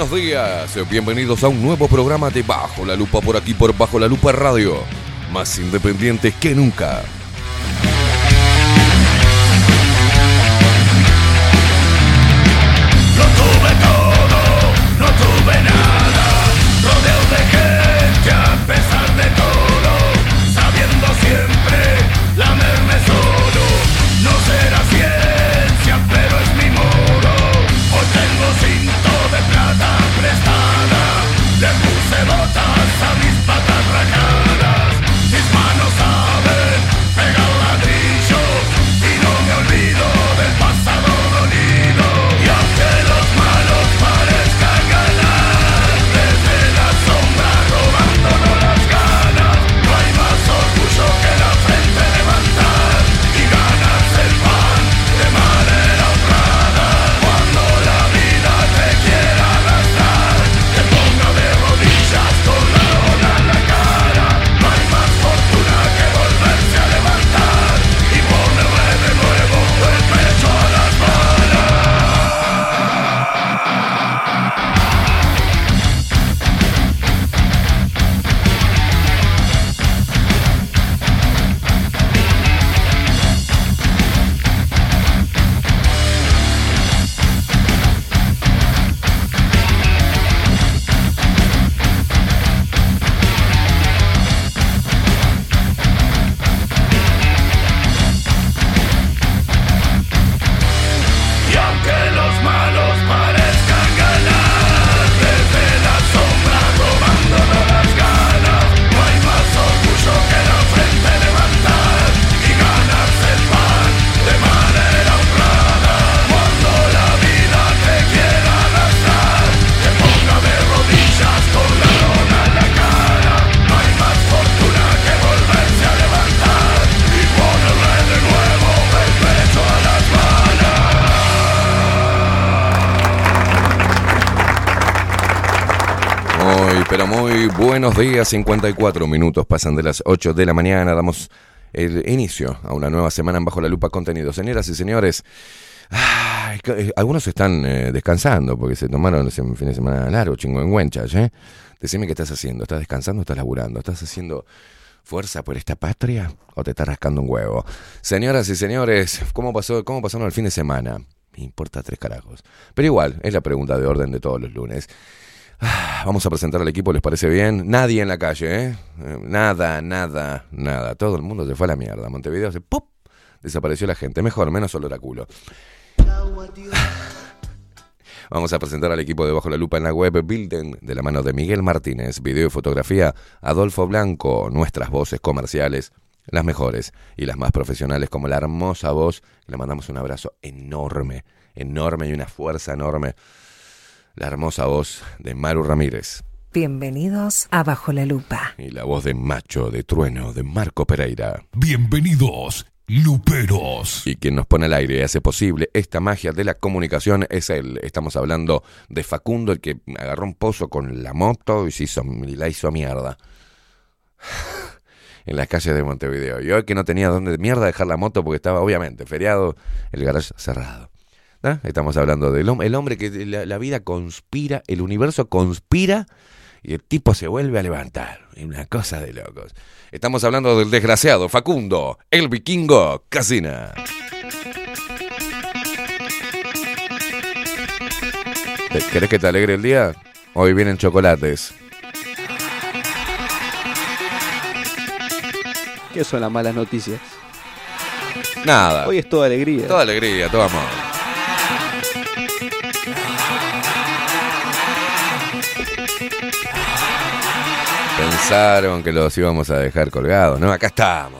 Buenos días. Bienvenidos a un nuevo programa de Bajo la Lupa por aquí por Bajo la Lupa Radio. Más independientes que nunca. Días. 54 minutos pasan de las 8 de la mañana. Damos el inicio a una nueva semana en Bajo la Lupa Contenido. Señoras y señores, eh, algunos están eh, descansando porque se tomaron ese fin de semana largo, chingüengüenchas, ¿eh? Decime qué estás haciendo. ¿Estás descansando o estás laburando? ¿Estás haciendo fuerza por esta patria o te estás rascando un huevo? Señoras y señores, ¿cómo pasó, cómo pasaron el fin de semana? Me importa tres carajos. Pero igual, es la pregunta de orden de todos los lunes. Vamos a presentar al equipo, ¿les parece bien? Nadie en la calle, ¿eh? Eh, Nada, nada, nada. Todo el mundo se fue a la mierda. Montevideo se ¡pop! Desapareció la gente. Mejor, menos olor a culo. Vamos a presentar al equipo de Bajo la Lupa en la web Bilden de la mano de Miguel Martínez, video y fotografía, Adolfo Blanco, nuestras voces comerciales, las mejores y las más profesionales, como la hermosa voz. Le mandamos un abrazo enorme, enorme y una fuerza enorme. La hermosa voz de Maru Ramírez Bienvenidos a Bajo la Lupa. y la voz de Macho de Trueno de Marco Pereira. Bienvenidos, Luperos. Y quien nos pone al aire y hace posible esta magia de la comunicación es él. Estamos hablando de Facundo, el que agarró un pozo con la moto y, se hizo, y la hizo mierda. en las calles de Montevideo. Y hoy que no tenía dónde mierda dejar la moto porque estaba obviamente feriado, el garage cerrado. ¿Ah? Estamos hablando del hom- el hombre que la, la vida conspira, el universo conspira y el tipo se vuelve a levantar. Una cosa de locos. Estamos hablando del desgraciado Facundo, el vikingo Casina. ¿Te- ¿Querés que te alegre el día? Hoy vienen chocolates. ¿Qué son las malas noticias? Nada. Hoy es toda alegría. Toda alegría, todo amor. Pensaron que los íbamos a dejar colgados, ¿no? Acá estamos.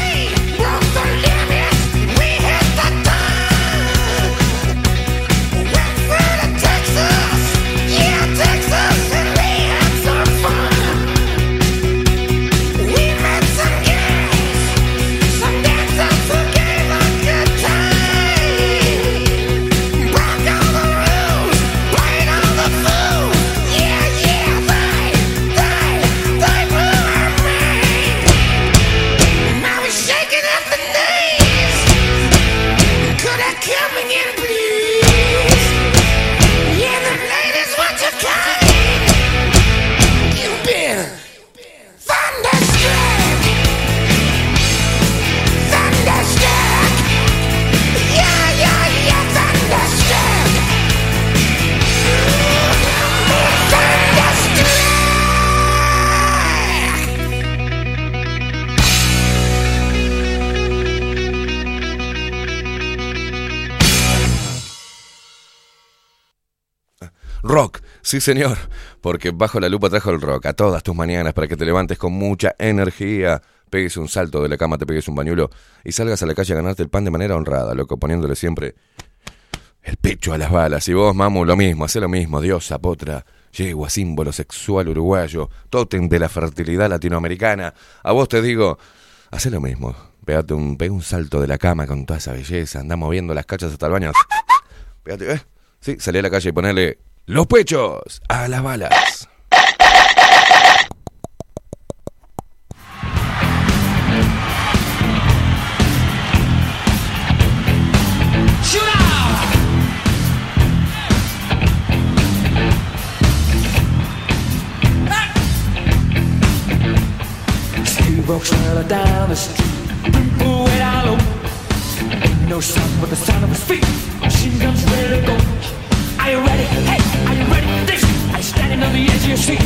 Sí señor, porque Bajo la Lupa trajo el rock a todas tus mañanas para que te levantes con mucha energía, pegues un salto de la cama, te pegues un bañuelo y salgas a la calle a ganarte el pan de manera honrada, loco, poniéndole siempre el pecho a las balas. Y vos, mamu, lo mismo, hacé lo mismo, diosa, potra, yegua, símbolo sexual uruguayo, tótem de la fertilidad latinoamericana. A vos te digo, hacé lo mismo, pegate un, pega un salto de la cama con toda esa belleza, andá moviendo las cachas hasta el baño. Pégate, ¿eh? Sí, salí a la calle y ponerle los pechos a las balas. Two folks down the street, way down low. Ain't no sound but the sound of his feet. Machine guns ready to go. Are you ready? Hey, standing on the edge of your seat?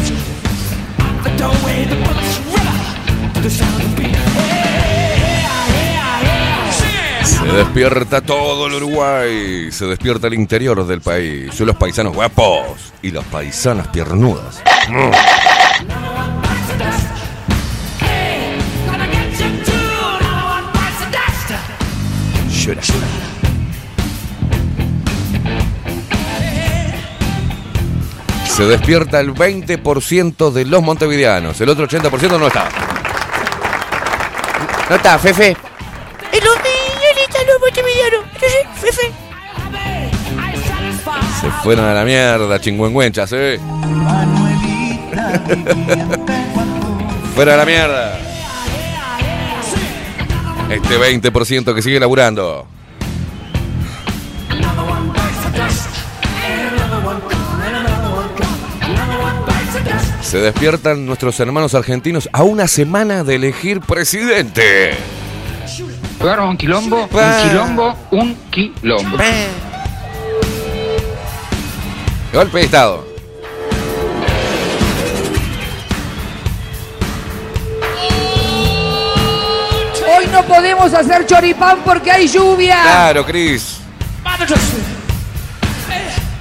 Out the doorway, the bullets run to the sound of the beat. Hey, yeah, yeah, yeah. Sing Se despierta todo el Uruguay, se despierta el interior del país, son los paisanos guapos y las paisanas piernudas. bites the Se despierta el 20% de los montevideanos, el otro 80% no está. No está, Fefe. El hombre está los montevideanos. Entonces, Fefe. Se fueron a la mierda, chingüengüenchas, ¿eh? Fuera a la mierda. Este 20% que sigue laburando. Se despiertan nuestros hermanos argentinos a una semana de elegir presidente. Jugaron un quilombo, un quilombo, un quilombo. Golpe de Estado. Hoy no podemos hacer choripán porque hay lluvia. Claro, Cris.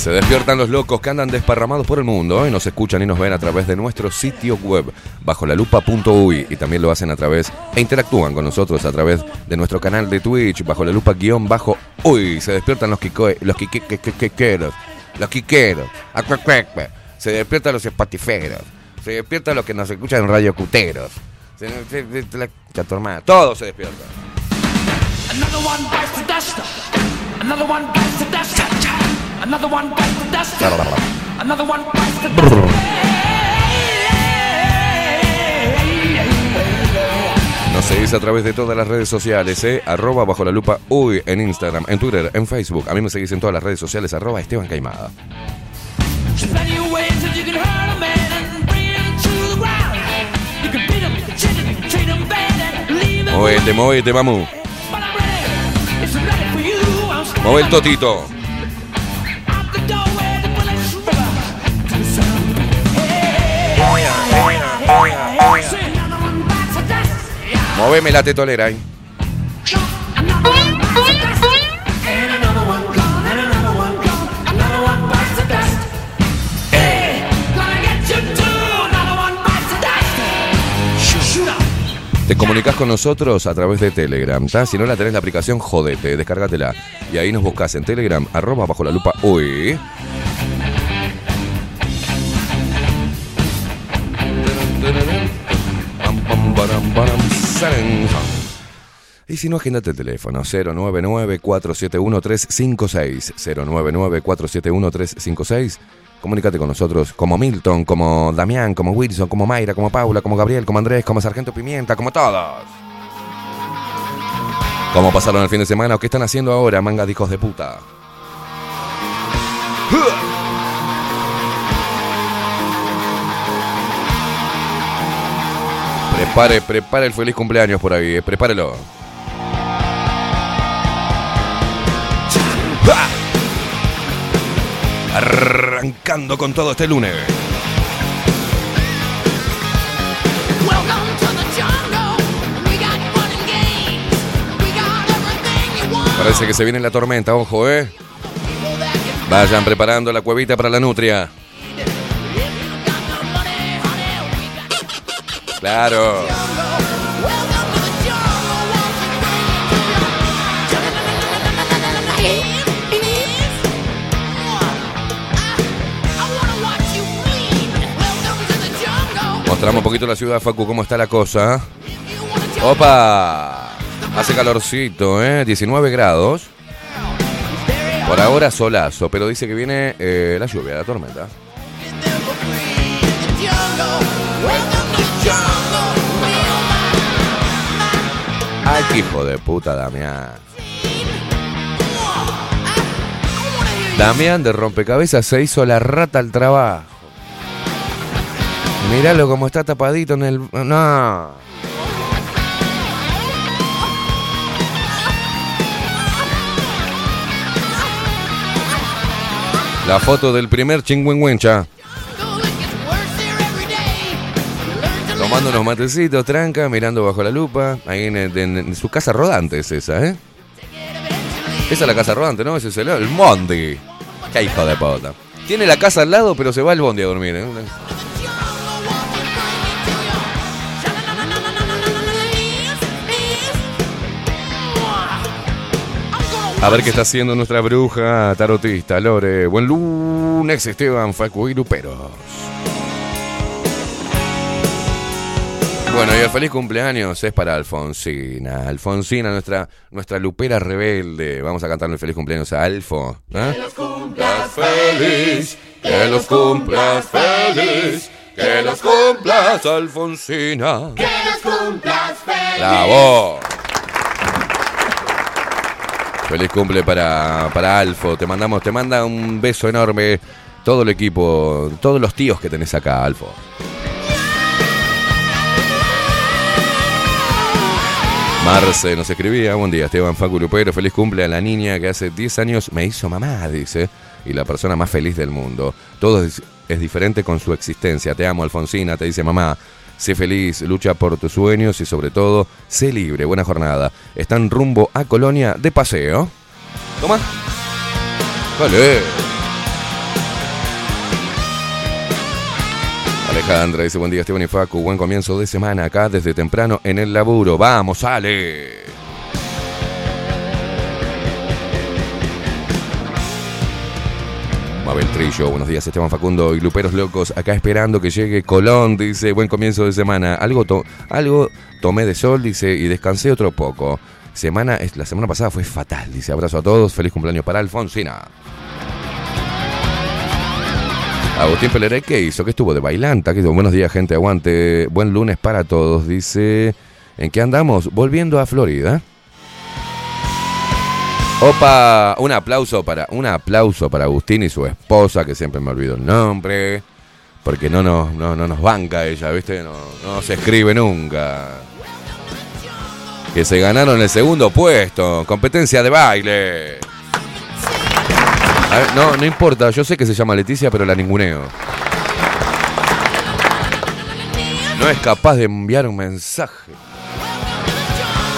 Se despiertan los locos que andan desparramados por el mundo y nos escuchan y nos ven a través de nuestro sitio web bajo la lupa.uy y también lo hacen a través e interactúan con nosotros a través de nuestro canal de Twitch bajo la lupa guion bajo uy. Se despiertan los quicoe, los quique- que- que- quiqueros, los quiqueros, acuacuecue. se despiertan los espatiferos, se despiertan los que nos escuchan en Radio Cuteros. Se, hermana, todos se despiertan. Another one bites the dust. Another one bites the dust. Another one bites the dust. Another one bites the dust. Nos seguís a través de todas las redes sociales, ¿eh? Arroba bajo la lupa uy en Instagram, en Twitter, en Facebook. A mí me seguís en todas las redes sociales, arroba Esteban Caimada. Movete, movete, mamu. But I'm ready. Moveme la tetolera ahí. Te comunicas con nosotros a través de Telegram, ¿tá? Si no la tenés la aplicación, jodete, descárgatela. Y ahí nos buscas en Telegram, arroba bajo la lupa uy. Y si no, agéndate el teléfono 099-471-356. 099-471-356. Comunícate con nosotros como Milton, como Damián, como Wilson, como Mayra, como Paula, como Gabriel, como Andrés, como Sargento Pimienta, como todos. ¿Cómo pasaron el fin de semana o qué están haciendo ahora, manga de de puta? Prepare, prepare el feliz cumpleaños por ahí, eh, prepárelo. Arrancando con todo este lunes. Parece que se viene la tormenta, ojo, ¿eh? Vayan preparando la cuevita para la nutria. Claro. Mostramos un poquito la ciudad, Facu, cómo está la cosa. ¡Opa! Hace calorcito, ¿eh? 19 grados. Por ahora solazo, pero dice que viene eh, la lluvia, la tormenta. Ay, hijo de puta, Damián. Damián de rompecabezas se hizo la rata al trabajo. Míralo como está tapadito en el. No. La foto del primer chingüengüencha. Tomando unos matecitos, tranca, mirando bajo la lupa. Ahí en, en- su casa rodante es esa, ¿eh? Esa es la casa rodante, ¿no? Ese es el, el Bondi. Qué hijo de puta. Tiene la casa al lado, pero se va al Bondi a dormir, ¿eh? A ver qué está haciendo nuestra bruja tarotista, Lore. Buen lunes, Esteban Facu y Luperos. Bueno, y el feliz cumpleaños es para Alfonsina. Alfonsina, nuestra, nuestra lupera rebelde. Vamos a cantarle el feliz cumpleaños a Alfo. ¿eh? Que los cumplas feliz, que los cumplas feliz, que los cumplas, Alfonsina. que los cumplas feliz. ¡Bravo! Feliz cumple para, para Alfo. Te mandamos, te manda un beso enorme todo el equipo, todos los tíos que tenés acá, Alfo. Marce nos escribía, buen día Esteban Facu Lupero, feliz cumple a la niña que hace 10 años me hizo mamá, dice, y la persona más feliz del mundo. Todo es, es diferente con su existencia. Te amo, Alfonsina, te dice mamá. Sé feliz, lucha por tus sueños y sobre todo, sé libre. Buena jornada. Están rumbo a Colonia de paseo. Toma. Vale. Alejandra dice buen día Esteban y Facu, buen comienzo de semana acá desde temprano en el laburo. Vamos, sale. Mabel Trillo, buenos días Esteban Facundo y Luperos Locos, acá esperando que llegue Colón, dice, buen comienzo de semana. Algo, to- algo tomé de sol, dice, y descansé otro poco. Semana, la semana pasada fue fatal, dice, abrazo a todos, feliz cumpleaños para Alfonsina. Agustín Peleré, ¿qué hizo? ¿Qué estuvo de bailanta? ¿Qué hizo? Buenos días, gente, aguante. Buen lunes para todos. Dice, ¿en qué andamos? Volviendo a Florida. Opa, un aplauso para un aplauso para Agustín y su esposa, que siempre me olvido el nombre, porque no nos, no, no nos banca ella, ¿viste? No, no se escribe nunca. Que se ganaron el segundo puesto, competencia de baile. A ver, no, no importa, yo sé que se llama Leticia, pero la ninguneo. No es capaz de enviar un mensaje.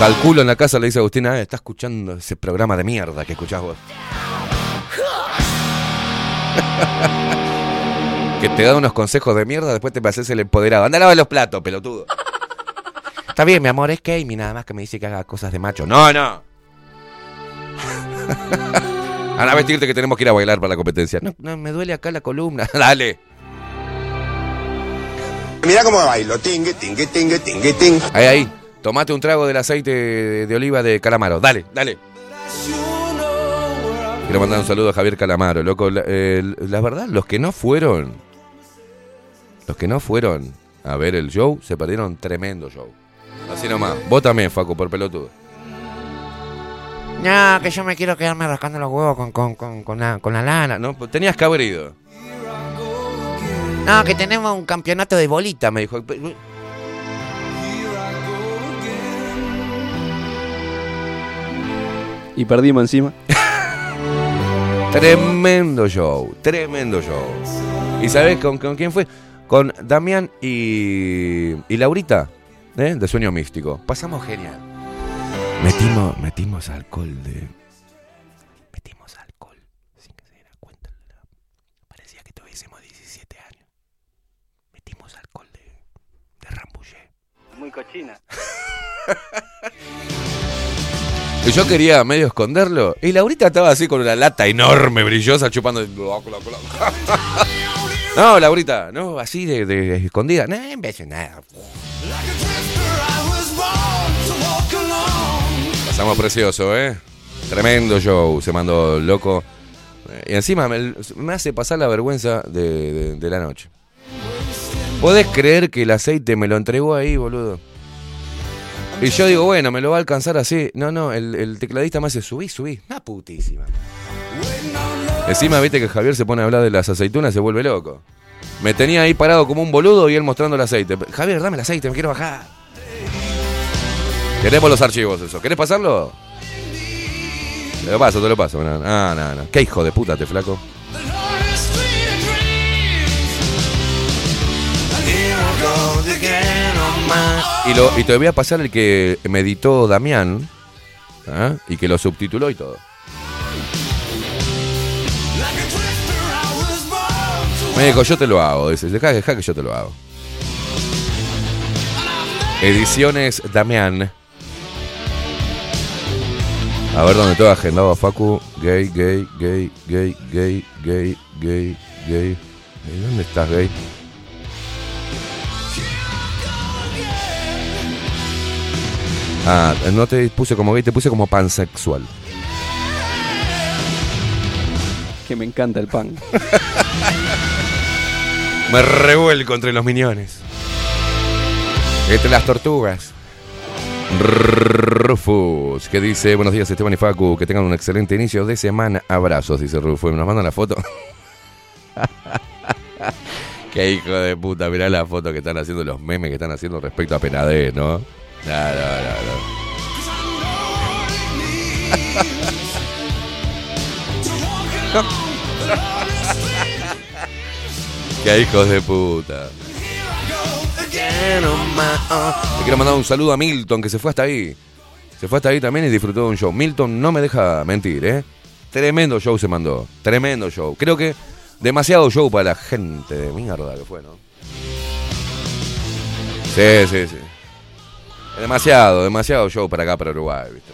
Calculo en la casa, le dice Agustina, "Eh, está escuchando ese programa de mierda que escuchás vos. que te da unos consejos de mierda, después te haces el empoderado. Anda a lavar los platos, pelotudo. Está bien, mi amor, es Amy, nada más que me dice que haga cosas de macho. No, no. Anda a vestirte que tenemos que ir a bailar para la competencia. No, no, me duele acá la columna. Dale. Mira cómo bailo. Tingue, tingue, tingue, tingue, tingue. Ahí, ahí. Tomate un trago del aceite de, oliva de Calamaro. Dale, dale. Quiero mandar un saludo a Javier Calamaro, loco. La, eh, la verdad, los que no fueron, los que no fueron a ver el show, se perdieron tremendo show. Así nomás. Vos también, Facu, por pelotudo. No, que yo me quiero quedarme rascando los huevos con, con, con, con la, lana. No, pues tenías que haber ido. No, que tenemos un campeonato de bolita, me dijo. Y perdimos encima. Tremendo show, tremendo show. ¿Y sabés con, con quién fue? Con Damián y, y Laurita, ¿eh? de Sueño Místico. Pasamos genial. Metimos, metimos alcohol de... Metimos alcohol sin que se diera cuenta. Parecía que tuviésemos 17 años. Metimos alcohol de, de Rambouillet. Muy cochina. Y yo quería medio esconderlo. Y Laurita estaba así con una lata enorme, brillosa, chupando. No, Laurita, no, así de, escondida. No, en vez de nada. Pasamos precioso, ¿eh? Tremendo show, se mandó loco. Y encima me, hace pasar la vergüenza de- de la noche. ¿Podés creer que el aceite me lo entregó ahí, boludo? Y yo digo, bueno, me lo va a alcanzar así. No, no, el, el tecladista me hace subí, subí. Una putísima. Encima, viste que Javier se pone a hablar de las aceitunas y se vuelve loco. Me tenía ahí parado como un boludo y él mostrando el aceite. Javier, dame el aceite, me quiero bajar. Queremos los archivos, eso. ¿Querés pasarlo? Te lo paso, te lo paso. No, no, no. no. Qué hijo de puta te flaco. Y, lo, y te voy a pasar el que me editó Damián ¿ah? y que lo subtituló y todo. Me dijo, yo te lo hago. Dice, deja, deja que yo te lo hago. Ediciones Damián. A ver dónde tengo agendado a Facu. Gay, gay, gay, gay, gay, gay, gay, gay. ¿Y ¿Dónde estás, gay? Ah, no te puse como gay, te puse como pansexual. Que me encanta el pan. Me revuelco entre los miñones. Entre las tortugas. Rufus, que dice, buenos días Esteban y Facu, que tengan un excelente inicio de semana. Abrazos, dice Rufus. Nos mandan la foto. Qué hijo de puta, mirá la foto que están haciendo los memes que están haciendo respecto a Penadez, ¿no? No, no, no, no. Qué hijos de puta. Le quiero mandar un saludo a Milton, que se fue hasta ahí. Se fue hasta ahí también y disfrutó de un show. Milton no me deja mentir, ¿eh? Tremendo show se mandó. Tremendo show. Creo que demasiado show para la gente de mierda que fue, ¿no? Sí, sí, sí. Demasiado, demasiado show para acá, para Uruguay, ¿viste?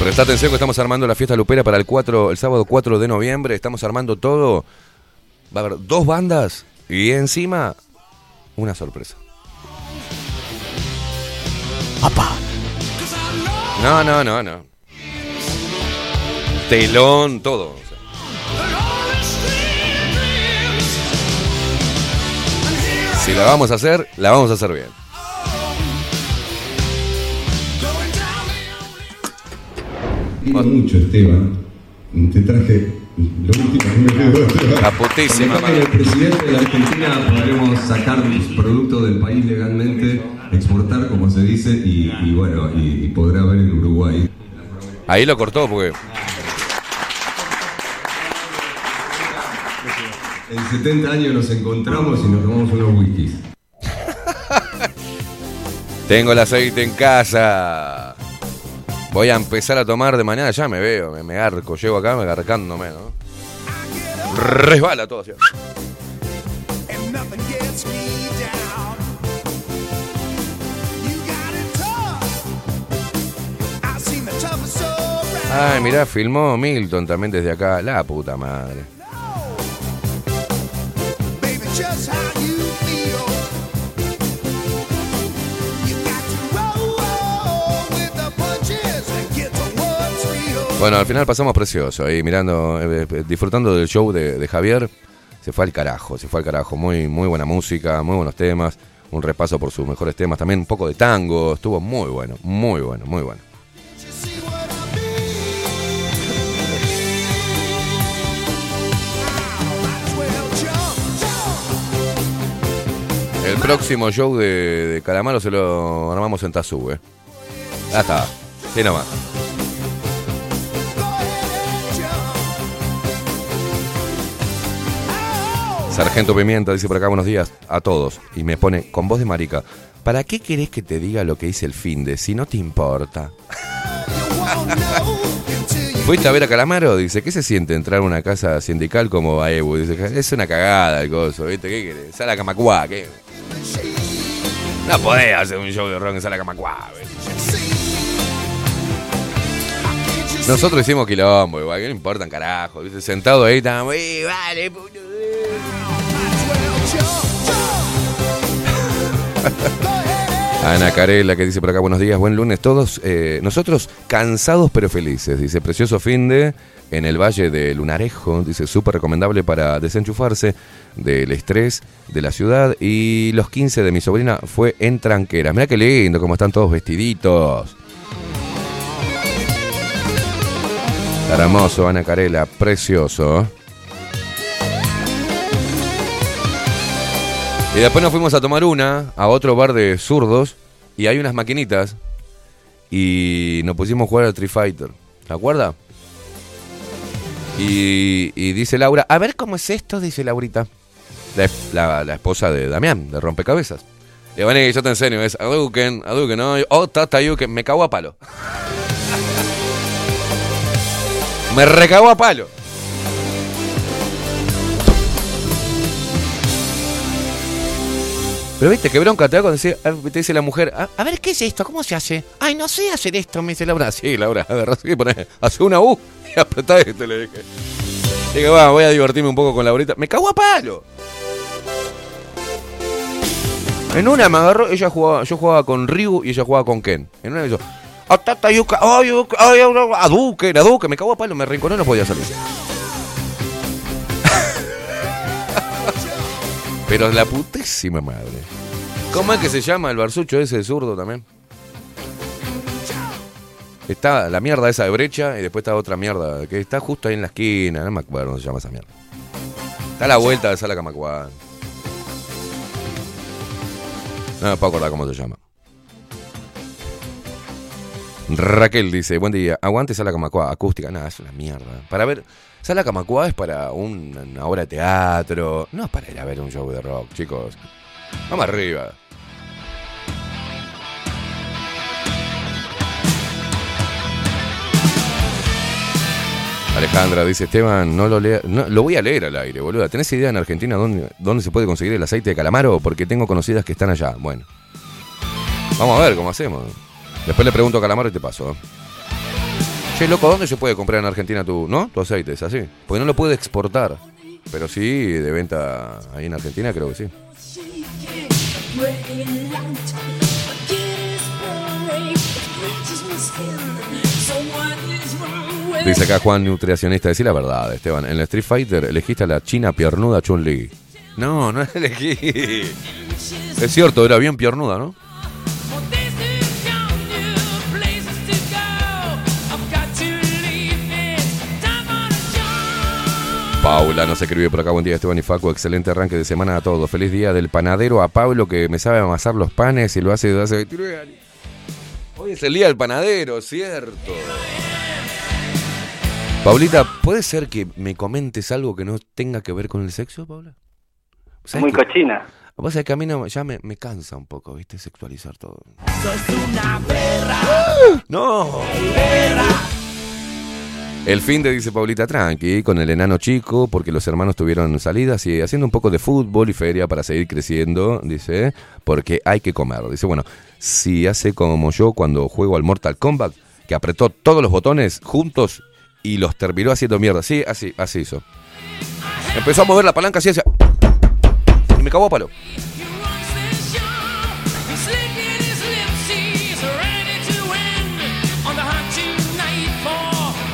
Presta atención que estamos armando la fiesta lupera para el 4, el sábado 4 de noviembre. Estamos armando todo. Va a haber dos bandas y encima una sorpresa. ¡Papá! No, no, no, no. Telón, todo. Si la vamos a hacer, la vamos a hacer bien. Mucho, Esteban. Te traje Lo último, no me quedó. La putísima madre. el presidente de la Argentina podremos sacar los productos del país legalmente, exportar como se dice, y, y bueno, y, y podrá haber en Uruguay. Ahí lo cortó porque. En 70 años nos encontramos y nos tomamos unos whiskies. Tengo el aceite en casa. Voy a empezar a tomar de mañana, ya me veo, me, garco. Llego acá me garcándome, ¿no? Resbala todo así. Ay, mirá, filmó Milton también desde acá. La puta madre. Bueno, al final pasamos precioso ahí mirando, eh, eh, disfrutando del show de, de Javier. Se fue al carajo, se fue al carajo. Muy, muy buena música, muy buenos temas. Un repaso por sus mejores temas. También un poco de tango. Estuvo muy bueno, muy bueno, muy bueno. El próximo show de, de Calamaro se lo armamos en Tazú, eh. Ya está. Sí, nomás. Sargento Pimienta dice por acá buenos días a todos y me pone con voz de marica. ¿Para qué querés que te diga lo que hice el fin de si no te importa? ¿Fuiste a ver a Calamaro? Dice, ¿qué se siente entrar a una casa sindical como AEBU? Dice, es una cagada el coso, ¿viste? ¿Qué querés? Sala Camacuá, ¿qué? No podés hacer un show de rock en Sala Camacuá, ¿viste? Nosotros hicimos quilombo, igual, que no importa un carajo, ¿viste? Sentado ahí, estábamos, "Eh, vale, puto". Ana Carela que dice por acá buenos días, buen lunes todos. eh, nosotros cansados pero felices, dice precioso fin de en el Valle de Lunarejo, dice súper recomendable para desenchufarse del estrés de la ciudad y los 15 de mi sobrina fue en Tranquera. Mira qué lindo, como están todos vestiditos. Hermoso, Ana Carela, precioso. Y después nos fuimos a tomar una a otro bar de zurdos y hay unas maquinitas y nos pusimos a jugar al Street Fighter. ¿Te acuerdas? Y, y dice Laura, a ver cómo es esto, dice Laurita. La, la- esposa de Damián, de Rompecabezas. Y bueno, yo te enseño, es Aduken, Aduken, no, oh, tata, Yuken, me cago a palo. me recago a palo. Pero viste, qué bronca te da cuando ah, te dice la mujer, "Ah, A ver, ¿qué es esto? ¿Cómo se hace? Ay, no sé hacer esto, me dice Laura, sí, Laura, agarrá así, poné, hace una U y apretá esto, le dije. Dije, va, voy a divertirme un poco con Laurita. Me cago a palo. En una me agarró, ella jugaba, yo jugaba con Ryu y ella jugaba con Ken. En una me hizo, "Ah, tata, yuca, ay, ay, ay, a Duque, a Duque, me cago a palo, me rinconó y no podía salir. Pero la putísima madre. ¿Cómo es que se llama el barsucho ese zurdo también? Está la mierda esa de brecha y después está otra mierda que está justo ahí en la esquina. No me acuerdo cómo se llama esa mierda. Está a la vuelta de Sala Camacuán. No me puedo acordar cómo se llama. Raquel dice, buen día, aguante Sala Camacuá, acústica, nada, es una mierda. Para ver, Sala Camacuá es para un- una obra de teatro, no es para ir a ver un show de rock, chicos. Vamos arriba. Alejandra dice, Esteban, no lo lea, no, lo voy a leer al aire, boluda. ¿Tenés idea en Argentina dónde, dónde se puede conseguir el aceite de calamaro? Porque tengo conocidas que están allá. Bueno. Vamos a ver cómo hacemos. Después le pregunto a Calamaro y te paso. Che, loco, ¿dónde se puede comprar en Argentina tu, no? tu aceite? ¿Es así? Porque no lo puede exportar. Pero sí, de venta ahí en Argentina creo que sí. Dice acá Juan Nutricionista, decir la verdad, Esteban. En el Street Fighter elegiste a la china piernuda Chun-Li. No, no elegí. Es cierto, era bien piernuda, ¿no? Paula nos escribe por acá. Buen día, Esteban y Facu. Excelente arranque de semana a todos. Feliz día del panadero a Pablo que me sabe amasar los panes y lo hace desde hace 29 años. Hoy es el día del panadero, cierto. Paulita, ¿puede ser que me comentes algo que no tenga que ver con el sexo, Paula? ¿Sabes Muy que- cochina. Vos sabés que a mí no- ya me, me cansa un poco, ¿viste? Sexualizar todo. ¡No! El fin de, dice Paulita, tranqui, con el enano chico, porque los hermanos tuvieron salidas y haciendo un poco de fútbol y feria para seguir creciendo, dice, porque hay que comer. Dice, bueno, si hace como yo cuando juego al Mortal Kombat, que apretó todos los botones juntos y los terminó haciendo mierda. Sí, así, así hizo. Empezó a mover la palanca así hacia... Y me cagó palo.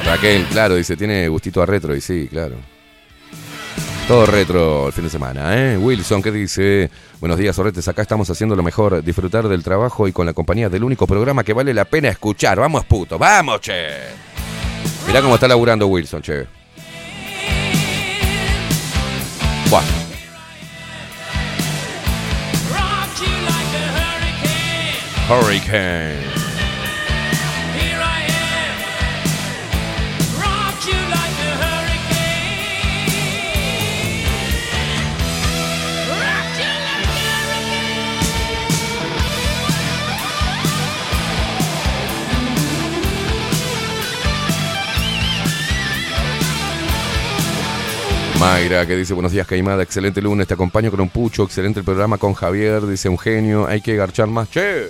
Raquel, claro, dice, tiene gustito a retro y sí, claro. Todo retro el fin de semana, ¿eh? Wilson, ¿qué dice? Buenos días, Sorretes. Acá estamos haciendo lo mejor, disfrutar del trabajo y con la compañía del único programa que vale la pena escuchar. Vamos, puto, vamos, che. Mirá cómo está laburando Wilson, che. Buah. Hurricane. Mayra, que dice, buenos días, Caimada, excelente lunes, te acompaño con un pucho, excelente el programa con Javier, dice un genio, hay que garchar más, che.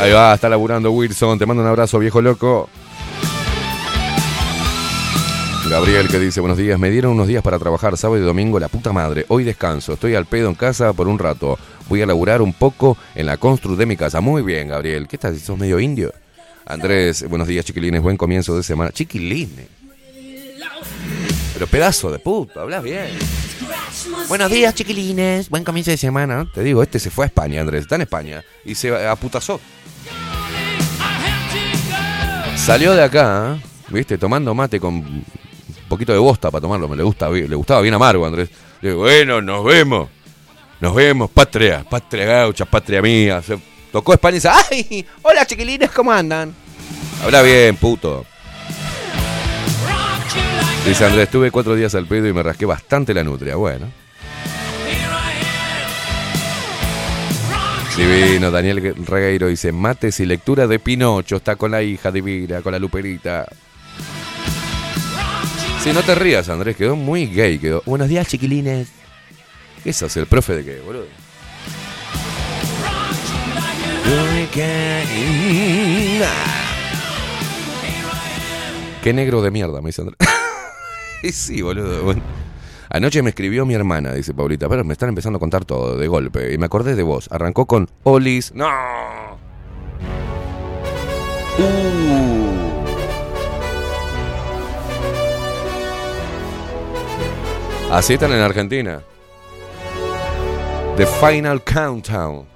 Ahí va, está laburando Wilson, te mando un abrazo, viejo loco. Gabriel que dice, buenos días, me dieron unos días para trabajar sábado y domingo, la puta madre, hoy descanso, estoy al pedo en casa por un rato, voy a laburar un poco en la constru de mi casa. Muy bien, Gabriel, ¿qué estás? ¿Sos medio indio? Andrés, buenos días, chiquilines, buen comienzo de semana. Chiquilines. Pero pedazo de puto, hablas bien. Buenos días, chiquilines. Buen comienzo de semana. Te digo, este se fue a España, Andrés. Está en España. Y se aputazó. Salió de acá. ¿viste? Tomando mate con un poquito de bosta para tomarlo. Me le, gusta, le gustaba bien amargo, Andrés. Le digo, bueno, nos vemos. Nos vemos, patria. Patria gaucha, patria mía. Se tocó España y dice, ¡ay! Hola, chiquilines, ¿cómo andan? Habla bien, puto. Dice Andrés, estuve cuatro días al pedo y me rasqué bastante la nutria. Bueno. Divino, Daniel Regueiro dice, mates y lectura de Pinocho, está con la hija divina, con la luperita. Sí, no te rías, Andrés, quedó muy gay, quedó. Buenos días, chiquilines. ¿Qué sos, el profe de qué, boludo? Qué negro de mierda, me dice Andrés. Y sí, boludo. Anoche me escribió mi hermana, dice Paulita, pero me están empezando a contar todo de golpe. Y me acordé de vos. Arrancó con Olis. ¡No! Uh. Así están en Argentina. The Final Countdown.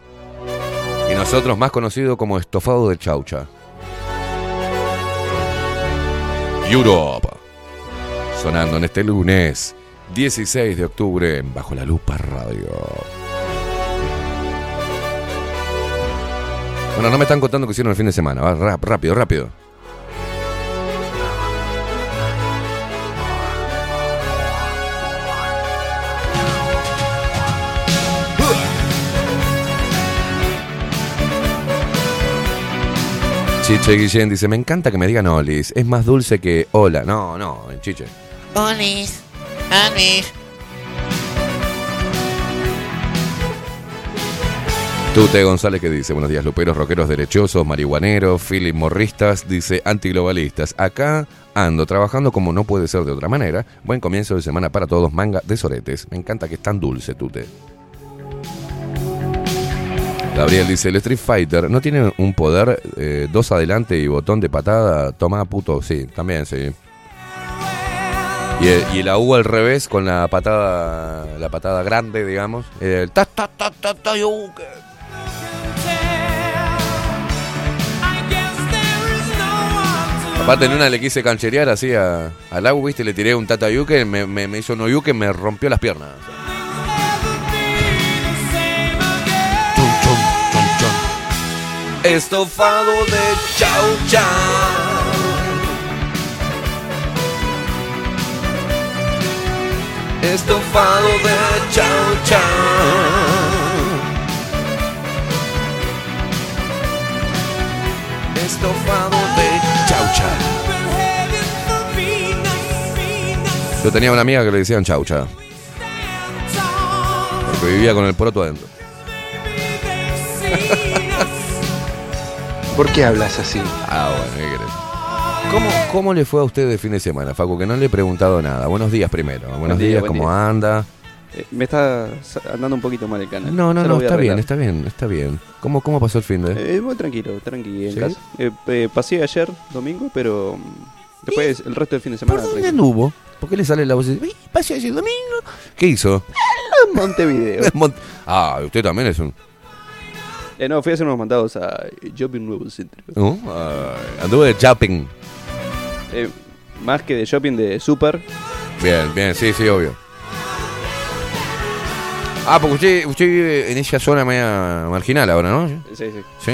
Y nosotros más conocido como estofado de chaucha. Europe. Sonando en este lunes 16 de octubre en Bajo la Lupa Radio. Bueno, no me están contando que hicieron el fin de semana. Va, rápido, rápido. Chiche Guillén dice, me encanta que me digan Olis. Es más dulce que hola. No, no, Chiche. Olis. Olis. Tute González que dice, buenos días luperos, rockeros derechosos, marihuaneros, Philip Morristas, dice antiglobalistas. Acá ando trabajando como no puede ser de otra manera. Buen comienzo de semana para todos, manga de soretes. Me encanta que es tan dulce, Tute. Gabriel dice, el Street Fighter no tiene un poder, eh, dos adelante y botón de patada, toma puto, sí, también sí. Y, el- y la al revés con la patada, la patada grande, digamos. El ta ta ta ta ta que- Aparte en una le quise cancherear así a, agua, viste, le tiré un tata yuke, me, me, me hizo un yuke, me rompió las piernas. Estofado de chau chau. Estofado de chau chau. Estofado de chau chau. Yo tenía una amiga que le decían chaucha. Porque vivía con el poroto adentro. ¿Por qué hablas así? Ah, bueno, ¿qué querés? ¿Cómo, ¿Cómo le fue a usted de fin de semana, Facu? Que no le he preguntado nada. Buenos días primero. Buenos día, días, ¿cómo día. anda? Eh, me está andando un poquito mal el canal. No, no, no, está bien, está bien, está bien. ¿Cómo, cómo pasó el fin de? Eh, muy tranquilo, tranqui en ¿Sí? casa. Eh, eh, pasé ayer, domingo, pero mm, después el resto del fin de semana. ¿Por dónde tranquilo. anduvo? ¿Por qué le sale la voz? de, "Ey, Pasé ayer domingo. ¿Qué hizo? Montevideo. Mont- ah, usted también es un... Eh, no, fui a hacer unos mandados a Shopping Nuevo Centro. ¿no? Ay, anduvo de shopping. Eh, más que de shopping de super. Bien, bien, sí, sí, obvio. Ah, porque usted, usted vive en esa zona media marginal ahora, ¿no? Sí, sí. ¿Sí?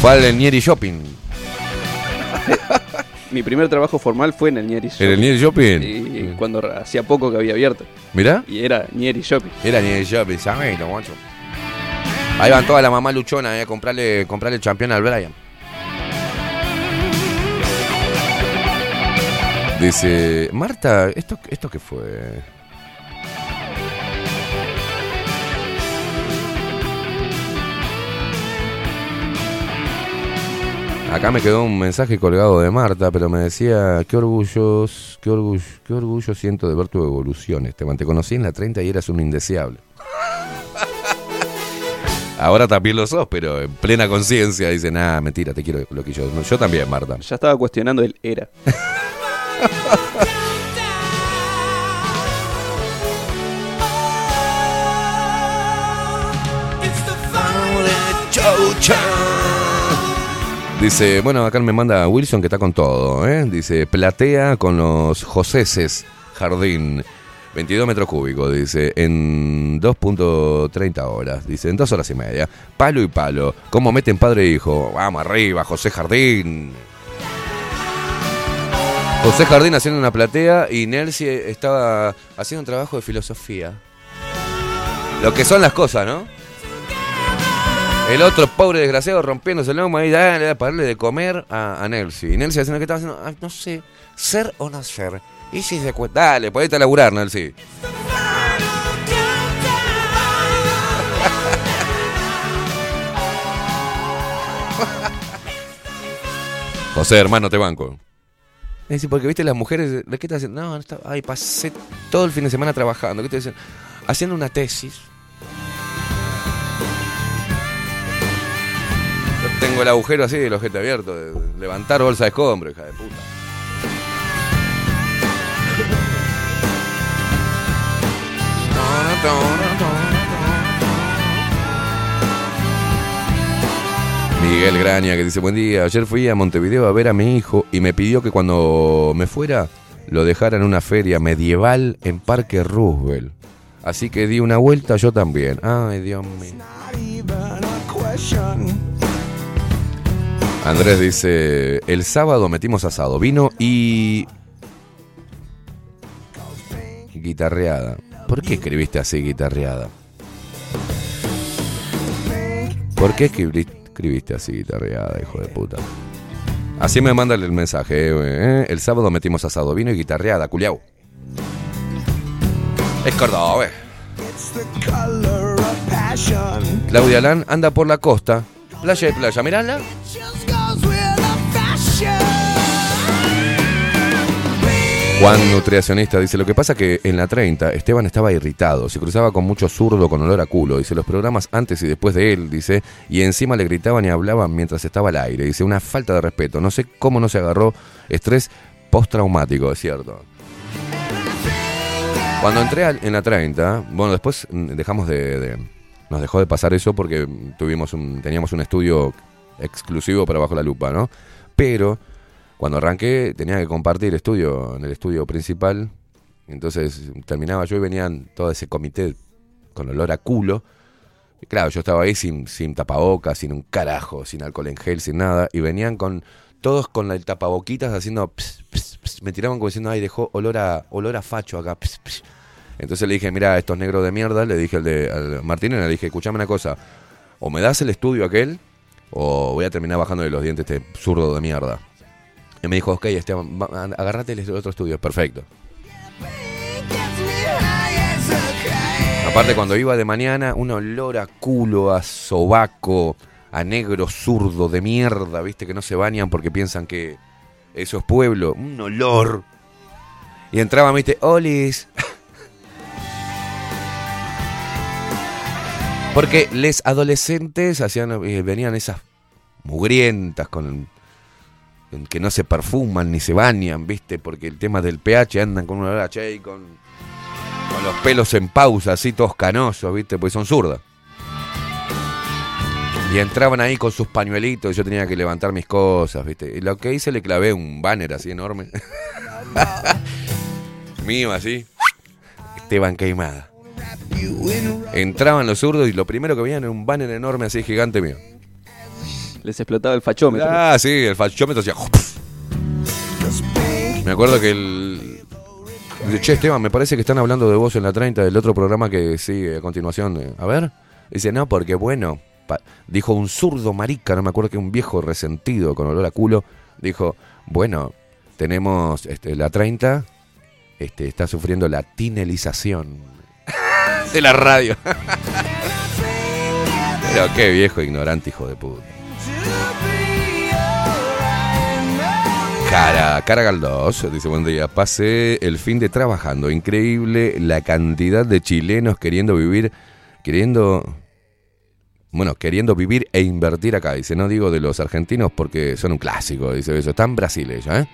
Fue al Nieri Shopping. Mi primer trabajo formal fue en el Nieri ¿En el Nieri Shopping? Y cuando hacía poco que había abierto. ¿Mirá? Y era Nieri Shopping. Era Nieri Shopping, ¿sabes? Ahí van toda la mamá luchona eh, a comprarle, comprarle el campeón al Brian. Dice, Marta, ¿esto, esto qué fue? Acá me quedó un mensaje colgado de Marta, pero me decía, qué orgullos, qué orgullo, qué orgullo siento de ver tu evolución, Esteban. Te conocí en la 30 y eras un indeseable. Ahora también lo sos, pero en plena conciencia dice, nada, mentira, te quiero lo que yo. Yo también, Marta. Ya estaba cuestionando el era. Dice, bueno, acá me manda Wilson que está con todo, ¿eh? Dice, platea con los Joseses Jardín. 22 metros cúbicos, dice, en 2.30 horas, dice, en dos horas y media. Palo y palo. ¿Cómo meten padre e hijo? Vamos arriba, José Jardín. José Jardín haciendo una platea y Nelsi estaba haciendo un trabajo de filosofía. Lo que son las cosas, ¿no? El otro pobre desgraciado rompiéndose el lomo ahí, dale, dale, para darle de comer a, a Nelsi. Y Nelsi haciendo que estaba haciendo, "Ay, no sé, ser o no ser. Y si se cuenta, dale, ponete a laburar, Nelsi. José, hermano, te banco. Es decir, porque viste las mujeres, ¿de qué estás haciendo? No, no está, ay, pasé todo el fin de semana trabajando. ¿Qué te dicen? Haciendo una tesis. Yo tengo el agujero así del ojete abierto, de levantar bolsa de escombro, hija de puta. Miguel Graña que dice, buen día, ayer fui a Montevideo a ver a mi hijo y me pidió que cuando me fuera lo dejara en una feria medieval en Parque Roosevelt. Así que di una vuelta yo también. Ay, Dios mío. Andrés dice, el sábado metimos asado, vino y... Guitarreada. ¿Por qué escribiste así, guitarreada? ¿Por qué escribí- escribiste así, guitarreada, hijo de puta? Así me mandan el mensaje. eh, eh, El sábado metimos asado, vino y guitarreada, culiao. Es cordobés. Claudia Lan anda por la costa. Playa de playa, mirala. Juan Nutricionista dice, lo que pasa que en la 30 Esteban estaba irritado, se cruzaba con mucho zurdo con olor a culo, dice, los programas antes y después de él, dice, y encima le gritaban y hablaban mientras estaba al aire, dice, una falta de respeto, no sé cómo no se agarró estrés postraumático, es cierto. Cuando entré en la 30, bueno, después mm, dejamos de, de- Nos dejó de pasar eso porque tuvimos un, teníamos un estudio exclusivo para Bajo la Lupa, ¿no? Pero cuando arranqué tenía que compartir estudio en el estudio principal. Entonces terminaba yo y venían todo ese comité con olor a culo. Y claro, yo estaba ahí sin, sin tapabocas, sin un carajo, sin alcohol en gel, sin nada. Y venían con todos con el tapaboquitas haciendo... ps, ps, ps. me tiraban como diciendo, ay, dejó olor a, olor a facho acá. ps, ps". Entonces le dije, mira, estos negros de mierda, le dije al de al Martínez, le dije, escuchame una cosa, o me das el estudio aquel, o voy a terminar bajándole los dientes este zurdo de mierda. Y me dijo, ok, Esteban, agárrate el otro estudio, perfecto. Aparte, cuando iba de mañana, un olor a culo, a sobaco, a negro zurdo de mierda, viste, que no se bañan porque piensan que eso es pueblo. Un olor. Y entraban, viste, olis. Porque les adolescentes hacían, eh, venían esas mugrientas con que no se perfuman ni se bañan, ¿viste? Porque el tema del pH andan con un olor a che y con, con los pelos en pausa, así todos canosos, ¿viste? Porque son zurdas. Y entraban ahí con sus pañuelitos, yo tenía que levantar mis cosas, ¿viste? Y lo que hice le clavé un banner así enorme. Mío así. Esteban Queimada. Entraban los zurdos y lo primero que veían era un banner enorme así gigante mío. Les explotaba el fachómetro. Ah, sí, el fachómetro hacía. Me acuerdo que el. Che, Esteban, me parece que están hablando de vos en la 30 del otro programa que sigue a continuación. eh, A ver. Dice, no, porque bueno. dijo un zurdo marica, no me acuerdo que un viejo resentido con olor a culo. Dijo, bueno, tenemos este, la 30. Este, está sufriendo la tinelización de la radio. Pero qué viejo ignorante, hijo de puta. Cara, Cara Galdós dice buen día. Pasé el fin de trabajando. Increíble la cantidad de chilenos queriendo vivir, queriendo, bueno, queriendo vivir e invertir acá. Dice, no digo de los argentinos porque son un clásico. Dice eso. Están Brasil ¿eh?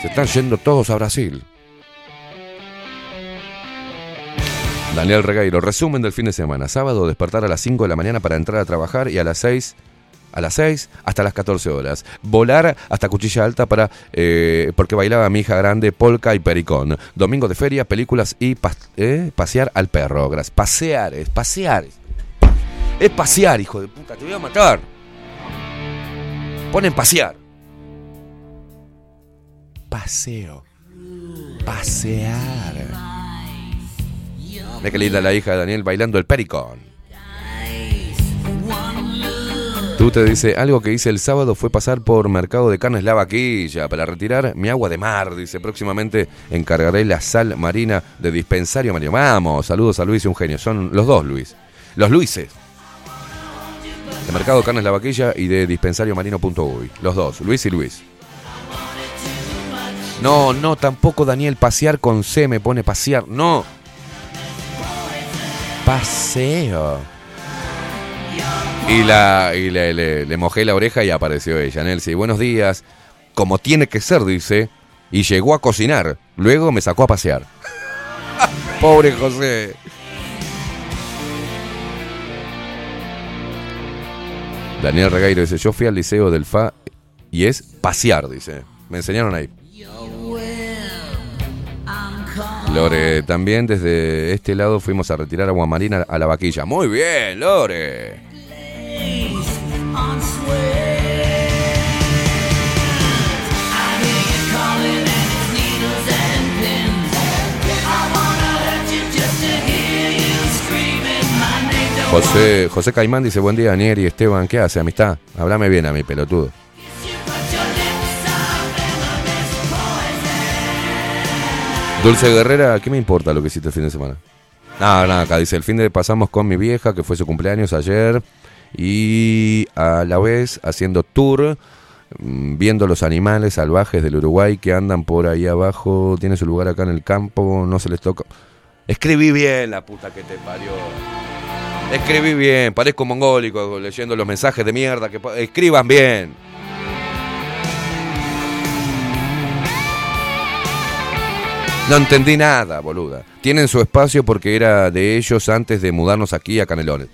Se están yendo todos a Brasil. Daniel Regueiro, resumen del fin de semana. Sábado, despertar a las 5 de la mañana para entrar a trabajar y a las 6 a las 6 hasta las 14 horas. Volar hasta Cuchilla Alta para eh, porque bailaba mi hija grande, polka y pericón. Domingo de feria, películas y eh, pasear al perro. Gracias. Pasear, es pasear. Es pasear, hijo de puta, te voy a matar. Ponen pasear. Paseo. Pasear. Ve qué linda la hija de Daniel bailando el pericón. Tú te dice, algo que hice el sábado fue pasar por Mercado de Carnes La Vaquilla para retirar mi agua de mar. Dice, próximamente encargaré la sal marina de dispensario Mario. Vamos, saludos a Luis y un genio. Son los dos Luis. Los Luises. De Mercado Carnes La Vaquilla y de dispensario marino.uy. Los dos, Luis y Luis. No, no, tampoco Daniel, pasear con C me pone pasear. No. Paseo. Y, la, y le, le- mojé la oreja y apareció ella. Nelsi, buenos días. Como tiene que ser, dice. Y llegó a cocinar. Luego me sacó a pasear. Pobre José. Daniel Regueiro dice, yo fui al liceo del FA y es pasear, dice. Me enseñaron ahí. Lore, también desde este lado fuimos a retirar agua marina a la vaquilla. Muy bien, Lore. José, José Caimán dice, buen día, Daniel y Esteban, ¿qué hace, amistad? Háblame bien a mi pelotudo. Dulce Guerrera, ¿qué me importa lo que hiciste el fin de semana? Nada, nada, acá dice, el fin de pasamos con mi vieja, que fue su cumpleaños ayer, y a la vez haciendo tour, mm, viendo los animales salvajes del Uruguay que andan por ahí abajo, tiene su lugar acá en el campo, no se les toca. Escribí bien, la puta que te parió. Escribí bien, parezco mongólico leyendo los mensajes de mierda que escriban bien. No entendí nada, boluda. Tienen su espacio porque era de ellos antes de mudarnos aquí a Canelones.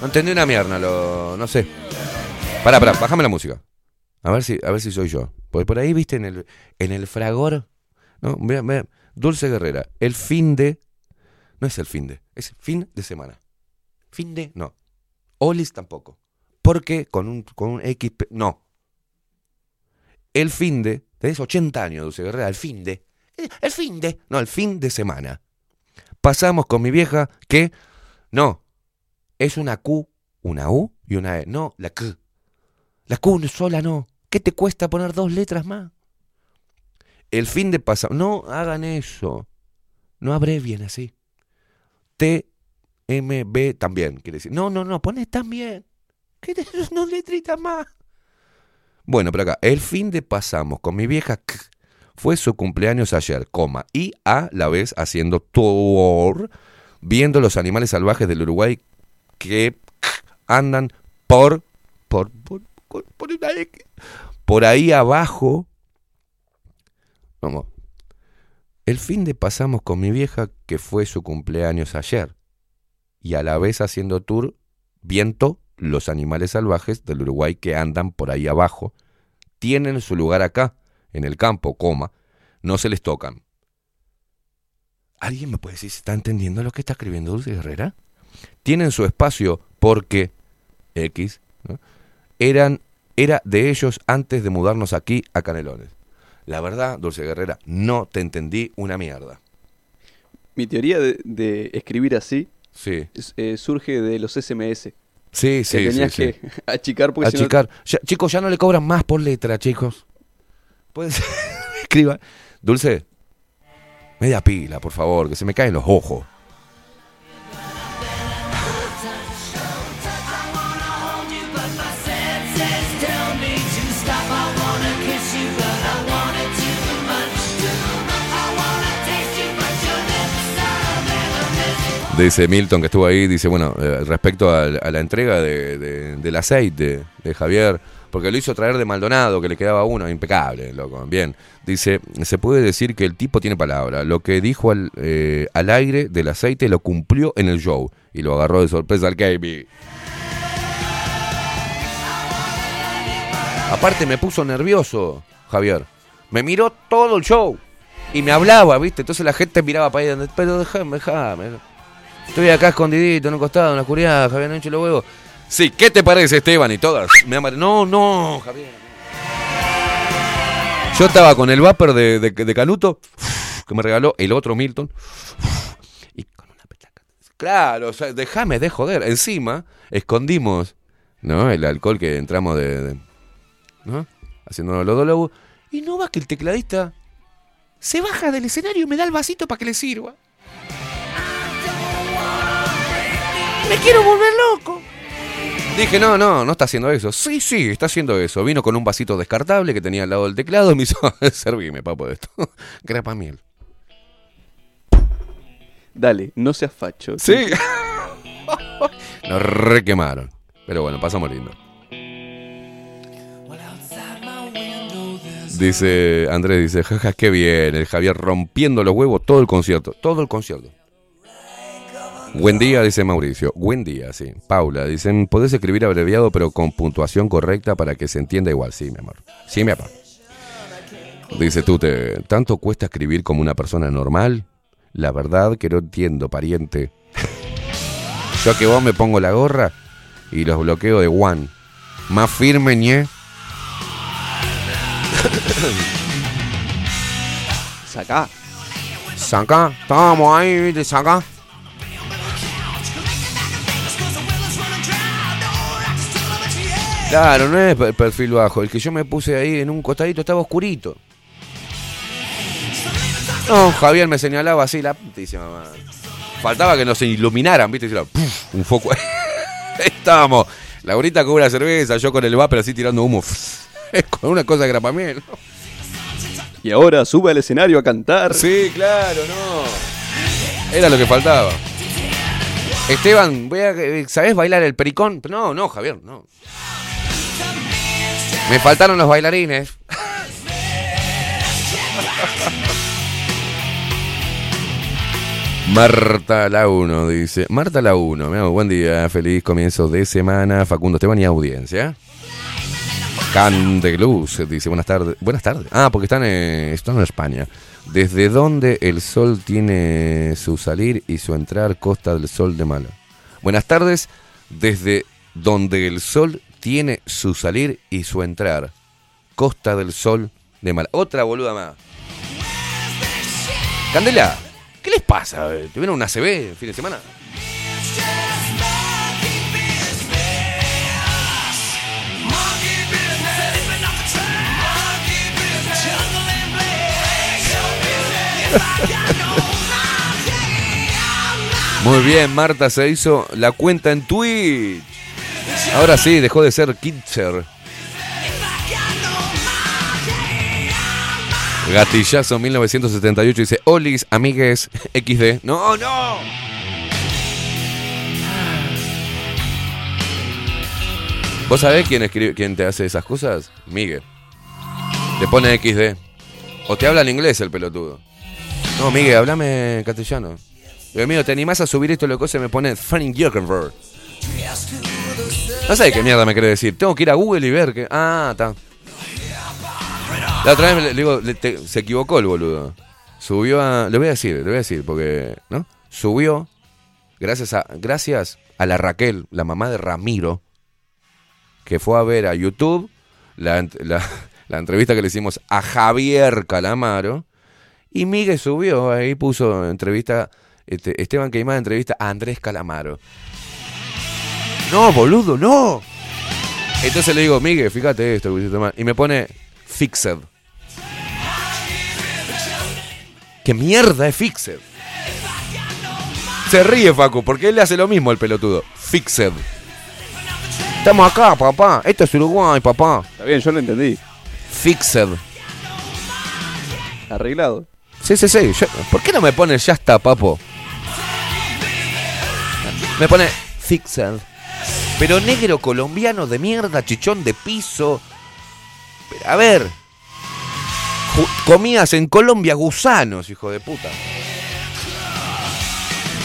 No entendí una mierda, lo, no sé. Pará, pará, bájame la música. A ver si, a ver si soy yo. Porque por ahí, viste, en el, en el fragor. No, mira, mira, Dulce Guerrera, el fin de. No es el fin de, es fin de semana. Fin de, no. Olis tampoco. Porque con un, con un X. No. El fin de. Tenés 80 años, Dulce Guerrera, el fin de. El fin de. No, el fin de semana. Pasamos con mi vieja que. No. Es una Q, una U y una E. No, la Q. La Q sola no. ¿Qué te cuesta poner dos letras más? El fin de pasado. No hagan eso. No abrevien así. T, M, B también, quiere decir. No, no, no, pones también. ¿Qué te dos letritas más? Bueno, pero acá, el fin de pasamos con mi vieja K. Fue su cumpleaños ayer, coma, y a la vez haciendo tour, viendo los animales salvajes del Uruguay que andan por, por, por, por, por ahí abajo. El fin de pasamos con mi vieja que fue su cumpleaños ayer, y a la vez haciendo tour, viento los animales salvajes del Uruguay que andan por ahí abajo, tienen su lugar acá, en el campo, coma, no se les tocan. ¿Alguien me puede decir si está entendiendo lo que está escribiendo Dulce Herrera? Tienen su espacio porque X ¿no? eran era de ellos antes de mudarnos aquí a Canelones. La verdad, Dulce Guerrera, no te entendí una mierda. Mi teoría de, de escribir así Sí. es- eh, surge de los SMS. Sí, sí, que tenías sí, sí. que achicar porque si no- Achicar. Ya- chicos, ya no le cobran más por letra, chicos. Ser- escriba. Dulce, media pila, por favor, que se me caen los ojos. Dice Milton que estuvo ahí, dice, bueno, eh, respecto a, la entrega de- de- del aceite de Javier, porque lo hizo traer de Maldonado, que le quedaba uno, impecable, loco, bien. Dice, se puede decir que el tipo tiene palabra, lo que dijo al, eh, al aire del aceite lo cumplió en el show, y lo agarró de sorpresa al KB. Aparte me puso nervioso, Javier. Me miró todo el show y me hablaba, ¿viste? Entonces la gente miraba para ahí, pero déjame, déjame. Estoy acá escondidito en un costado, en la Javier, no hinche los huevos. Sí, ¿qué te parece, Esteban? Y todas. Me aman- No, no, Javier. Yo estaba con el vapor de, de- Canuto, que me regaló el otro Milton. Y con una petaca. Claro, o sea, déjame de joder. Encima, escondimos, ¿no? El alcohol que entramos de. ¿No? Haciendo los dolobos. Y no va que el tecladista se baja del escenario y me da el vasito para que le sirva. Me quiero volver loco. Dije, no, no, no está haciendo eso. Sí, sí, está haciendo eso. Vino con un vasito descartable que tenía al lado del teclado y me hizo, servime, papo, de esto. Grapa miel. Dale, no seas facho. Sí. Nos requemaron. Pero bueno, pasamos lindo. Dice Andrés, dice, jaja, qué bien, el Javier rompiendo los huevos todo el concierto, todo el concierto. Buen día, dice Mauricio. Buen día, sí. Paula, dicen, podés escribir abreviado pero con puntuación correcta para que se entienda igual. Sí, mi amor. Sí, mi amor. Dice tú, ¿te, ¿tanto cuesta escribir como una persona normal? La verdad que no entiendo, pariente. Yo que vos me pongo la gorra y los bloqueo de one. Más firme, ñe. Sacá. Saca, estamos ahí, ¿viste? Saca. Claro, no es el perfil bajo. El que yo me puse ahí en un costadito estaba oscurito. No, Javier me señalaba así la putísima madre. Faltaba que nos iluminaran, ¿viste? Un foco. Estábamos. Laurita con una cerveza, yo con el vapor así tirando humo. con una cosa grapamiel. Y ahora sube al escenario a cantar. Sí, claro, no. Era lo que faltaba. Esteban, voy a, ¿sabés bailar el pericón? No, no, Javier, no. Me faltaron los bailarines. Marta la 1 dice. Marta la 1, buen día, feliz comienzo de semana. Facundo Esteban y audiencia. Candeluz dice buenas tardes. Buenas tardes. Ah, porque están, eh, están en España. ¿Desde dónde el sol tiene su salir y su entrar Costa del Sol de Mala? Buenas tardes. Desde donde el sol tiene su salir y su entrar Costa del Sol de Mala. Otra boluda más. Candela, ¿qué les pasa? ¿Tuvieron una CB el fin de semana? Muy bien, Marta se hizo la cuenta en Twitch. Ahora sí, dejó de ser Kitcher. Gatillazo 1978 dice, Olis, amigues, XD. No, no. ¿Vos sabés quién, escribe, quién te hace esas cosas? Miguel. Te pone XD. O te habla en inglés el pelotudo. No, Miguel, hablame castellano. Digo, mío, ¿te animás a subir esto loco? Se me pone Funny Zuckerberg. No sé qué mierda me quiere decir. Tengo que ir a Google y ver que. Ah, está. La otra vez le digo, se equivocó el boludo. Subió a. Le voy a decir, le voy a decir, porque. ¿No? Subió. Gracias a. Gracias a la Raquel, la mamá de Ramiro. Que fue a ver a YouTube la, la entrevista que le hicimos a Javier Calamaro. Y Miguel subió, ahí puso entrevista. este, Esteban Queimada entrevista a Andrés Calamaro. No, boludo, no. Entonces le digo, Miguel, fíjate esto que hiciste mal. Y me pone Fixed. ¿Qué mierda es Fixed? Se ríe Facu, porque él le hace lo mismo al pelotudo. Fixed. Estamos acá, papá. Esto es Uruguay, papá. Está bien, yo lo entendí. Fixed. Arreglado. Sí, sí, sí. Yo- ¿Por qué no me pone ya está, papo? Me pone Fixed. Pero negro colombiano de mierda, chichón de piso. Pero, A ver. Comías en Colombia gusanos, hijo de puta.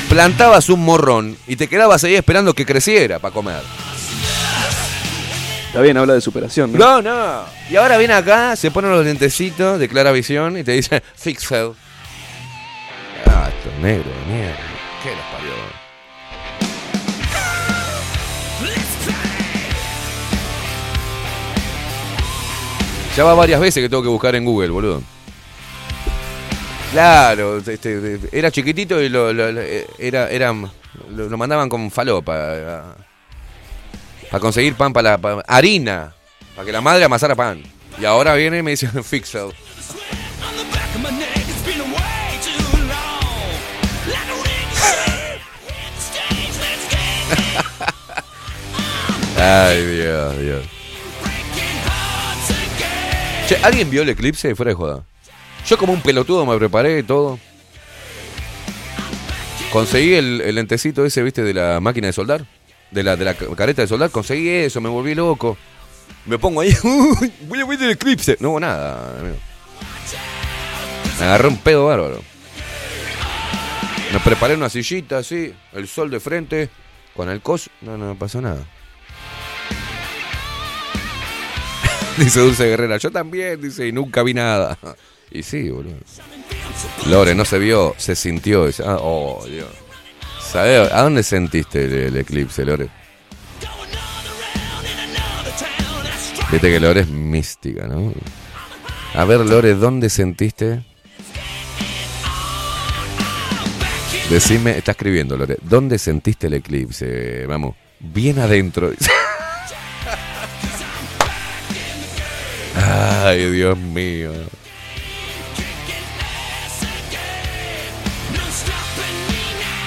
Plantabas un morrón y te quedabas ahí esperando que creciera para comer. Está bien, habla de superación, ¿no? No, no. Y ahora viene acá, se ponen los lentecitos de clara visión y te dice Fixed. Ah, estos negros de mierda. ¿Qué les parió? Ya va varias veces que tengo que buscar en Google, boludo. Claro, este, era chiquitito y lo, lo- era, era, lo mandaban con falopa. Para conseguir pan para la pa- harina. Para que la madre amasara pan. Y ahora viene y me dice Fixel. Ay, Dios, Dios. ¿Alguien vio el eclipse fuera de joda? Yo como un pelotudo me preparé y todo. Conseguí el, el lentecito ese, viste, de la máquina de soldar. De la, de la ca- careta de soldar. Conseguí eso, me volví loco. Me pongo ahí. "Uy, Voy a ver el eclipse. No hubo nada, amigo. Me agarré un pedo bárbaro. Me preparé una sillita así, el sol de frente, con el cos. No, no pasó nada. dice Dulce Guerrera, yo también, dice, y nunca vi nada. Y sí, boludo. Lore, no se vio, se sintió. Dice, ah, oh, Dios. ¿Sabés a dónde sentiste el, el eclipse, Lore? Viste que Lore es mística, ¿no? A ver, Lore, ¿dónde sentiste? Decime, está escribiendo, Lore. ¿Dónde sentiste el eclipse? Vamos, bien adentro. Ay, Dios mío.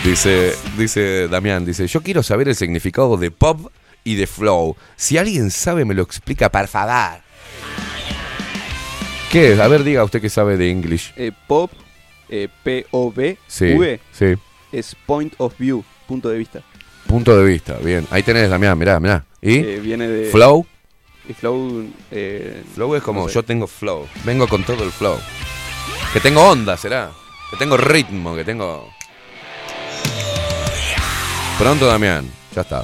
Dice, dice Damián, dice, yo quiero saber el significado de pop y de flow. Si alguien sabe, me lo explica, por favor. ¿Qué es? A ver, diga usted que sabe de English. Eh, pop, eh, P-O-B, Sí, V, sí. es point of view, punto de vista. Punto de vista, bien. Ahí tenés, Damián, mirá, mirá. ¿Y? Eh, viene de... Flow. Y flow... eh, Flow es como no sé. yo tengo flow. Vengo con todo el flow. Que tengo onda, será. Que tengo ritmo, que tengo. Pronto, Damián. Ya está.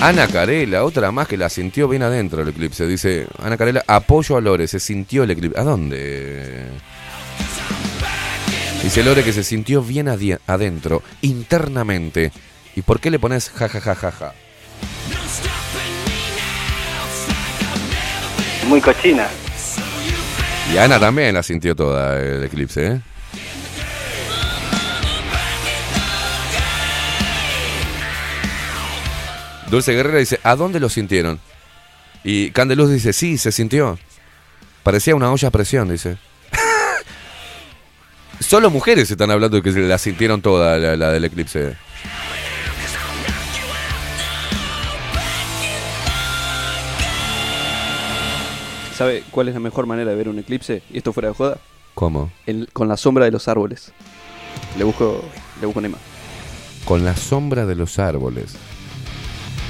Ana Carela, otra más que la sintió bien adentro el eclipse. Dice, Ana Carela, apoyo a Lore, se sintió el eclipse. ¿A dónde? Dice Lore que se sintió bien adentro, internamente. ¿Y por qué le pones ja ja ja ja ja? Muy cochina. Y Ana también la sintió toda el eclipse, ¿eh? Dulce Guerrera dice, ¿a dónde lo sintieron? Y Candeluz dice, sí, se sintió. Parecía una olla a presión, dice. Solo mujeres están hablando de que la sintieron toda la del eclipse. ¿Sabe cuál es la mejor manera de ver un eclipse? Y esto fuera de joda. ¿Cómo? El- con la sombra de los árboles. Le busco, le busco una imagen. Con la sombra de los árboles.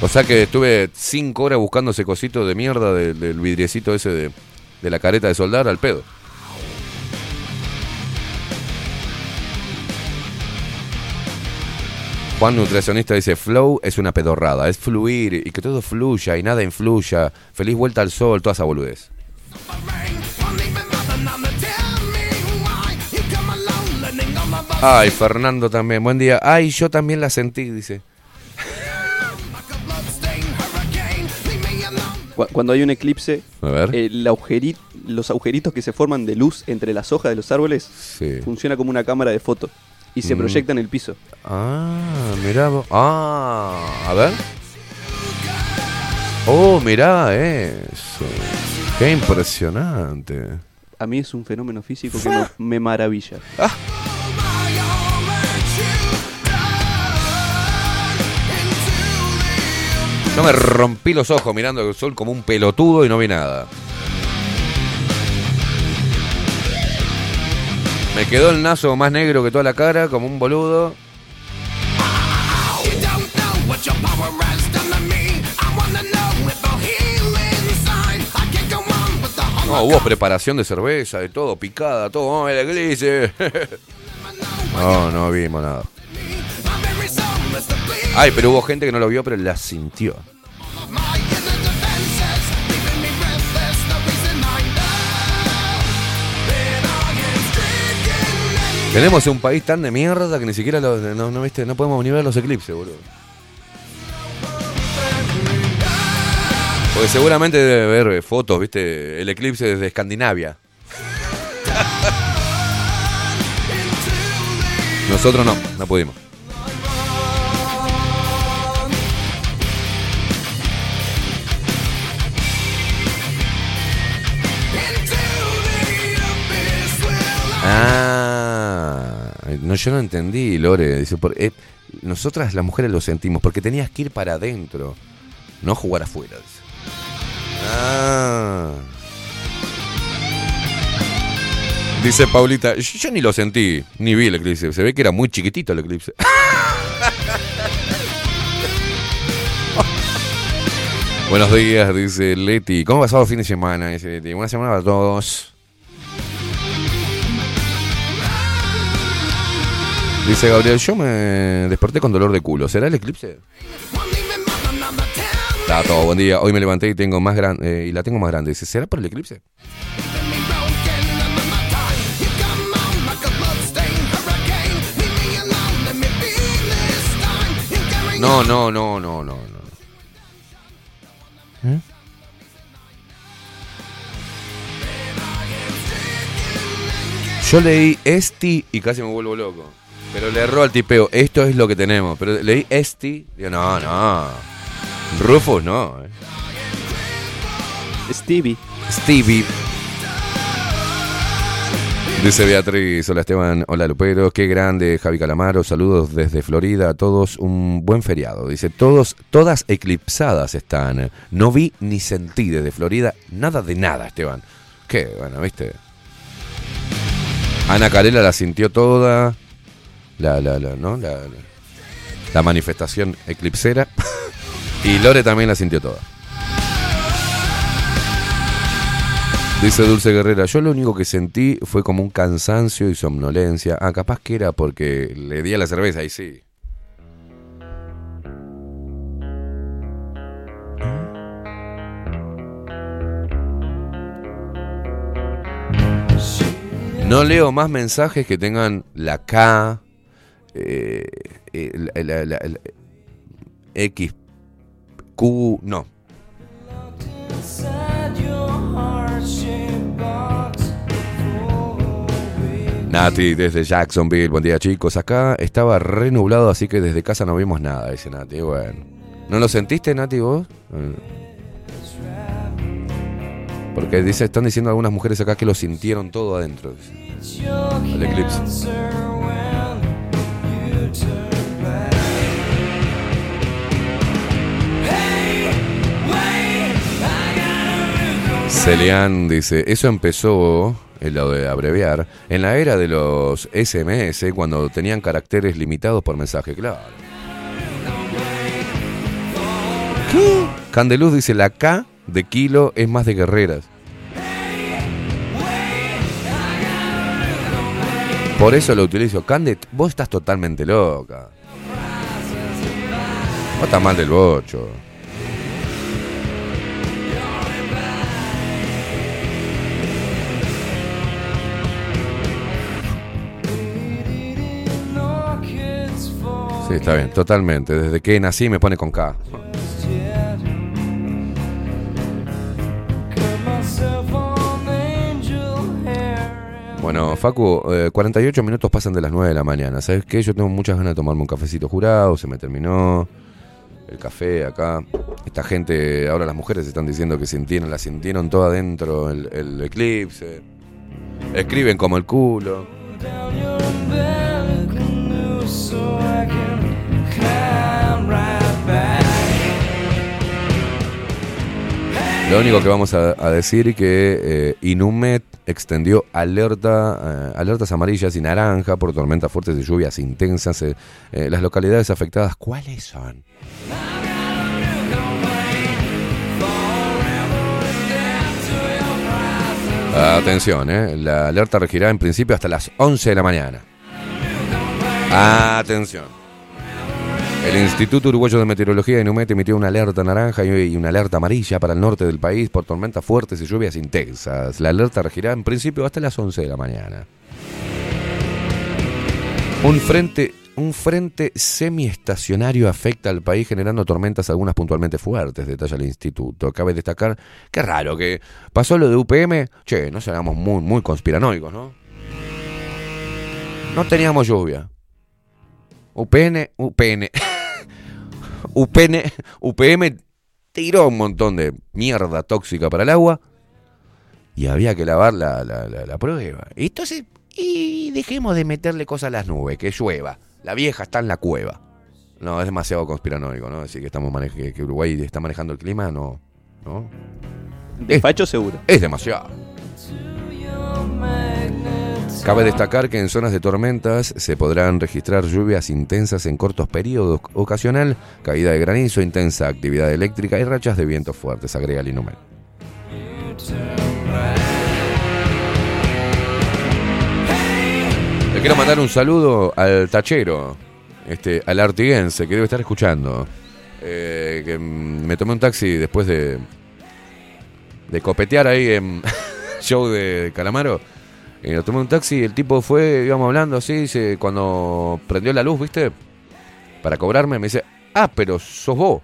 O sea que estuve cinco horas buscando ese cosito de mierda de- del vidriecito ese de, de la careta de soldar al pedo. Juan Nutricionista dice, flow es una pedorrada, es fluir y que todo fluya y nada influya. Feliz vuelta al sol, toda esa boludez. Ay, Fernando también, buen día. Ay, yo también la sentí, dice. Cu- Cuando hay un eclipse, A ver. el agujeri- los agujeritos que se forman de luz entre las hojas de los árboles Sí. funciona como una cámara de foto y se Mm. proyecta en el piso. Ah, mirá. vos. Ah, a ver. Oh, mirá eso. Qué impresionante. A mí es un fenómeno físico que me, me maravilla. Yo me rompí los ojos mirando el sol como un pelotudo y no vi nada. Me quedó el naso más negro que toda la cara, como un boludo. No, hubo preparación de cerveza, de todo, picada, todo. Oh, el eclipse. No, no vimos nada. Ay, pero hubo gente que no lo vio, pero la sintió. Tenemos un país tan de mierda que ni siquiera no, no, ¿viste? no podemos ni ver los eclipses, boludo. Porque seguramente debe ver eh, fotos, ¿viste? El eclipse desde Escandinavia. Nosotros no, no pudimos. Ah, no, yo no entendí, Lore. Eh, nosotras las mujeres lo sentimos porque tenías que ir para adentro, no jugar afuera. dice. Ah. Dice Paulita, yo, ni lo sentí, ni vi el eclipse. Se ve que era muy chiquitito el eclipse. Buenos días, dice Leti. ¿Cómo ha pasado el fin de semana? Dice Leti. Una semana para todos. Dice Gabriel, yo me desperté con dolor de culo. ¿Será el eclipse? Está todo, buen día. Hoy me levanté y tengo más grande y la tengo más grande. Dice, ¿será por el eclipse? No, no, no, no, no, no. ¿Eh? Yo leí Esti y casi me vuelvo loco. Pero le erró al tipeo. Esto es lo que tenemos. Pero leí Esti. Digo, no, no. Rufus no. eh. Stevie. Stevie. Dice Beatriz, hola Esteban, hola Lupero, qué grande Javi Calamaro, saludos desde Florida a todos, un buen feriado. Dice, todos, todas eclipsadas están, no vi ni sentí desde Florida nada de nada Esteban. Qué bueno, viste. Ana Carela la sintió toda, la, la, la, ¿no? La, la, la manifestación eclipsera, Y Lore también la sintió toda. Dice Dulce Guerrera, yo lo único que sentí fue como un cansancio y somnolencia. Ah, capaz que era porque le di a la cerveza, y sí. No leo más mensajes que tengan la K, eh, eh la, la, X Q, no. Nati desde Jacksonville, buen día chicos. Acá estaba re nublado, así que desde casa no vimos nada, dice Nati. Bueno, ¿no lo sentiste, Nati, vos? Eh. Porque dice, están diciendo algunas mujeres acá que lo sintieron todo adentro. dice. El eclipse. Celian dice, eso empezó, en lo de abreviar, en la era de los SMS, cuando tenían caracteres limitados por mensaje, claro. ¿Qué? Candeluz dice, la K de kilo es más de guerreras. Por eso lo utilizo. Cande, vos estás totalmente loca. Vos estás mal del bocho. Sí, está bien, totalmente. Desde que nací me pone con K. Bueno, Facu, eh, 48 minutos pasan de las 9 de la mañana. ¿Sabes qué? Yo tengo muchas ganas de tomarme un cafecito jurado, se me terminó el café acá. Esta gente, ahora las mujeres están diciendo que sintieron, la sintieron toda adentro el eclipse. Escriben como el culo. Lo único que vamos a, a decir que eh, Inumet extendió alerta, eh, alertas amarillas y naranja por tormentas fuertes de lluvias intensas. eh, las localidades afectadas, ¿cuáles son? Atención, la alerta regirá en principio hasta las 11 de la mañana. Atención. El Instituto Uruguayo de Meteorología Inumet emitió una alerta naranja y una alerta amarilla para el norte del país por tormentas fuertes y lluvias intensas. La alerta regirá en principio hasta las 11 de la mañana. Un frente, un frente semiestacionario afecta al país generando tormentas algunas puntualmente fuertes, detalla el instituto. Cabe destacar, qué raro que pasó lo de UPM. Che, no seamos muy, muy conspiranoicos, ¿no? No teníamos lluvia. UPN, UPN. UPN, UPM tiró un montón de mierda tóxica para el agua y había que lavar la, la, la- la prueba. Y entonces, y dejemos de meterle cosas a las nubes, que llueva. La vieja está en la cueva. No, es demasiado conspiranoico, ¿no? Decir que, estamos que, que Uruguay está manejando el clima, no. ¿no? Despacho seguro. Es demasiado. Cabe destacar que en zonas de tormentas se podrán registrar lluvias intensas en cortos periodos, ocasional caída de granizo, intensa actividad eléctrica y rachas de vientos fuertes, agrega el Inumet. Le quiero mandar un saludo al tachero, este, al artiguense que debe estar escuchando. Eh, que me tomé un taxi después de, de copetear ahí en show de Calamaro. Y nos tomé un taxi el tipo fue, íbamos hablando así, dice, cuando prendió la luz, ¿viste? Para cobrarme, me dice, ah, pero sos vos.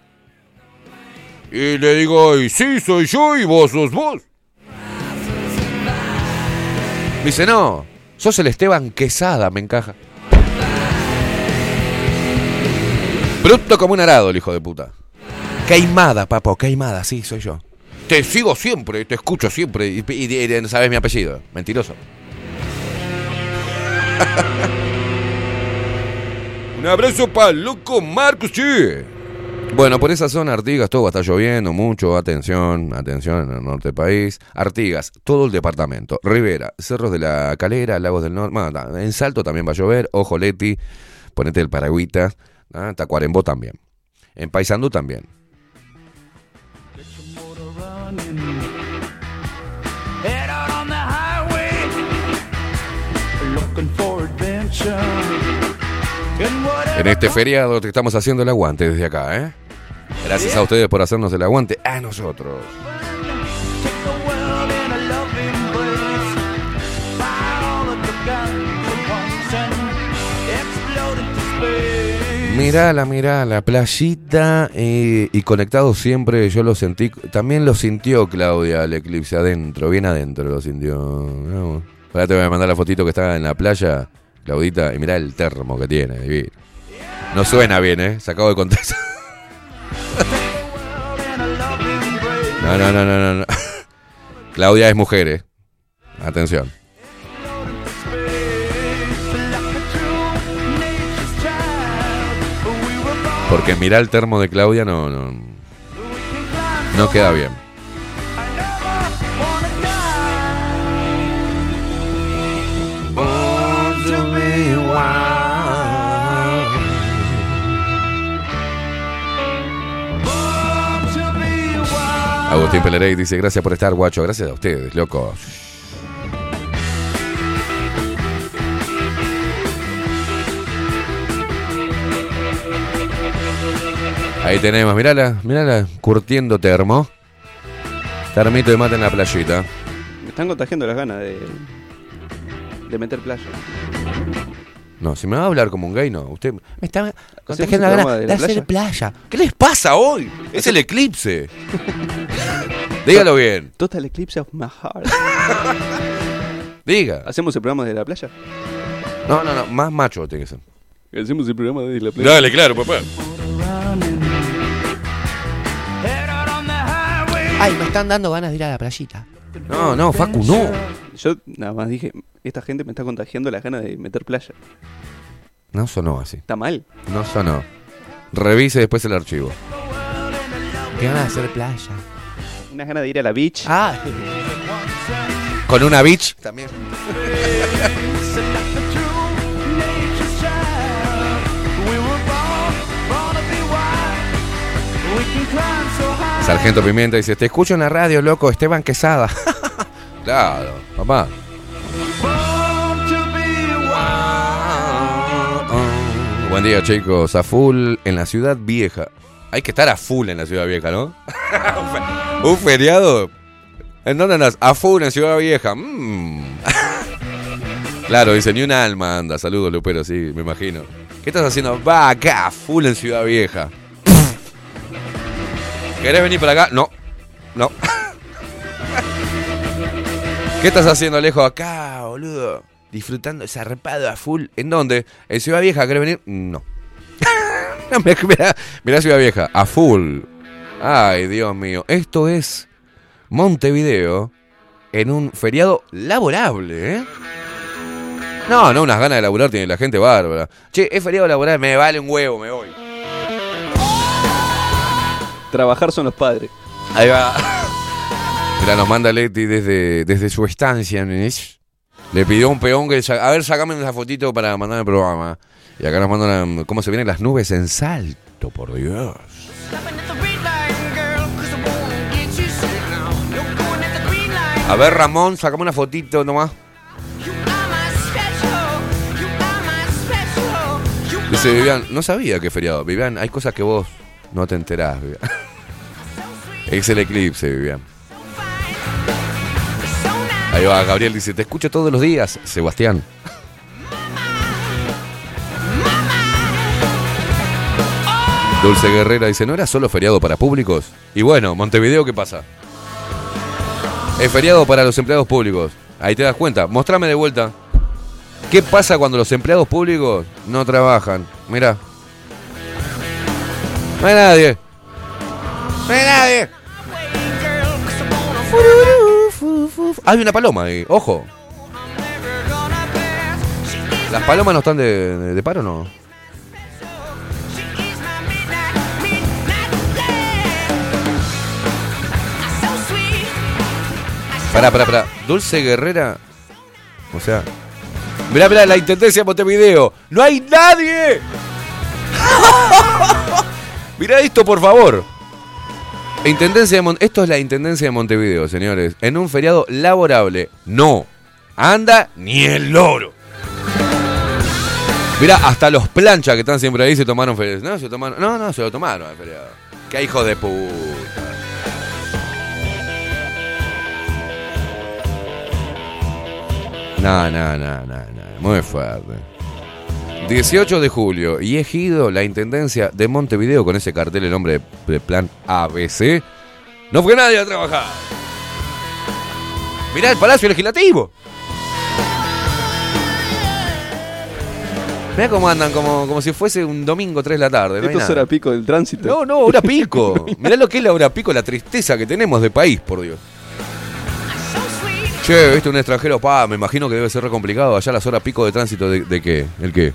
Y le digo, y sí, soy yo y vos sos vos. Me dice, no, sos el Esteban Quesada, me encaja. Bruto como un arado, el hijo de puta. Queimada, papo, queimada, sí, soy yo. Te sigo siempre, te escucho siempre y, y- y sabes mi apellido. Mentiroso. Un abrazo para el loco Marcos, che. Bueno, por esa zona, Artigas, todo va a estar lloviendo mucho. Atención, atención en el norte del país. Artigas, todo el departamento. Rivera, Cerros de la Calera, Lagos del Norte. bueno, en Salto también va a llover. Ojo, Leti, ponete el paragüita. ¿ah? Tacuarembó también. En Paysandú también. En este feriado te estamos haciendo el aguante desde acá, ¿eh? Gracias a ustedes por hacernos el aguante a nosotros. Mirala, mirala, playita eh, y conectado siempre, yo lo sentí, también lo sintió Claudia el eclipse adentro, bien adentro lo sintió. Ahora te voy a mandar la fotito que está en la playa Claudita, y mirá el termo que tiene, divino. No suena bien, ¿eh? Sacado de contexto. No, no, no, no, no. Claudia es mujer, ¿eh? Atención. Porque mirar el termo de Claudia no, no, no queda bien. Agustín Pelerey dice, gracias por estar, guacho. Gracias a ustedes, loco. Ahí tenemos, mirala, mirala, curtiendo termo. Termito de mate en la playita. Me están contagiando las ganas de, de meter playa. No, si me va a hablar como un gay, no. Usted me está ¿Hacemos contagiando la gana de de la hacer playa? playa. ¿Qué les pasa hoy? Es el eclipse. Dígalo bien. Total Eclipse of my heart. Diga. ¿Hacemos el programa de la playa? No, no, no, más macho tiene que ser. Hacemos el programa de la playa. Dale, claro, papá. Ay, me están dando ganas de ir a la playita. No, no, Facu, no. Yo nada más dije, esta gente me está contagiando las ganas de meter playa. No sonó así. Está mal. No sonó. Revise después el archivo. Qué ganas de hacer playa. Unas ganas de ir a la beach. Ah, Con una bitch también. Sargento Pimienta dice, te escucho en la radio, loco, Esteban Quesada. claro, papá. Buen día, chicos. A full en la ciudad vieja. Hay que estar a full en la ciudad vieja, ¿no? Un feriado. ¿En dónde andas? A full en Ciudad Vieja. Mm. claro, dice, ni un alma anda. Saludos, Lupero, sí, me imagino. ¿Qué estás haciendo? Va acá, a full en Ciudad Vieja. ¿Querés venir para acá? No. No. ¿Qué estás haciendo, Alejo? Acá, boludo. Disfrutando zarpado a full. ¿En dónde? ¿En Ciudad Vieja? ¿Querés venir? No. mirá, mirá Ciudad Vieja, a full. Ay, Dios mío. Esto es Montevideo en un feriado laborable, ¿eh? No, no, unas ganas de laburar tiene la gente bárbara. Che, es feriado laboral, me vale un huevo, me voy. Trabajar son los padres. Ahí va. Mira, nos manda Leti desde, desde su estancia. Le pidió un peón que... A ver, sacame esa fotito para mandar el programa. Y acá nos mandan cómo se vienen las nubes en salto, por Dios. A ver, Ramón, sacame una fotito nomás. Dice Vivian, no sabía que feriado. Vivian, hay cosas que vos no te enterás, Vivian. Es el eclipse, Vivian. Ahí va, Gabriel dice, te escucho todos los días, Sebastián. Dulce Guerrera dice, ¿no era solo feriado para públicos? Y bueno, Montevideo, ¿qué pasa? Es feriado para los empleados públicos. Ahí te das cuenta. Mostrame de vuelta. ¿Qué pasa cuando los empleados públicos no trabajan? Mira. No hay nadie. No hay nadie. Hay una paloma ahí, ojo. ¿Las palomas no están de, paro no? Pará, pará, pará. Dulce Guerrera. O sea. Mirá, mirá, la intendencia de Montevideo. ¡No hay nadie! mirá esto, por favor. Intendencia Esto es la Intendencia de Montevideo, señores. En un feriado laborable. No. Anda ni el loro. Mirá, hasta los planchas que están siempre ahí se tomaron feriado. No, se tomaron. No, no, se lo tomaron el feriado. Qué hijo de puta. No, no, no, no, no. Muy fuerte. 18 de julio y Ejido, la intendencia de Montevideo con ese cartel el nombre de, plan ABC. No fue nadie a trabajar. Mirá el Palacio Legislativo. Mirá cómo andan, como, como si fuese un domingo 3 de la tarde. No, Esto es hora pico del tránsito. no, no, hora pico. Mirá lo que es la hora pico, la tristeza que tenemos de país, por Dios. Che, viste un extranjero, pa, me imagino que debe ser re complicado. Allá las horas pico de tránsito, ¿de, de qué? ¿El qué?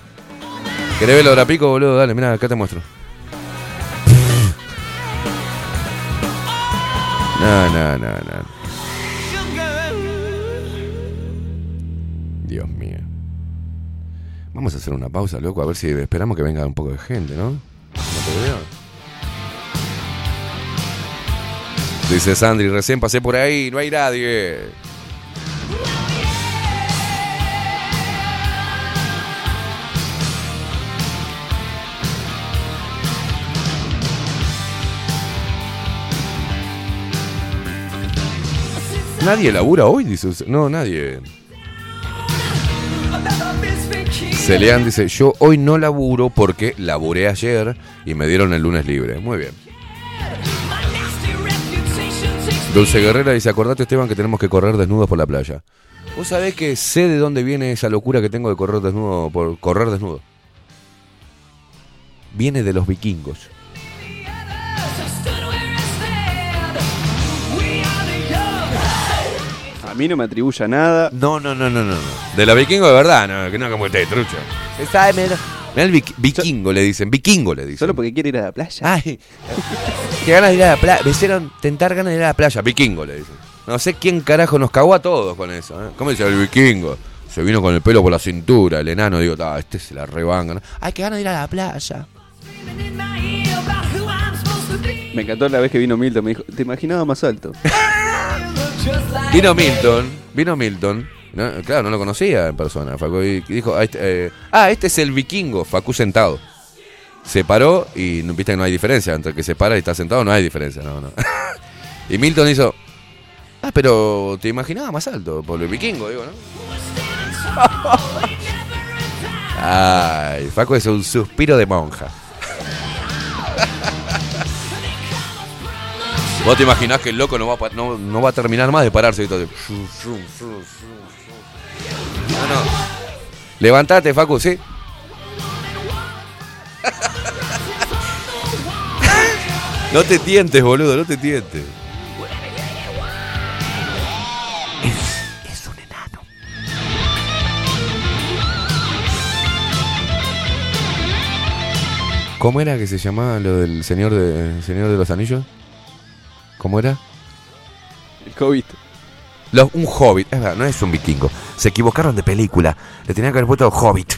¿Querés ver la pico, boludo? Dale, mira, acá te muestro. No, no, no, no. Dios mío. Vamos a hacer una pausa, loco, a ver si esperamos que venga un poco de gente, ¿no? No te veo. Dice Sandri, recién pasé por ahí, no hay nadie. ¿Nadie labura hoy? Dice usted. No, nadie. Celean dice, yo hoy no laburo porque laburé ayer y me dieron el lunes libre. Muy bien. Dulce Guerrera dice, acordate Esteban que tenemos que correr desnudos por la playa. Vos sabés que sé de dónde viene esa locura que tengo de correr desnudo por correr desnudo. Viene de los vikingos. A mí no me atribuya nada. No, no, no, no, no. no. De los vikingos de verdad, no, que no como usted, trucha. Está, mira. Mirá el vik- vikingo le dicen, vikingo le dicen. Solo porque quiere ir a la playa. Ay, qué ganas de ir a la playa. Me hicieron tentar ganas de ir a la playa. Vikingo le dicen. No sé quién carajo nos cagó a todos con eso. ¿eh? ¿Cómo dice el vikingo? Se vino con el pelo por la cintura, el enano. Digo, ah, este se la rebanga. ¿no? Ay, qué ganas de ir a la playa. Me encantó la vez que vino Milton. Me dijo, te imaginaba más alto. Vino Milton, vino Milton. Claro, no lo conocía en persona. Facu, y dijo, ah, este, eh, ah, este es el vikingo, Facu sentado. Se paró y viste que no hay diferencia. Entre que se para y está sentado no hay diferencia. No, no. y Milton hizo, ah, pero te imaginaba más alto por el vikingo, digo, ¿no? Ay, Facu es un suspiro de monja. Vos te imaginás que el loco no va a, no, va a terminar más de pararse y todo. No, no. Levantate, Facu, ¿sí? No te tientes, boludo, no te tientes. Es un enano. ¿Cómo era que se llamaba lo del señor de, señor de los anillos? ¿Cómo era? El COVID. Los- un hobbit, es verdad, no es un vikingo. Se equivocaron de película. Le tenían que haber puesto hobbit.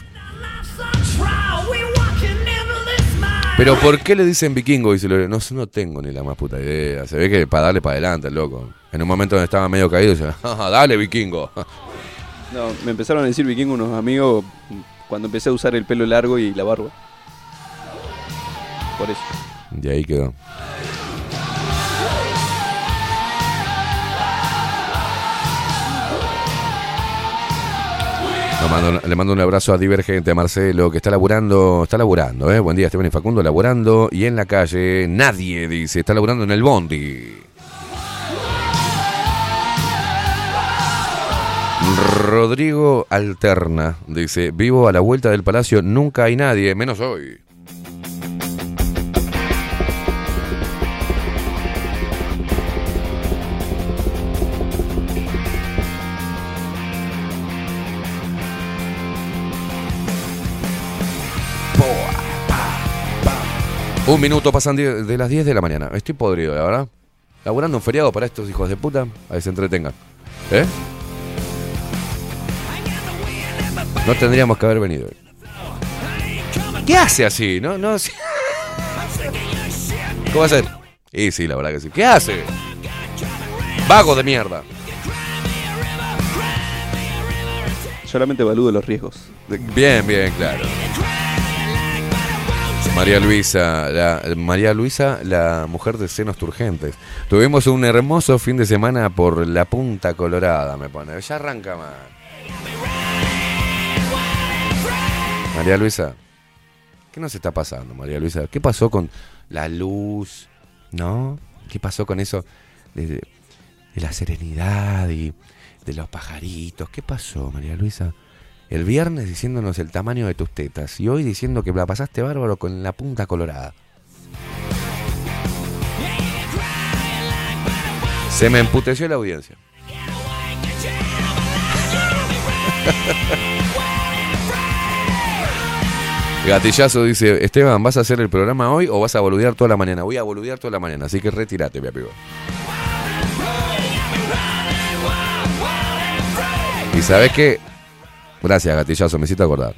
Pero ¿por qué le dicen vikingo? Dice Lore. No, no tengo ni la más puta idea. Se ve que para darle para adelante, el loco. En un momento donde estaba medio caído, dice, "Ah, dale vikingo. No, me empezaron a decir vikingo unos amigos cuando empecé a usar el pelo largo y la barba. Por eso. Y ahí quedó. Le mando un abrazo a Divergente, a Marcelo, que está laburando, está laburando, ¿eh? Buen día, Esteban y Facundo, laburando. Y en la calle, nadie dice, está laburando en el Bondi. Rodrigo Alterna dice, vivo a la vuelta del palacio, nunca hay nadie, menos hoy. Un minuto pasan de las 10 de la mañana. Estoy podrido, la verdad. Laburando un feriado para estos hijos de puta. A que se entretengan. ¿Eh? No tendríamos que haber venido. ¿Qué hace así? No. ¿Cómo va a ser? Y sí, la verdad que sí. ¿Qué hace? Vago de mierda. Solamente evalúo los riesgos. Bien, bien, claro. María Luisa, la, María Luisa, la mujer de senos turgentes. Tuvimos un hermoso fin de semana por la Punta Colorada, me pone. Ya arranca más. María Luisa, ¿qué nos está pasando, María Luisa? ¿Qué pasó con la luz? ¿No? ¿Qué pasó con eso de, de la serenidad y de los pajaritos? ¿Qué pasó, María Luisa? El viernes diciéndonos el tamaño de tus tetas y hoy diciendo que la pasaste bárbaro con la punta colorada. Se me emputeció la audiencia. Gatillazo dice, Esteban, ¿vas a hacer el programa hoy o vas a boludear toda la mañana? Voy a boludear toda la mañana, así que retírate, mi amigo. Y sabes qué? Gracias, Gatillazo, me hiciste acordar.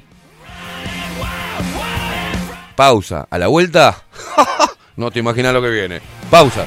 Pausa. A la vuelta. no te imaginas lo que viene. Pausa.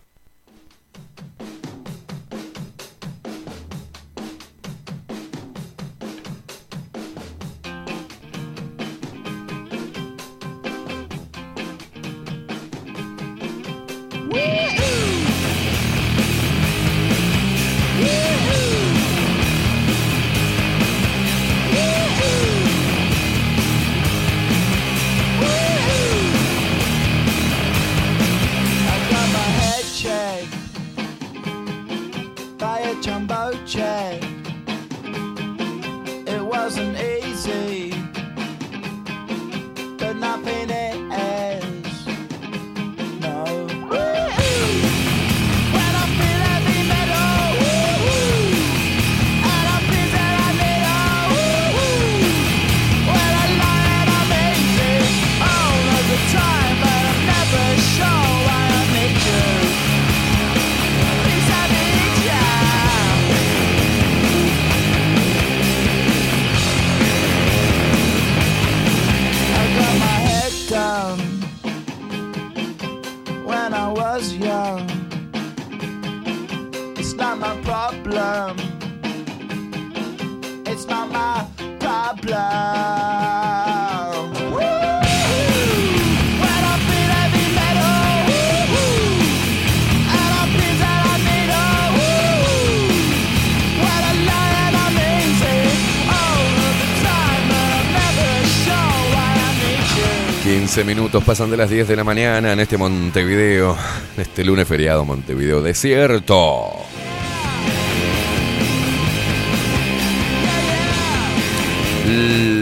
15 minutos pasan de las 10 de la mañana en este Montevideo, este lunes feriado Montevideo desierto.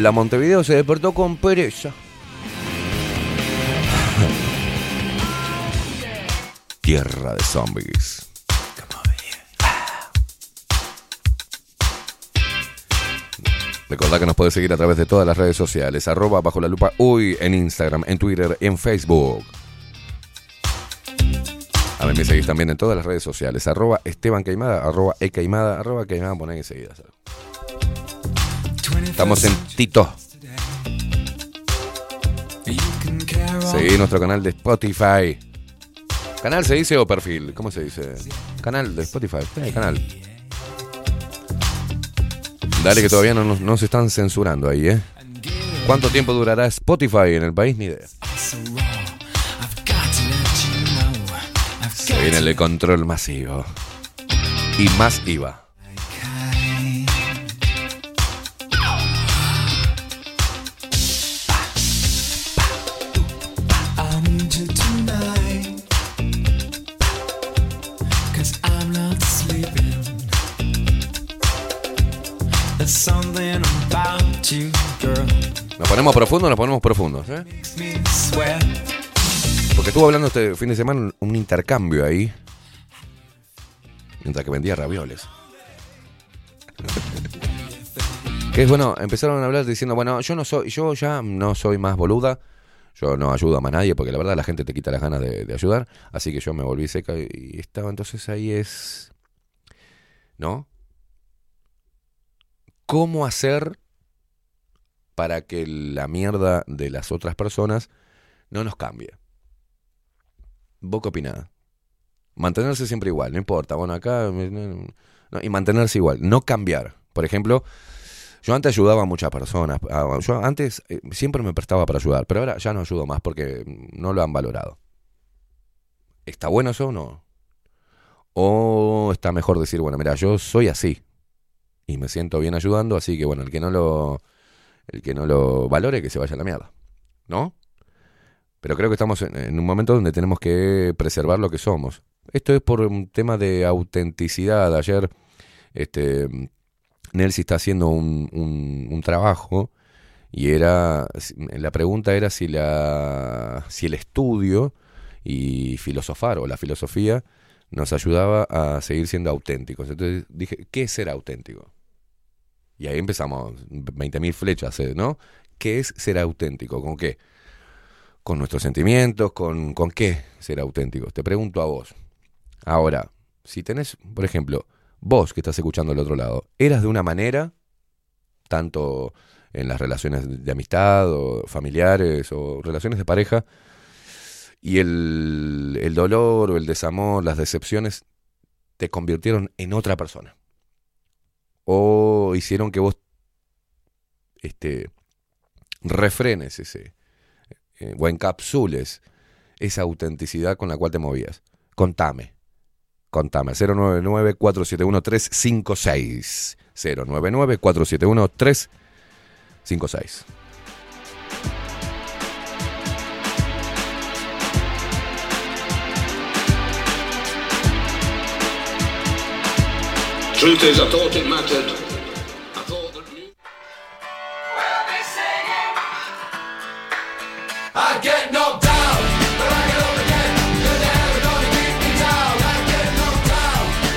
La Montevideo se despertó con pereza. Tierra de zombies. Recordá que nos puedes seguir a través de todas las redes sociales, arroba bajo la lupa uy en Instagram, en Twitter, en Facebook. A mí me seguís también en todas las redes sociales, arroba Esteban Caimada, arroba E Caimada, arroba Caimada, poné enseguida. Estamos en Tito. Seguí nuestro canal de Spotify. ¿Canal se dice o perfil? ¿Cómo se dice? Canal de Spotify. Canal. Dale que todavía no se están censurando ahí, ¿eh? ¿Cuánto tiempo durará Spotify en el país? Ni idea. Se viene el control masivo. Y más IVA. Ponemos profundo, nos ponemos profundos, ¿eh? Porque estuvo hablando este fin de semana un- intercambio ahí. Mientras que vendía ravioles. Que es bueno, empezaron a hablar diciendo, bueno, yo no soy, yo ya no soy más boluda, yo no ayudo a más nadie, porque la verdad la gente te quita las ganas de, de ayudar, así que yo me volví seca y estaba entonces ahí es. ¿No? ¿Cómo hacer para que la mierda de las otras personas no nos cambie? ¿Vos qué? Mantenerse siempre igual, no importa. Bueno, acá. eh, y mantenerse igual, no cambiar. Por ejemplo, yo antes ayudaba a muchas personas. ah, Yo antes eh, siempre me prestaba para ayudar, pero ahora ya no ayudo más porque no lo han valorado. ¿Está bueno eso o no? O está mejor decir, bueno, mira, yo soy así y me siento bien ayudando, así que bueno, el que no lo el que no lo valore que se vaya a la mierda. ¿No? Pero creo que estamos en, un momento donde tenemos que preservar lo que somos. Esto es por un tema de autenticidad. Ayer este Nelsi está haciendo un, un- un trabajo y era la pregunta era si la si el estudio y filosofar o la filosofía nos ayudaba a seguir siendo auténticos. Entonces dije, ¿qué es ser auténtico? Y ahí empezamos 20.000 flechas, ¿eh? ¿no? ¿Qué es ser auténtico? ¿Con qué? Con nuestros sentimientos, con, qué ser auténticos. Te pregunto a vos. Ahora, si tenés, por ejemplo, vos que estás escuchando al otro lado, eras de una manera, tanto en las relaciones de amistad o familiares o relaciones de pareja, y el, el dolor o el desamor, las decepciones, te convirtieron en otra persona. O hicieron que vos este, refrenes ese, eh, o encapsules esa autenticidad con la cual te movías. Contame. Contame. 099-471-356. 099-471-356. Down,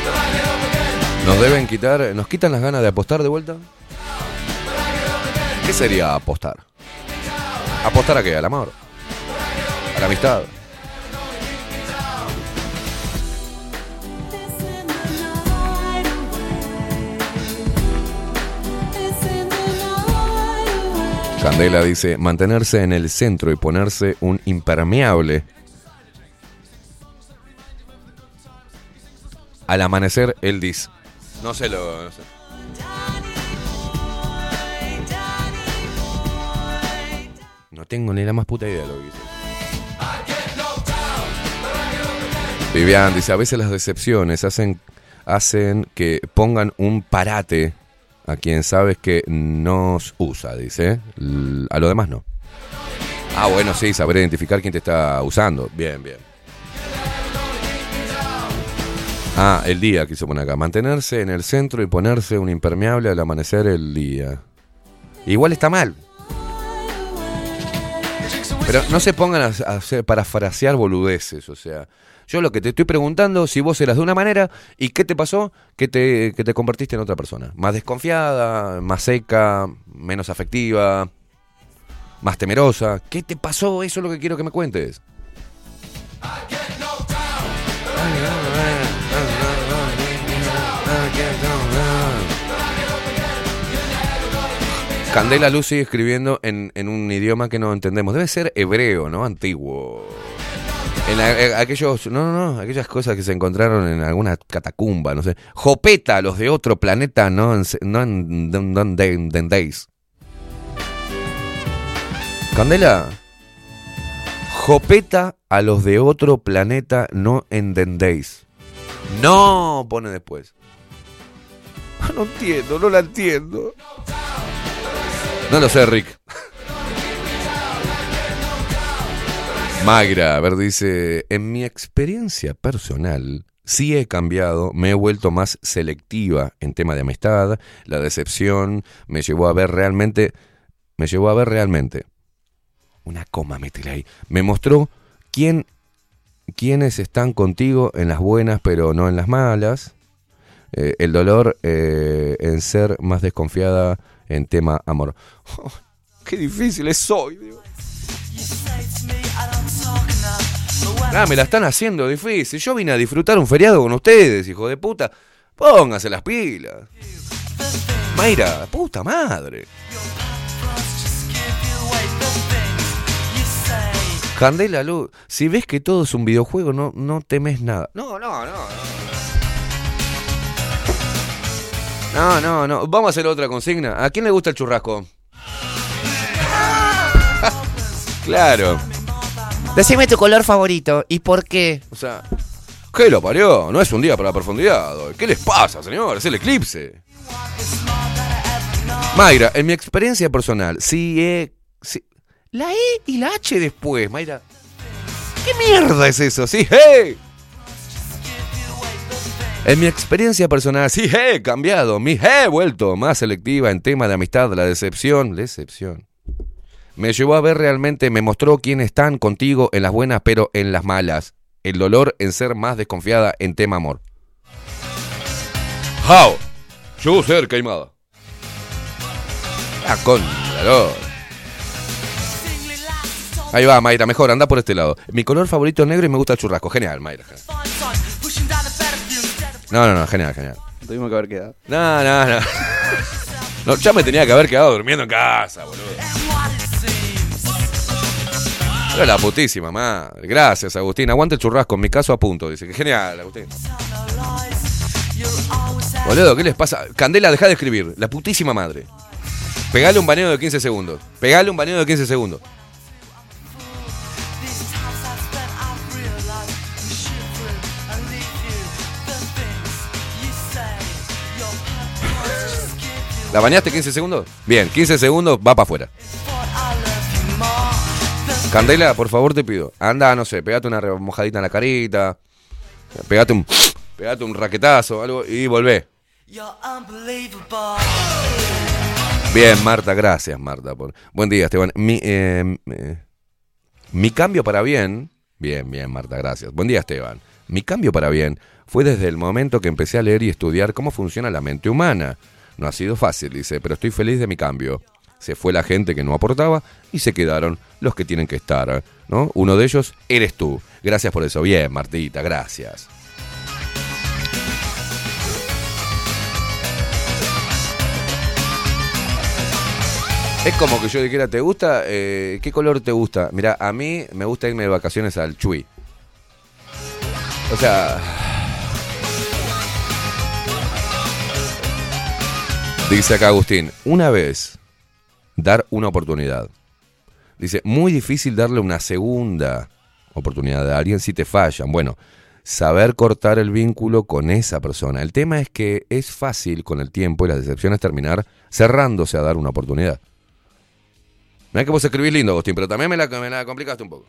but I get up again. ¿Nos deben quitar, nos quitan las ganas de apostar de vuelta? ¿Qué sería apostar? ¿Apostar a qué? ¿Al amor? ¿A la amistad? Candela dice, mantenerse en el centro y ponerse un impermeable. Al amanecer, él dice. No sé lo... no. No tengo ni la más puta idea de lo que dice. Vivian dice, a veces las decepciones hacen, hacen que pongan un parate a quien sabes que nos usa, dice. A lo demás no. Ah, bueno, sí, saber identificar quién te está usando. Bien, bien. Ah, el día quiso poner acá. Mantenerse en el centro y ponerse un impermeable al amanecer el día. Igual está mal. Pero no se pongan a, a hacer parafrasear boludeces, o sea. Yo lo que te estoy preguntando, si vos eras de una manera y qué te pasó, que te, que te convertiste en otra persona. Más desconfiada, más seca, menos afectiva, más temerosa. ¿Qué te pasó? Eso es lo que quiero que me cuentes. Candela Lucy escribiendo en, en un idioma que no entendemos. Debe ser hebreo, ¿no? Antiguo. En a- eh, aquellos, no, no, no, aquellas cosas que se encontraron en alguna catacumba, no sé. Jopeta, los de otro planeta, no no en, Dun- Dun- Dun- Dun Days. Candela, Jopeta a los de otro planeta, no en Den Days. No, pone después. No entiendo, no la entiendo. No lo sé, Rick. Magra, a ver, dice, en mi experiencia personal, sí he cambiado, me he vuelto más selectiva en tema de amistad, la decepción me llevó a ver realmente, me llevó a ver realmente. Una coma, métele ahí. Me mostró quién, quiénes están contigo en las buenas, pero no en las malas. Eh, el dolor eh, en ser más desconfiada en tema amor. qué difícil es hoy. Ah, me la están haciendo difícil. Yo vine a disfrutar un feriado con ustedes, hijo de puta. Pónganse las pilas. Mayra, puta madre. Candela Luz, si ves que todo es un videojuego, no, no temes nada. No, no, no. No, no, no. Vamos a hacer otra consigna. ¿A quién le gusta el churrasco? claro. Decime tu color favorito y por qué. O sea, ¿qué lo parió? No es un día para la profundidad. ¿Qué les pasa, señor? Es el eclipse. Mayra, en mi experiencia personal, sí sí- La E y la H después, Mayra. ¿Qué mierda es eso? Sí, hey. En mi experiencia personal, sí he cambiado, mi he vuelto más selectiva en tema de amistad, la decepción, decepción. Me llevó a ver realmente, me mostró quiénes están contigo en las buenas, pero en las malas. El dolor en ser más desconfiada en tema amor. How? Yo ser queimada. Ah, con calor. Ahí va, Mayra, mejor, anda por este lado. Mi color favorito es negro y me gusta el churrasco. Genial, Mayra. No, no, no, genial, genial. Tuvimos que haber quedado. No, no, no. No, ya me tenía que haber quedado durmiendo en casa, boludo. La putísima madre. Gracias, Agustín. Aguante el churrasco. En mi caso, a punto. Dice que genial, Agustín. Boludo, ¿qué les pasa? Candela, deja de escribir. La putísima madre. Pegale un baneo de 15 segundos. Pegale un baneo de 15 segundos. ¿La bañaste 15 segundos? Bien, 15 segundos, va para afuera. Candela, por favor te pido. Anda, no sé, pegate una mojadita en la carita. Pegate un, pegate un raquetazo, algo, y volvé. Bien, Marta, gracias, Marta. Por... Buen día, Esteban. Mi, eh, eh, mi cambio para bien. Bien, bien, Marta, gracias. Buen día, Esteban. Mi cambio para bien fue desde el momento que empecé a leer y estudiar cómo funciona la mente humana. No ha sido fácil, dice, pero estoy feliz de mi cambio. Se fue la gente que no aportaba y se quedaron los que tienen que estar, ¿no? Uno de ellos eres tú. Gracias por eso. Bien, Martita, gracias. Es como que yo dijera, ¿te gusta? Eh, ¿Qué color te gusta? Mira, a mí me gusta irme de vacaciones al Chuy. O sea... Dice acá Agustín, una vez dar una oportunidad. Dice, muy difícil darle una segunda oportunidad a alguien si te fallan. Bueno, saber cortar el vínculo con esa persona. El tema es que es fácil con el tiempo y las decepciones terminar cerrándose a dar una oportunidad. Es que vos escribís lindo, Agustín, pero también me la, me la complicaste un poco.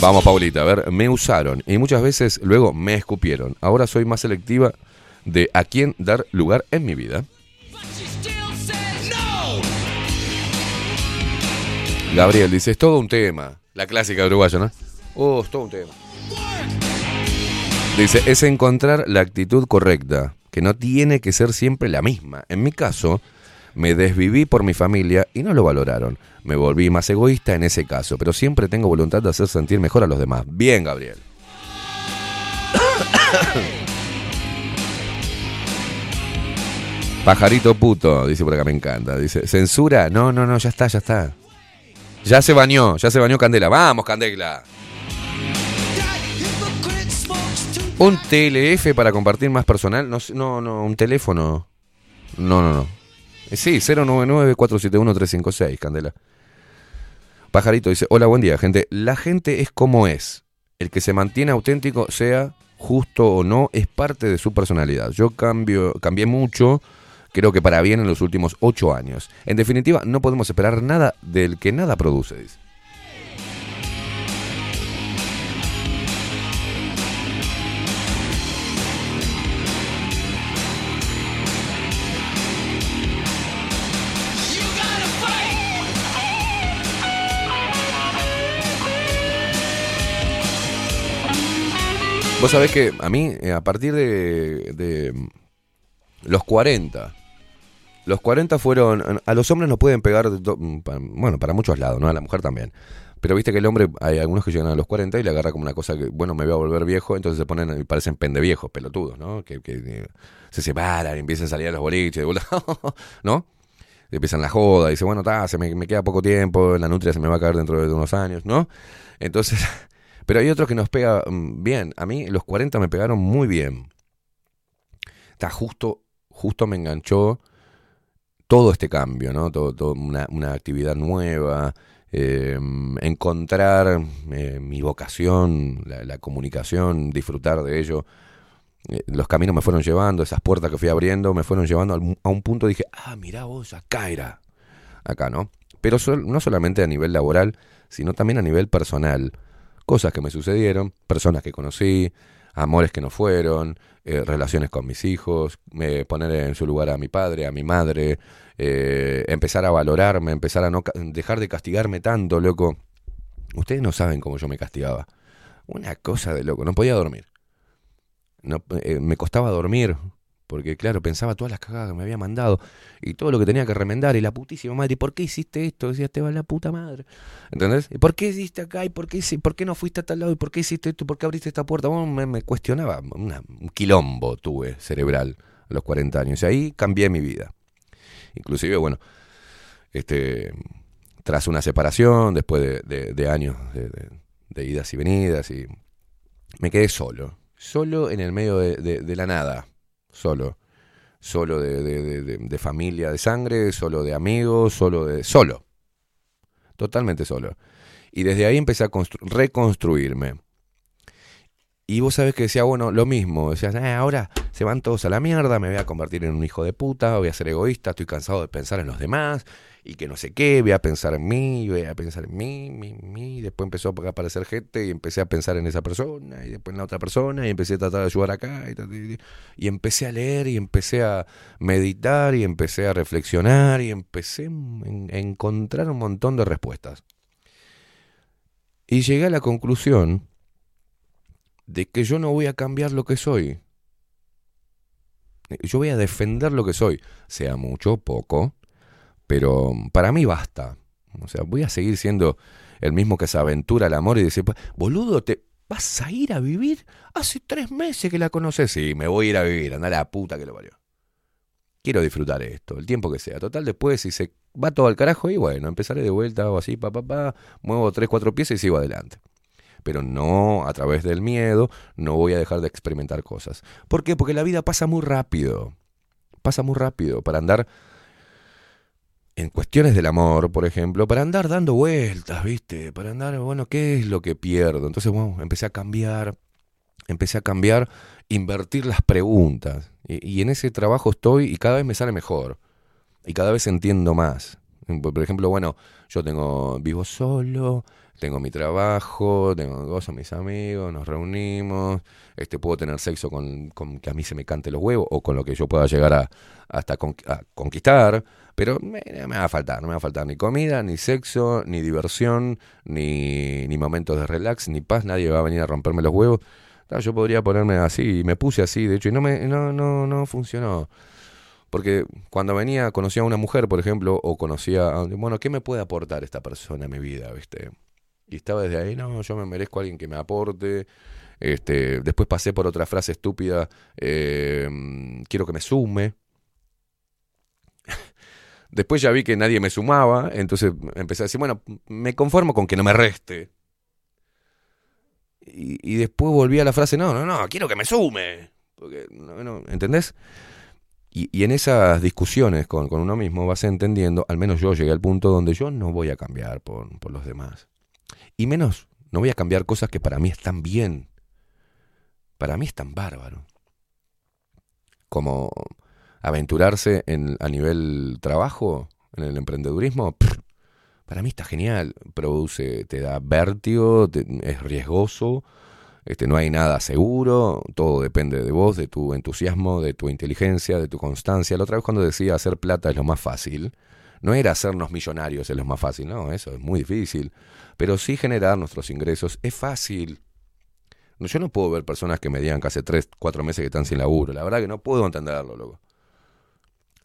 Vamos, Paulita, a ver, me usaron y muchas veces luego me escupieron. Ahora soy más selectiva de a quién dar lugar en mi vida. Gabriel dice, es todo un tema. La clásica uruguaya, ¿no? Oh, es todo un tema. Dice, es encontrar la actitud correcta, que no tiene que ser siempre la misma. En mi caso, me desviví por mi familia y no lo valoraron. Me volví más egoísta en ese caso, pero siempre tengo voluntad de hacer sentir mejor a los demás. Bien, Gabriel. Pajarito puto, dice por acá, me encanta. Dice, ¿censura? No, no, no, ya está, ya está. Ya se bañó, ya se bañó Candela. Vamos, Candela. Un TLF para compartir más personal. No, no, no, un teléfono. No, no, no. Eh, Sí, 099-471-356, Candela. Pajarito dice, hola, buen día, gente. La gente es como es. El que se mantiene auténtico, sea justo o no, es parte de su personalidad. Yo cambio, cambié mucho, creo que para bien en los últimos ocho años. En definitiva, no podemos esperar nada del que nada produce, dice. Vos sabés que a mí, eh, a partir de, de los 40, los 40 fueron. A los hombres nos pueden pegar, mm, bueno, para muchos lados, ¿no? A la mujer también. Pero viste que el hombre, hay algunos que llegan a los 40 y le agarra como una cosa que, bueno, me voy a volver viejo, entonces se ponen y parecen pendeviejos, pelotudos, ¿no? Que, eh, se separan y empiezan a salir a los boliches, ¿no? Empiezan la joda, y dice, bueno, ta, se me, me queda poco tiempo, la nutria se me va a caer dentro de unos años, ¿no? Entonces, pero hay otros que nos pega mm, bien. A mí los 40 me pegaron muy bien. Está justo, justo me enganchó todo este cambio, ¿no? Una, una actividad nueva, eh, encontrar eh, mi vocación, la, comunicación, disfrutar de ello. Eh, los caminos me fueron llevando, esas puertas que fui abriendo me fueron llevando a un punto dije, ah, mirá vos, acá era. Acá, ¿no? Pero no solamente a nivel laboral, sino también a nivel personal. Cosas que me sucedieron, personas que conocí, amores que no fueron, eh, relaciones con mis hijos, poner en su lugar a mi padre, a mi madre, eh, empezar a valorarme, empezar a no dejar de castigarme tanto, loco. Ustedes no saben cómo yo me castigaba. Una cosa de loco, no podía dormir. No, eh, me costaba dormir, porque claro, pensaba todas las cagadas que me había mandado y todo lo que tenía que remendar y la putísima madre, ¿y por qué hiciste esto? Decía, te va la puta madre. ¿Entendés? ¿Y por qué hiciste acá? ¿Y por qué, por qué no fuiste a tal lado? ¿Y por qué hiciste esto? ¿Por qué abriste esta puerta? Bueno, me, me cuestionaba, un quilombo tuve cerebral a los 40 años y ahí cambié mi vida. Inclusive, bueno, este, tras una separación, después de, de- años de, de- idas y venidas, y me quedé solo, solo en el medio de la nada, solo, solo de, de- de- de- familia de sangre, solo de amigos, solo de... solo, totalmente solo. Y desde ahí empecé a constru- reconstruirme. Y vos sabés que decía, bueno, lo mismo. Decías, "Ah, ahora se van todos a la mierda, me voy a convertir en un hijo de puta, voy a ser egoísta, estoy cansado de pensar en los demás y que no sé qué, voy a pensar en mí, voy a pensar en mí, mí, mí. Y después empezó a aparecer gente y empecé a pensar en esa persona y después en la otra persona y empecé a tratar de ayudar acá y, y, empecé a leer y empecé a meditar y empecé a reflexionar y empecé a encontrar un montón de respuestas. Y llegué a la conclusión de que yo no voy a cambiar lo que soy. Yo voy a defender lo que soy, sea mucho o poco, pero para mí basta. O sea, voy a seguir siendo el mismo que se aventura al amor y dice, "Pa- boludo, ¿te vas a ir a vivir? Hace tres meses que la conoces. Sí, me voy a ir a vivir, anda la puta que lo parió. Quiero disfrutar esto, el tiempo que sea. Total, después si se va todo al carajo y bueno, empezaré de vuelta o así, pa, pa, muevo tres, cuatro piezas y sigo adelante pero no a través del miedo, no voy a dejar de experimentar cosas. ¿Por qué? Porque la vida pasa muy rápido. Pasa muy rápido para andar en cuestiones del amor, por ejemplo, para andar dando vueltas, ¿viste? Para andar, bueno, ¿qué es lo que pierdo? Entonces, bueno, empecé a cambiar, empecé a cambiar, invertir las preguntas. Y, en ese trabajo estoy y cada vez me sale mejor. Y cada vez entiendo más. Por ejemplo, bueno, yo tengo vivo solo, tengo mi trabajo, tengo gozo mis amigos, nos reunimos, este puedo tener sexo con, con que a mí se me cante los huevos o con lo que yo pueda llegar a hasta a conquistar, pero me, me va a faltar, no me va a faltar ni comida, ni sexo, ni diversión, ni, ni momentos de relax, ni paz, nadie va a venir a romperme los huevos. Yo podría ponerme así, y me puse así, de hecho, y no me, no, no, no funcionó. Porque cuando venía, conocía a una mujer, por ejemplo, o conocía, a, bueno, ¿qué me puede aportar esta persona a mi vida, viste? Y estaba desde ahí, no, yo me merezco a alguien que me aporte. Este, después pasé por otra frase estúpida, eh, quiero que me sume. Después ya vi que nadie me sumaba, entonces empecé a decir, bueno, me conformo con que no me reste. Y, y después volví a la frase, no, no, no, quiero que me sume. Porque, no, no, ¿entendés? Y, y en esas discusiones con, con uno mismo vas entendiendo, al menos yo llegué al punto donde yo no voy a cambiar por, por los demás. Y menos, no voy a cambiar cosas que para mí están bien. Para mí están bárbaro. Como aventurarse en, a nivel trabajo, en el emprendedurismo, para mí está genial. Produce, te da vértigo, te- es riesgoso, este, no hay nada seguro, todo depende de vos, de tu entusiasmo, de tu inteligencia, de tu constancia. La otra vez cuando decía hacer plata es lo más fácil, no era hacernos millonarios es lo más fácil, no, eso es muy difícil, pero sí generar nuestros ingresos es fácil. Yo no puedo ver personas que me digan que hace tres, cuatro meses que están sin laburo. La verdad que no puedo entenderlo, loco.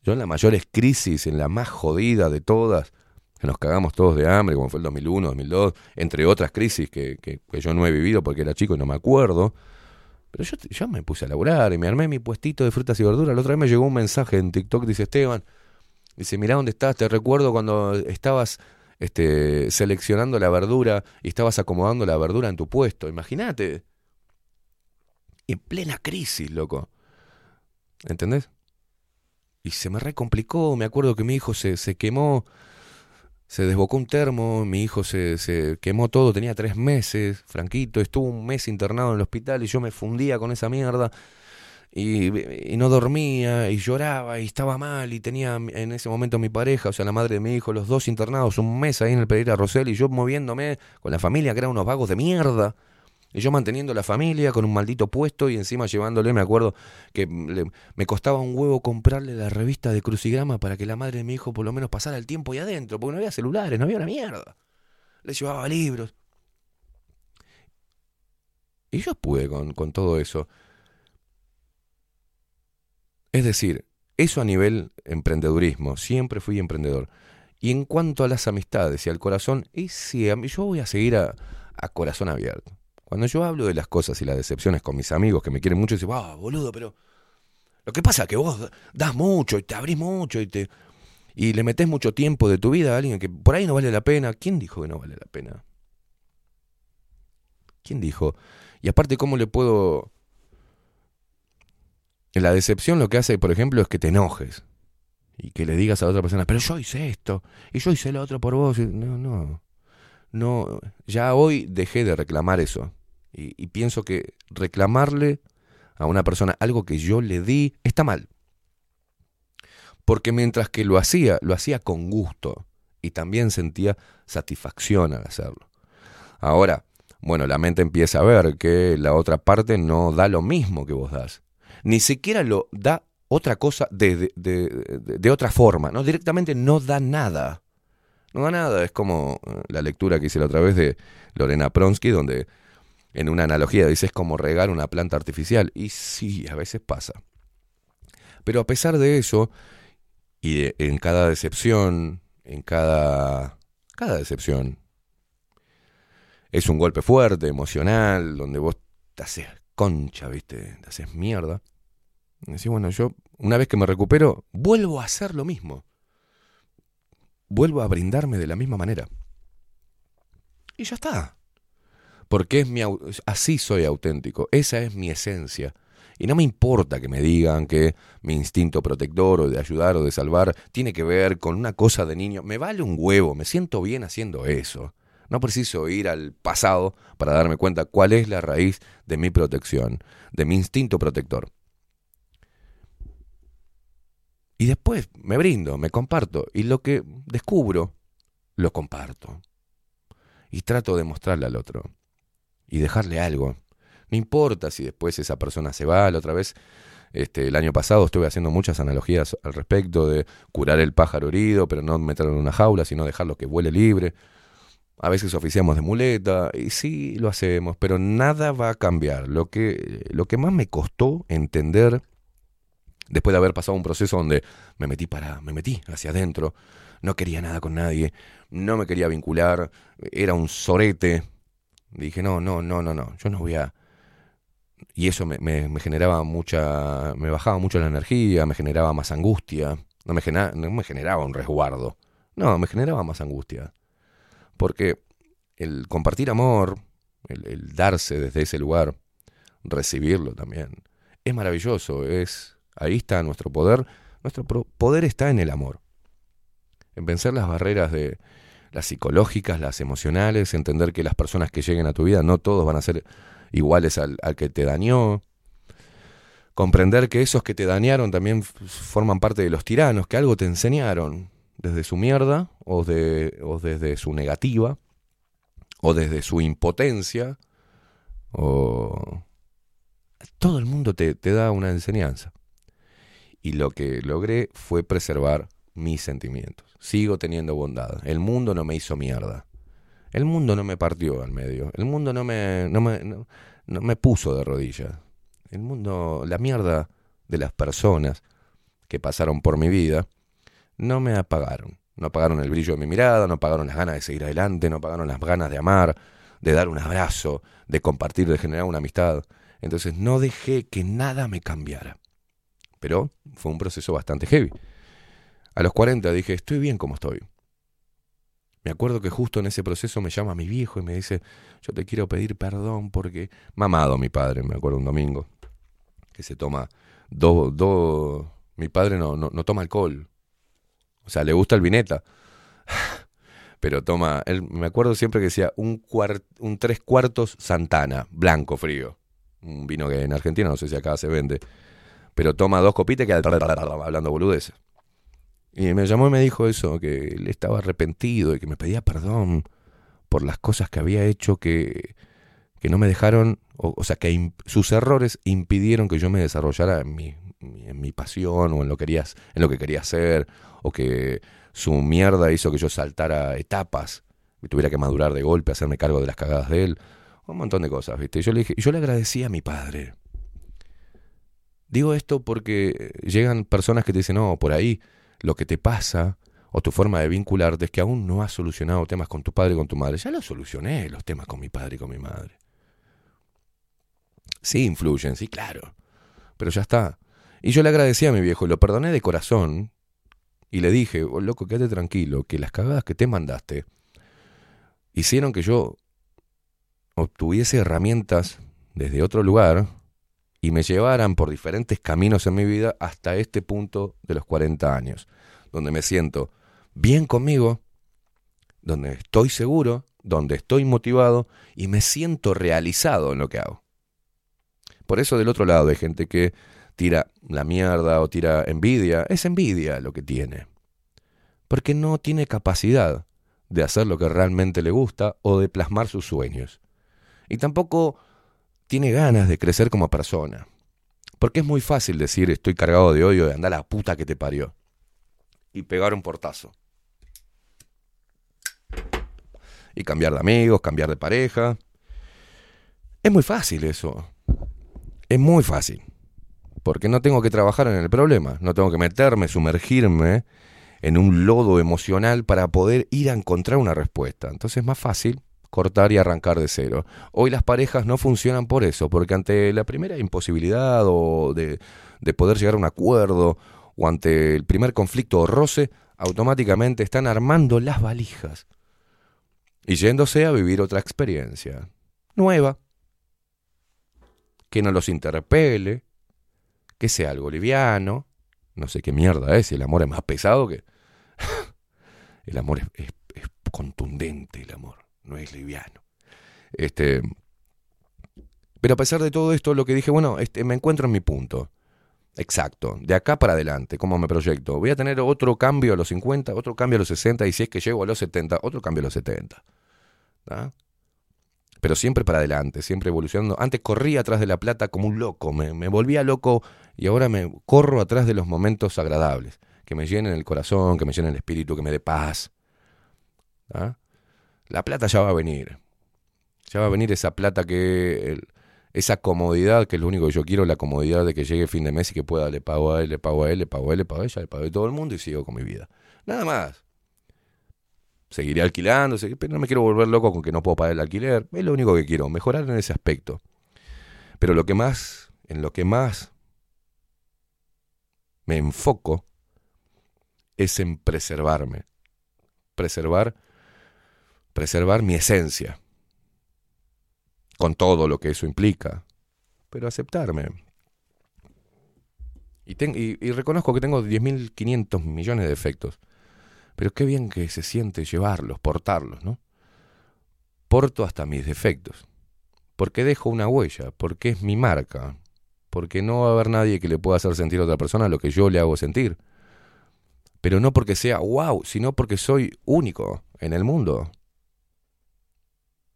Yo en las mayores crisis, en la más jodida de todas, que nos cagamos todos de hambre, como fue el 2001, 2002, entre otras crisis que, que- que yo no he vivido porque era chico y no me acuerdo. Pero yo, yo me puse a laburar y me armé mi puestito de frutas y verduras. La otra vez me llegó un mensaje en TikTok, dice Esteban, dice, mirá dónde estás, te recuerdo cuando estabas este, seleccionando la verdura y estabas acomodando la verdura en tu puesto. Imagínate. En plena crisis, loco. ¿Entendés? Y se me recomplicó. Me acuerdo que mi hijo se, se quemó, se desbocó un termo, mi hijo se, se quemó todo, tenía tres meses, Franquito, estuvo un mes internado en el hospital y yo me fundía con esa mierda. Y, no dormía y lloraba y estaba mal y tenía en ese momento mi pareja, o sea, la madre de mi hijo, los dos internados, un mes ahí en el Pereira Rosell y yo moviéndome con la familia que eran unos vagos de mierda. Y yo manteniendo la familia con un maldito puesto y encima llevándole, me acuerdo que me costaba un huevo comprarle la revista de crucigrama para que la madre de mi hijo por lo menos pasara el tiempo ahí adentro, porque no había celulares, no había una mierda. Le llevaba libros. Y yo pude con, con todo eso. Es decir, eso a nivel emprendedurismo, siempre fui emprendedor. Y en cuanto a las amistades y al corazón, y mí yo voy a seguir a corazón abierto. Cuando yo hablo de las cosas y las decepciones con mis amigos que me quieren mucho, dicen, ah, boludo, pero lo que pasa es que vos das mucho y te abrís mucho y te y le metés mucho tiempo de tu vida a alguien que por ahí no vale la pena. ¿Quién dijo que no vale la pena? ¿Quién dijo? Y aparte, ¿cómo le puedo la decepción lo que hace, por ejemplo, es que te enojes y que le digas a otra persona, pero yo hice esto y yo hice lo otro por vos. No, no. No, ya hoy dejé de reclamar eso. Y, pienso que reclamarle a una persona algo que yo le di está mal. Porque mientras que lo hacía, lo hacía con gusto y también sentía satisfacción al hacerlo. Ahora, bueno, la mente empieza a ver que la otra parte no da lo mismo que vos das. Ni siquiera lo da otra cosa de, de, de- de- de otra forma, ¿no? Directamente no da nada. No da nada. Es como eh, la lectura que hice la otra vez de Lorena Pronsky, donde en una analogía dice es como regar una planta artificial. Y sí, a veces pasa. Pero a pesar de eso, y en cada decepción, en cada, cada decepción, es un golpe fuerte, emocional, donde vos te haces concha, ¿viste? Te haces mierda. Decís, bueno, yo, una vez que me recupero, vuelvo a hacer lo mismo. Vuelvo a brindarme de la misma manera. Y ya está. Porque es mi, así soy auténtico. Esa es mi esencia. Y no me importa que me digan que mi instinto protector o de ayudar o de salvar tiene que ver con una cosa de niño. Me vale un huevo, me siento bien haciendo eso. No preciso ir al pasado para darme cuenta cuál es la raíz de mi protección, de mi instinto protector. Y después me brindo, me comparto. Y lo que descubro, lo comparto. Y trato de mostrarle al otro. Y dejarle algo. No importa si después esa persona se va. La otra vez, este, el año pasado, estuve haciendo muchas analogías al respecto de curar el pájaro herido, pero no meterlo en una jaula, sino dejarlo que vuele libre. A veces oficiamos de muleta, y sí lo hacemos, pero nada va a cambiar. Lo que, lo que más me costó entender, después de haber pasado un proceso donde me metí para, me metí hacia adentro, no quería nada con nadie, no me quería vincular, era un sorete. Dije, no, no, no, no, no, yo no voy a, y eso me, me- generaba mucha, me bajaba mucho la energía, me generaba más angustia, no me, genera- no me generaba un resguardo, no, me generaba más angustia. Porque el compartir amor, el, el darse desde ese lugar, recibirlo también, es maravilloso, es, ahí está nuestro poder, nuestro poder está en el amor, en vencer las barreras de las psicológicas, las emocionales, entender que las personas que lleguen a tu vida no todos van a ser iguales al, al que te dañó. Comprender que esos que te dañaron también forman parte de los tiranos, que algo te enseñaron desde su mierda o, de, o desde su negativa o desde su impotencia o todo el mundo te, te da una enseñanza. Y lo que logré fue preservar mis sentimientos. Sigo teniendo bondad. El mundo no me hizo mierda. El mundo no me partió al medio. El mundo no me, no me, no- me puso de rodillas. El mundo, la mierda de las personas que pasaron por mi vida, no me apagaron. No apagaron el brillo de mi mirada, no apagaron las ganas de seguir adelante, no apagaron las ganas de amar, de dar un abrazo, de compartir, de generar una amistad. Entonces no dejé que nada me cambiara. Pero fue un proceso bastante heavy. A los 40 dije, estoy bien como estoy. Me acuerdo que justo en ese proceso me llama mi viejo y me dice, yo te quiero pedir perdón porque... Mamado mi padre, me acuerdo un domingo, que se toma dos... dos mi padre no, no, no toma alcohol. O sea, le gusta el vineta. Pero toma, él, me acuerdo siempre que decía un, cuar- un tres cuartos Santana, blanco frío. Un vino que en Argentina no sé si acá se vende. Pero toma dos copitas y queda hablando boludeces. Y me llamó y me dijo eso, que él estaba arrepentido y que me pedía perdón por las cosas que había hecho que, que no me dejaron, o, sea, que sus errores impidieron que yo me desarrollara en mi, en mi pasión o en lo, querías, en lo que quería hacer, o que su mierda hizo que yo saltara etapas y tuviera que madurar de golpe, hacerme cargo de las cagadas de él, un montón de cosas, ¿viste? Y yo le dije, yo le agradecí a mi padre. Digo esto porque llegan personas que te dicen, no, por ahí lo que te pasa o tu forma de vincularte es que aún no has solucionado temas con tu padre y con tu madre. Ya los solucioné los temas con mi padre y con mi madre. Sí influyen, sí, claro. Pero ya está. Y yo le agradecí a mi viejo y lo perdoné de corazón. Y le dije, oh, loco, quédate tranquilo, que las cagadas que te mandaste hicieron que yo obtuviese herramientas desde otro lugar y me llevaran por diferentes caminos en mi vida hasta este punto de los 40 años, donde me siento bien conmigo, donde estoy seguro, donde estoy motivado y me siento realizado en lo que hago. Por eso del otro lado hay gente que tira la mierda o tira envidia. Es envidia lo que tiene. Porque no tiene capacidad de hacer lo que realmente le gusta o de plasmar sus sueños. Y tampoco tiene ganas de crecer como persona. Porque es muy fácil decir estoy cargado de odio de andar la puta que te parió. Y pegar un portazo. Y cambiar de amigos, cambiar de pareja. Es muy fácil eso. Es muy fácil. Porque no tengo que trabajar en el problema. No tengo que meterme, sumergirme en un lodo emocional para poder ir a encontrar una respuesta. Entonces es más fácil cortar y arrancar de cero. Hoy las parejas no funcionan por eso, porque ante la primera imposibilidad o de, de poder llegar a un acuerdo o ante el primer conflicto o roce, automáticamente están armando las valijas y yéndose a vivir otra experiencia nueva, que no los interpele, que sea algo liviano, no sé qué mierda es, el amor es más pesado que... el amor es, es- es contundente, el amor, no es liviano. Este, pero a pesar de todo esto, lo que dije, bueno, este, me encuentro en mi punto. Exacto, de acá para adelante, ¿cómo me proyecto? Voy a tener otro cambio a los 50, otro cambio a los 60, y si es que llego a los 70, otro cambio a los 70. ¿tá? Pero siempre para adelante, siempre evolucionando. Antes corría atrás de la plata como un loco, me, me volvía loco y ahora me corro atrás de los momentos agradables, que me llenen el corazón, que me llenen el espíritu, que me dé paz. ¿tá? La plata ya va a venir. Ya va a venir esa plata que... esa comodidad, que es lo único que yo quiero, la comodidad de que llegue fin de mes y que pueda, le pago a él, le pago a él, le pago a él, le pago a ella, le pago a todo el mundo y sigo con mi vida. Nada más. Seguiré alquilando, pero no me quiero volver loco con que no puedo pagar el alquiler. Es lo único que quiero, mejorar en ese aspecto. Pero lo que más, en lo que más me enfoco es en preservarme. Preservar, preservar mi esencia. Con todo lo que eso implica. Pero aceptarme. Y, y reconozco que tengo 10.500 millones de defectos. Pero qué bien que se siente llevarlos, portarlos, ¿no? Porto hasta mis defectos. Porque dejo una huella, porque es mi marca. Porque no va a haber nadie que le pueda hacer sentir a otra persona lo que yo le hago sentir. Pero no porque sea wow, sino porque soy único en el mundo.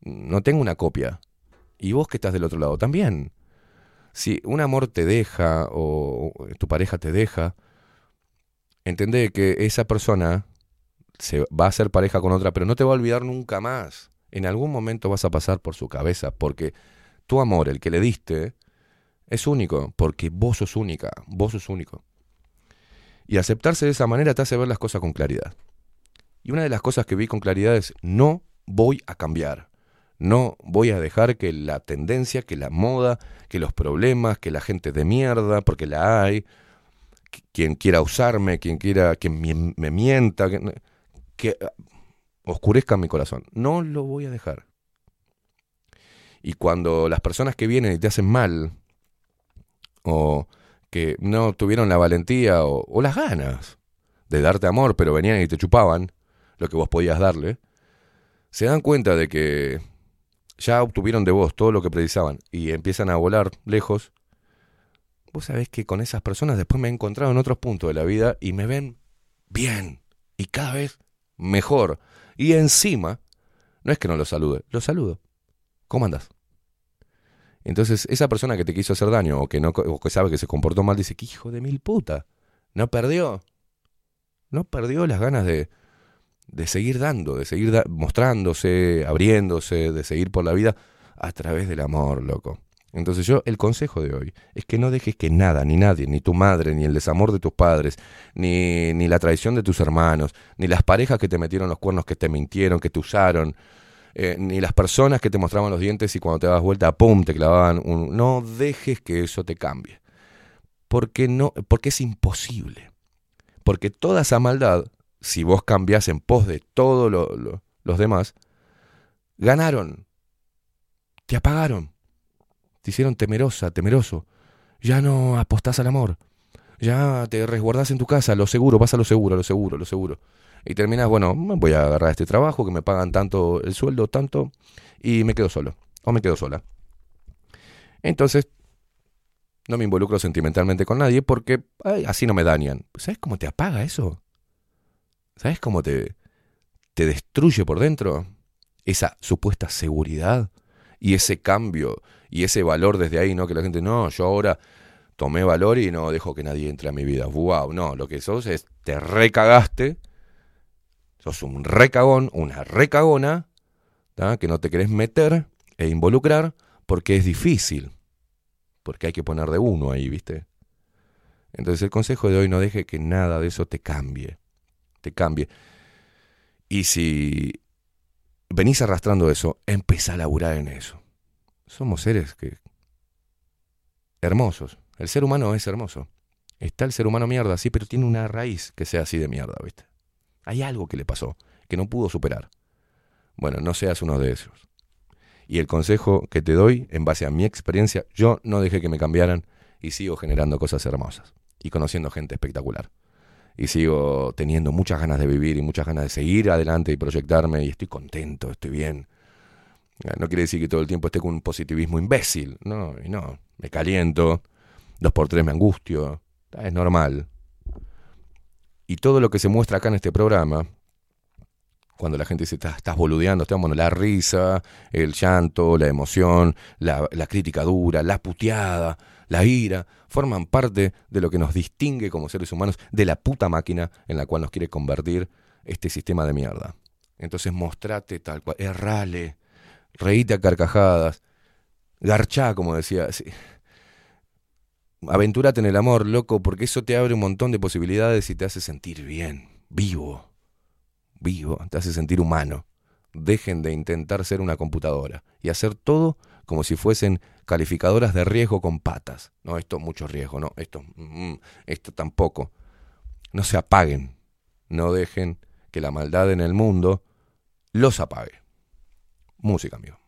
No tengo una copia. Y vos que estás del otro lado también. Si un amor te deja o tu pareja te deja, entendé que esa persona se va a hacer pareja con otra, pero no te va a olvidar nunca más. En algún momento vas a pasar por su cabeza, porque tu amor, el que le diste, es único, porque vos sos única, vos sos único. Y aceptarse de esa manera te hace ver las cosas con claridad. Y una de las cosas que vi con claridad es, no voy a cambiar. No voy a dejar que la tendencia, que la moda, que los problemas, que la gente de mierda, porque la hay, qu- quien quiera usarme, quien quiera, quien me, mienta, que, que ah, oscurezca mi corazón. No lo voy a dejar. Y cuando las personas que vienen y te hacen mal, o que no tuvieron la valentía o las ganas de darte amor, pero venían y te chupaban lo que vos podías darle, se dan cuenta de que ya obtuvieron de vos todo lo que precisaban y empiezan a volar lejos, vos sabés que con esas personas después me he encontrado en otros puntos de la vida y me ven bien y cada vez mejor. Y encima, no es que no los salude, los saludo. ¿Cómo andas? Entonces, esa persona que te quiso hacer daño o que, no, o que sabe que se comportó mal dice, que hijo de mil puta, no perdió. No perdió las ganas de, de seguir dando, de seguir mostrándose, abriéndose, de seguir por la vida a través del amor, loco. Entonces yo, el consejo de hoy es que no dejes que nada, ni nadie, ni tu madre, ni el desamor de tus padres, ni, ni la traición de tus hermanos, ni las parejas que te metieron los cuernos, que te mintieron, que te usaron, eh, ni las personas que te mostraban los dientes y cuando te das vuelta, ¡pum!, te clavaban un... No dejes que eso te cambie. Porque, no, porque es imposible. Porque toda esa maldad, si vos cambiás en pos de todos lo- lo- los demás, ganaron. Te apagaron. Te hicieron temerosa, temeroso. Ya no apostás al amor. Ya te resguardás en tu casa, lo seguro, vas a lo seguro, lo seguro, lo seguro. Y terminas, bueno, voy a agarrar este trabajo que me pagan tanto el sueldo, tanto, y me quedo solo. O me quedo sola. Entonces, no me involucro sentimentalmente con nadie porque así no me dañan. ¿Sabes cómo te apaga eso? ¿Sabes cómo te, te destruye por dentro? Esa supuesta seguridad y ese cambio y ese valor desde ahí, ¿no? Que la gente, no, yo ahora tomé valor y no dejo que nadie entre a mi vida. Wow, no, lo que sos es, te recagaste, sos un recagón, una recagona, que no te querés meter e involucrar porque es difícil, porque hay que poner de uno ahí, ¿viste? Entonces el consejo de hoy no deje que nada de eso te cambie, te cambie. Y si venís arrastrando eso, empezá a laburar en eso. Somos seres que hermosos. El ser humano es hermoso. Está el ser humano mierda, sí, pero tiene una raíz que sea así de mierda, ¿viste? Hay algo que le pasó, que no pudo superar. Bueno, no seas uno de esos. Y el consejo que te doy, en base a mi experiencia, yo no dejé que me cambiaran y sigo generando cosas hermosas y conociendo gente espectacular. Y sigo teniendo muchas ganas de vivir y muchas ganas de seguir adelante y proyectarme y estoy contento, estoy bien. Eh, No quiere decir que todo el tiempo esté con un positivismo imbécil, no, y no, me caliento, dos por tres me angustio, es normal. Y todo lo que se muestra acá en este programa, cuando la gente dice, "Estás- boludeando, estás, bueno, la risa, el llanto, la emoción, la, la crítica dura, la puteada, la ira, forman parte de lo que nos distingue como seres humanos de la puta máquina en la cual nos quiere convertir este sistema de mierda. Entonces mostrate tal cual, errale, reíte a carcajadas, garchá, como decía. sí. Aventúrate en el amor, loco, porque eso te abre un montón de posibilidades y te hace sentir bien, vivo, vivo, te hace sentir humano. Dejen de intentar ser una computadora y hacer todo como si fuesen calificadoras de riesgo con patas. No, esto es mucho riesgo, no, esto, mm, esto tampoco. No se apaguen, no dejen que la maldad en el mundo los apague. Música, amigo.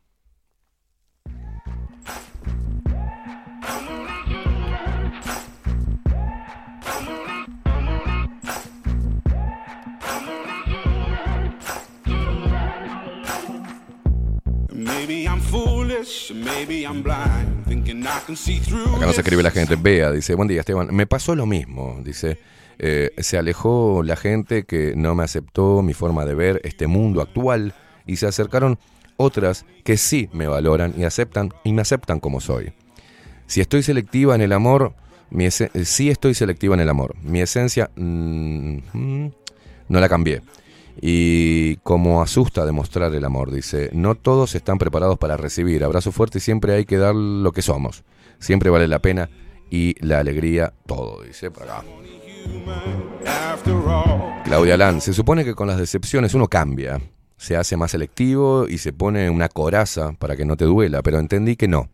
Acá nos escribe la gente. Bea dice, buen día Esteban. Me pasó lo mismo. Dice, eh, se alejó la gente que no me aceptó mi forma de ver este mundo actual y se acercaron otras que sí me valoran y aceptan y me aceptan como soy. Si estoy selectiva en el amor, mi eh, sí estoy selectiva en el amor. Mi esencia mm, mm, no la cambié. Y como asusta demostrar el amor, dice, no todos están preparados para recibir. Abrazo fuerte y siempre hay que dar lo que somos. Siempre vale la pena y la alegría todo, dice por acá. Claudia Lan, se supone que con las decepciones uno cambia, se hace más selectivo y se pone una coraza para que no te duela, pero entendí que no.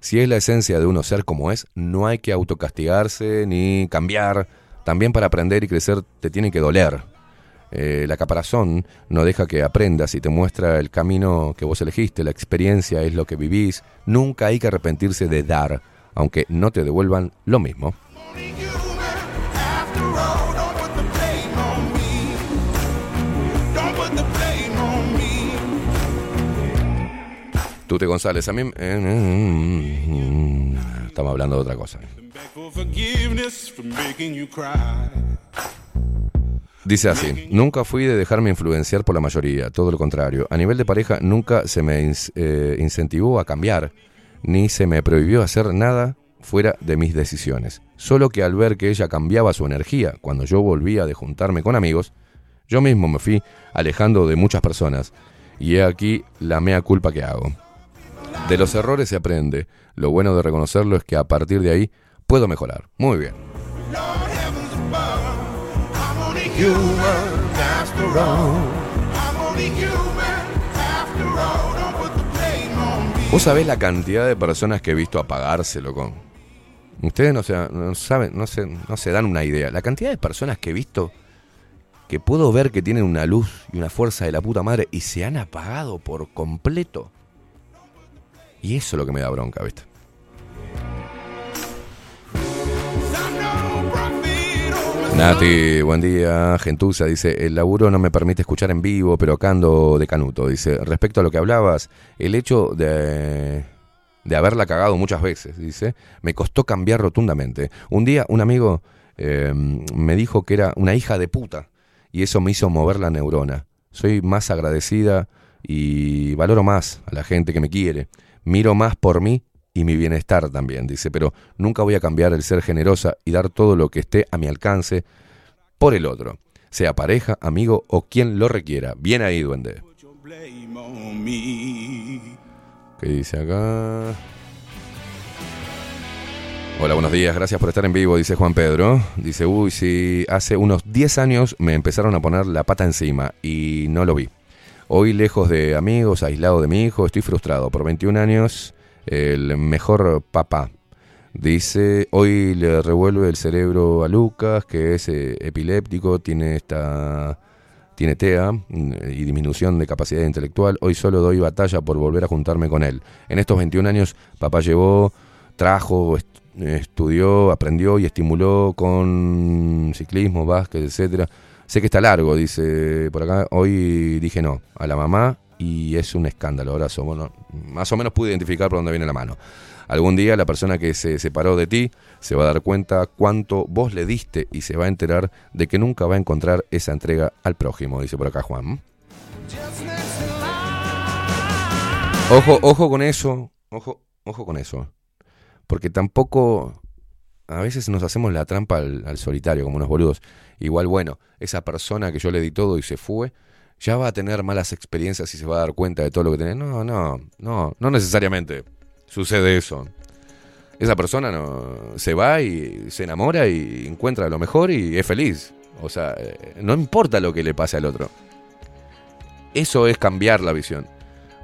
Si es la esencia de uno ser como es, no hay que autocastigarse ni cambiar. También para aprender y crecer te tiene que doler. Eh, la caparazón no deja que aprendas y te muestra el camino que vos elegiste, la experiencia es lo que vivís. Nunca hay que arrepentirse de dar, aunque no te devuelvan lo mismo. Tute González, a mí... eh, mm, estamos hablando de otra cosa. Dice así, nunca fui de dejarme influenciar por la mayoría, todo lo contrario. A nivel de pareja nunca se me eh, incentivó a cambiar, ni se me prohibió hacer nada fuera de mis decisiones. Solo que al ver que ella cambiaba su energía cuando yo volvía de juntarme con amigos, yo mismo me fui alejando de muchas personas. Y he aquí la mea culpa que hago. De los errores se aprende. Lo bueno de reconocerlo es que a partir de ahí puedo mejorar. Muy bien. Human after. ¿Vos sabés la cantidad de personas que he visto apagarse, loco? Ustedes no se, no saben, no se, no se dan una idea. La cantidad de personas que he visto que puedo ver que tienen una luz y una fuerza de la puta madre y se han apagado por completo. Y eso es lo que me da bronca, ¿viste? Nati, buen día. Gentuza dice, el laburo no me permite escuchar en vivo, pero acá ando de canuto. Dice, respecto a lo que hablabas, el hecho de, de haberla cagado muchas veces, dice, me costó cambiar rotundamente. Un día un amigo eh, me dijo que era una hija de puta y eso me hizo mover la neurona. Soy más agradecida y valoro más a la gente que me quiere. Miro más por mí y mi bienestar también, dice, pero nunca voy a cambiar el ser generosa y dar todo lo que esté a mi alcance por el otro, sea pareja, amigo o quien lo requiera. Bien ahí, duende. ¿Qué dice acá? Hola, buenos días, gracias por estar en vivo, dice Juan Pedro. Dice, uy, sí, hace unos 10 años me empezaron a poner la pata encima y no lo vi. Hoy, lejos de amigos, aislado de mi hijo, estoy frustrado. Por 21 años, el mejor papá. Dice, hoy le revuelve el cerebro a Lucas, que es eh, epiléptico, tiene esta tiene TEA mm, y disminución de capacidad intelectual. Hoy solo doy batalla por volver a juntarme con él. En estos 21 años, papá llevó, trajo, est- estudió, aprendió y estimuló con ciclismo, básquet, etcétera. Sé que está largo, dice por acá. Hoy dije no a la mamá y es un escándalo. Ahora somos, más o menos pude identificar por dónde viene la mano. Algún día la persona que se separó de ti se va a dar cuenta cuánto vos le diste y se va a enterar de que nunca va a encontrar esa entrega al prójimo, dice por acá Juan. Ojo, ojo con eso, ojo, ojo con eso. Porque tampoco a veces nos hacemos la trampa al, al solitario, como unos boludos. Igual, bueno, esa persona que yo le di todo y se fue, ya va a tener malas experiencias y se va a dar cuenta de todo lo que tiene. No, no, no, no necesariamente sucede eso. Esa persona se va y se enamora y encuentra lo mejor y es feliz. O sea, eh, no importa lo que le pase al otro. Eso es cambiar la visión.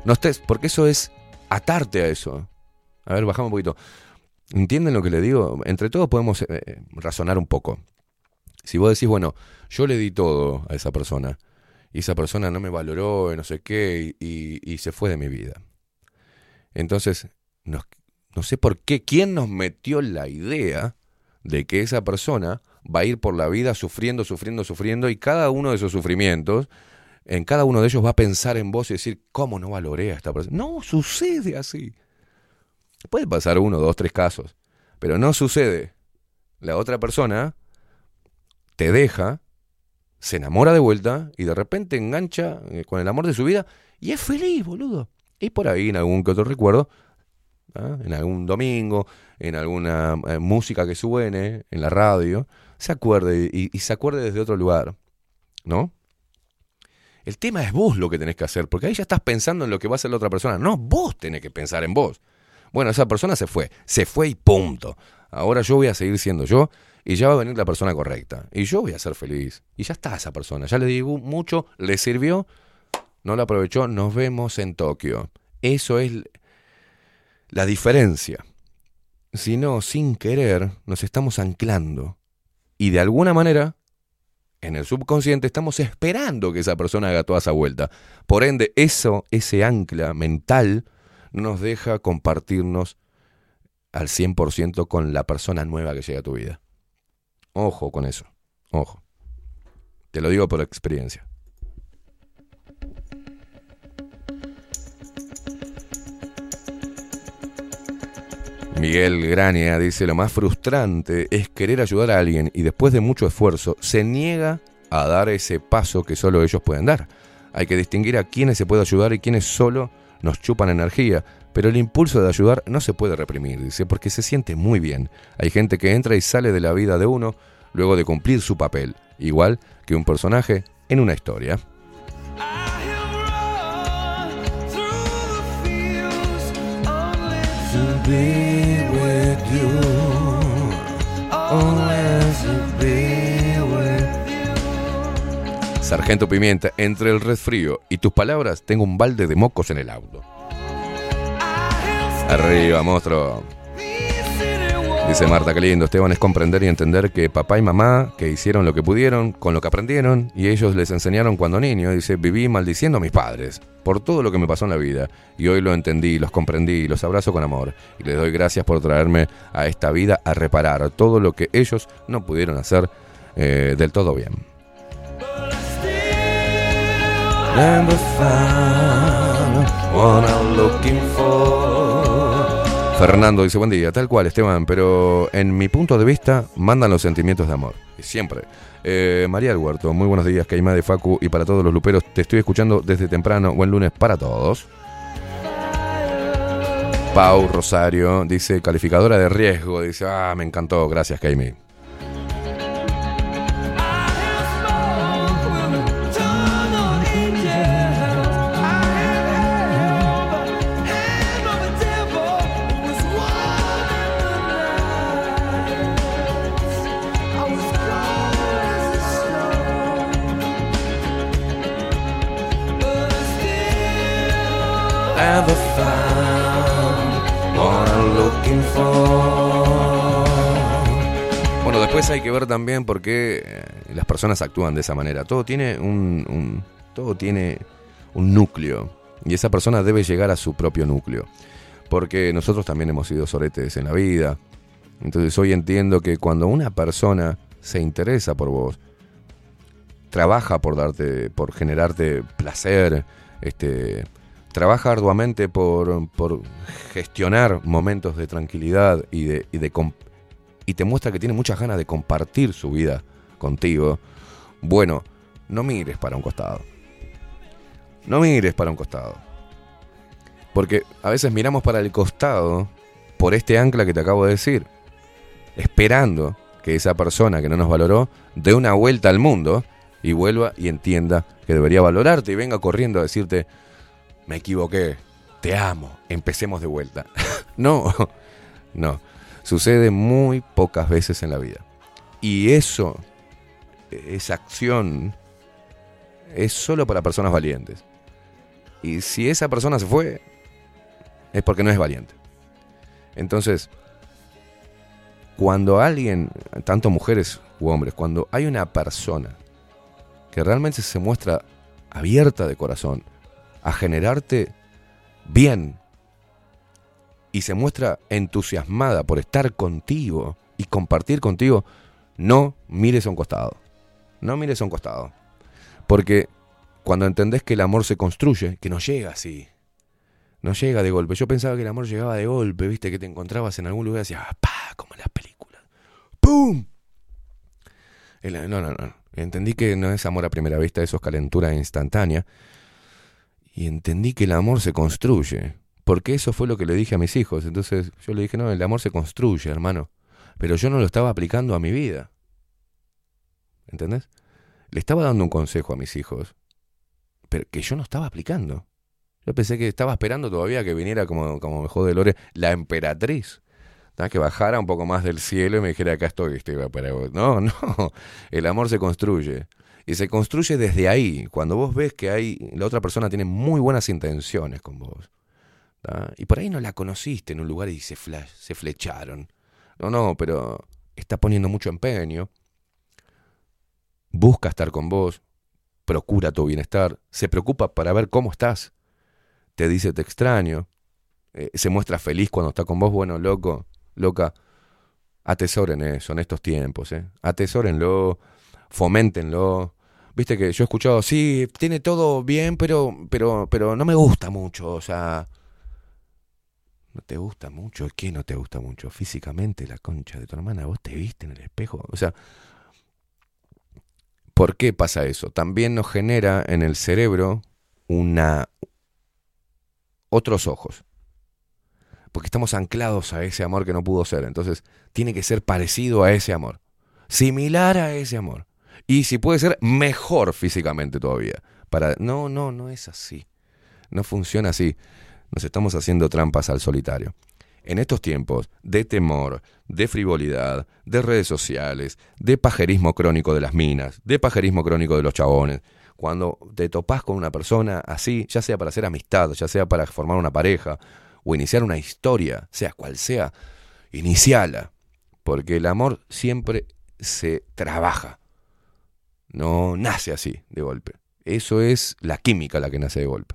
No estés, porque eso es atarte a eso. A ver, bajamos un poquito. ¿Entienden lo que le digo? Entre todos podemos eh, razonar un poco. Si vos decís, bueno, yo le di todo a esa persona y esa persona no me valoró y no sé qué y, se fue de mi vida. Entonces, no sé por qué, ¿quién nos metió la idea de que esa persona va a ir por la vida sufriendo, sufriendo, sufriendo y cada uno de esos sufrimientos, en cada uno de ellos va a pensar en vos y decir, ¿cómo no valoré a esta persona? No sucede así. Puede pasar uno, dos, tres casos, pero no sucede. La otra persona te deja, se enamora de vuelta y de repente engancha eh, con el amor de su vida y es feliz, boludo. Y por ahí en algún que otro recuerdo, ¿ah? en algún domingo, en alguna eh, música que suene en la radio, se acuerde y, y se acuerde desde otro lugar, ¿no? El tema es vos lo que tenés que hacer, porque ahí ya estás pensando en lo que va a hacer la otra persona. No, vos tenés que pensar en vos. Bueno, esa persona se fue, se fue y punto. Ahora yo voy a seguir siendo yo y ya va a venir la persona correcta. Y yo voy a ser feliz. Y ya está esa persona. Ya le digo mucho, le sirvió, no lo aprovechó, nos vemos en Tokio. Eso es la diferencia. Si no, sin querer, nos estamos anclando. Y de alguna manera, en el subconsciente, estamos esperando que esa persona haga toda esa vuelta. Por ende, eso, ese ancla mental, no nos deja compartirnos al 100% con la persona nueva que llega a tu vida. Ojo con eso. Ojo. Te lo digo por experiencia. Miguel Grania dice, lo más frustrante es querer ayudar a alguien y después de mucho esfuerzo se niega a dar ese paso que solo ellos pueden dar. Hay que distinguir a quienes se puede ayudar y quienes solo nos chupan energía, pero el impulso de ayudar no se puede reprimir, dice, porque se siente muy bien. Hay gente que entra y sale de la vida de uno luego de cumplir su papel, igual que un personaje en una historia. Sargento Pimienta, entre el resfrío y tus palabras tengo un balde de mocos en el auto. Arriba, monstruo. Dice Marta, qué lindo, Esteban, es comprender y entender que papá y mamá, que hicieron lo que pudieron, con lo que aprendieron, y ellos les enseñaron cuando niño, dice, viví maldiciendo a mis padres, por todo lo que me pasó en la vida, y hoy lo entendí, los comprendí, los abrazo con amor, y les doy gracias por traerme a esta vida a reparar todo lo que ellos no pudieron hacer eh, del todo bien. Fernando dice, buen día, tal cual Esteban, pero en mi punto de vista mandan los sentimientos de amor, siempre. Eh, María del Huerto, muy buenos días, Caimá de Facu y para todos los luperos, te estoy escuchando desde temprano, buen lunes para todos. Pau Rosario dice, calificadora de riesgo, dice, ah, me encantó, gracias Caimi. Hay que ver también por qué eh, las personas actúan de esa manera. Todo tiene un, todo tiene un núcleo y esa persona debe llegar a su propio núcleo. Porque nosotros también hemos sido soretes en la vida. Entonces hoy entiendo que cuando una persona se interesa por vos, trabaja por darte, por generarte placer, este, trabaja arduamente por, por gestionar momentos de tranquilidad y de, y y te muestra que tiene muchas ganas de compartir su vida contigo, bueno, no mires para un costado. No mires para un costado. Porque a veces miramos para el costado por este ancla que te acabo de decir, esperando que esa persona que no nos valoró dé una vuelta al mundo y vuelva y entienda que debería valorarte y venga corriendo a decirte, me equivoqué, te amo, empecemos de vuelta. no, no, sucede muy pocas veces en la vida. Y eso, esa acción, es solo para personas valientes. Y si esa persona se fue, es porque no es valiente. Entonces, cuando alguien, tanto mujeres u hombres, cuando hay una persona que realmente se muestra abierta de corazón a generarte bien y se muestra entusiasmada por estar contigo y compartir contigo, no mires a un costado. No mires a un costado. Porque cuando entendés que el amor se construye, que no llega así. No llega de golpe. Yo pensaba que el amor llegaba de golpe, viste, que te encontrabas en algún lugar y decías, "Ah, pa, como en las películas. ¡Pum! No, no, no. Entendí que no es amor a primera vista, eso es calentura instantánea. Y entendí que el amor se construye. Porque eso fue lo que le dije a mis hijos. Entonces yo le dije, no, el amor se construye, hermano. Pero yo no lo estaba aplicando a mi vida. ¿Entendés? Le estaba dando un consejo a mis hijos. pero que yo no estaba aplicando. Yo pensé que estaba esperando todavía que viniera, como, como me jode Lore, la emperatriz. Que bajara un poco más del cielo y me dijera, acá estoy, Steve, para vos". No, no, el amor se construye. Y se construye desde ahí, cuando vos ves que hay, la otra persona tiene muy buenas intenciones con vos. Y por ahí no la conociste en un lugar y se, fla- se flecharon. No, no, pero está poniendo mucho empeño. Busca estar con vos, procura tu bienestar, se preocupa para ver cómo estás, te dice te extraño, eh, se muestra feliz cuando está con vos, bueno, loco, loca, atesoren eso en estos tiempos, ¿eh? atesórenlo, foméntenlo. Viste que yo he escuchado, sí, tiene todo bien, pero, pero, pero no me gusta mucho, o sea, no te gusta mucho, ¿qué no te gusta mucho? Físicamente, la concha de tu hermana, vos te viste en el espejo, o sea, ¿Por qué pasa eso? También nos genera en el cerebro una otros ojos. Porque estamos anclados a ese amor que no pudo ser. Entonces, tiene que ser parecido a ese amor. Similar a ese amor. Y si puede ser mejor físicamente todavía. Para no, no, no es así. No funciona así. Nos estamos haciendo trampas al solitario. En estos tiempos de temor, de frivolidad, de redes sociales, de pajerismo crónico de las minas, de pajerismo crónico de los chabones, cuando te topás con una persona así, ya sea para hacer amistad, ya sea para formar una pareja o iniciar una historia, sea cual sea, iniciala, porque el amor siempre se trabaja, no nace así de golpe. Eso es la química la que nace de golpe.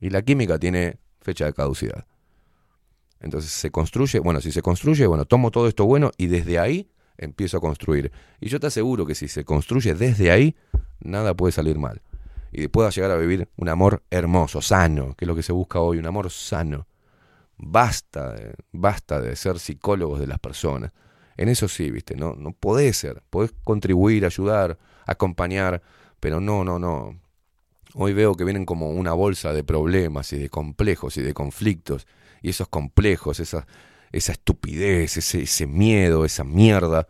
Y la química tiene fecha de caducidad. Entonces se construye, bueno, si se construye, bueno, tomo todo esto bueno y desde ahí empiezo a construir. Y yo te aseguro que si se construye desde ahí, nada puede salir mal. Y pueda llegar a vivir un amor hermoso, sano, que es lo que se busca hoy, un amor sano. Basta, de- basta de ser psicólogos de las personas. En eso sí, viste, no, no podés ser, podés contribuir, ayudar, acompañar, pero no, no, no. Hoy veo que vienen como una bolsa de problemas y de complejos y de conflictos. Y esos complejos, esa, esa estupidez, ese, ese miedo, esa mierda,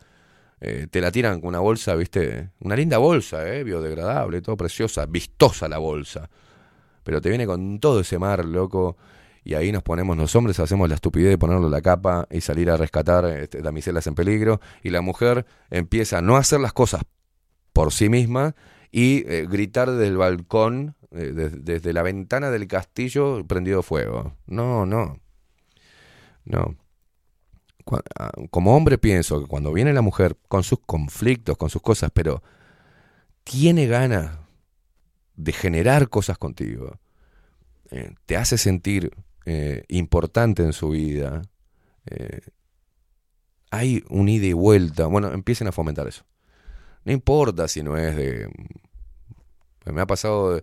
eh, te la tiran con una bolsa, viste, una linda bolsa, eh, biodegradable, todo preciosa, vistosa la bolsa. Pero te viene con todo ese mar, loco. Y ahí nos ponemos, los hombres hacemos la estupidez de ponerlo la capa y salir a rescatar este, damiselas en peligro. Y la mujer empieza a no hacer las cosas por sí misma y eh, gritar desde el balcón, eh, des- desde la ventana del castillo, prendido fuego. No, no. No. Ah, Como hombre pienso que cuando viene la mujer con sus conflictos, con sus cosas, pero tiene ganas de generar cosas contigo, eh, te hace sentir importante en su vida, hay un ida y vuelta, bueno, empiecen a fomentar eso. No importa si no es de... Me ha pasado de,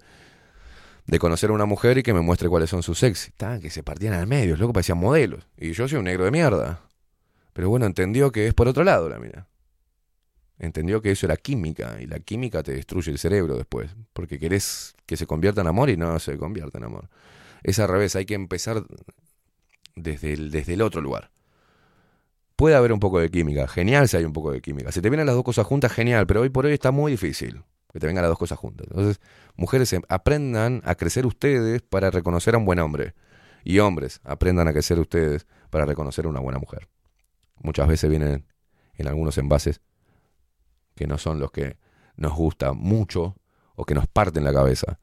de conocer a una mujer y que me muestre cuáles son sus ex. Ta, que se partían al medio, loco, parecían modelos. Y yo soy un negro de mierda. Pero bueno, entendió que es por otro lado la mina. Entendió que eso era química y la química te destruye el cerebro después. Porque querés que se convierta en amor y no se convierte en amor. Es al revés, hay que empezar desde el, desde el otro lugar. Puede haber un poco de química, genial si hay un poco de química. Si te vienen las dos cosas juntas, genial, pero hoy por hoy está muy difícil que te vengan las dos cosas juntas. Entonces, mujeres, em- aprendan a crecer ustedes para reconocer a un buen hombre. Y hombres, aprendan a crecer ustedes para reconocer a una buena mujer. Muchas veces vienen en algunos envases que no son los que nos gusta mucho o que nos parten la cabeza.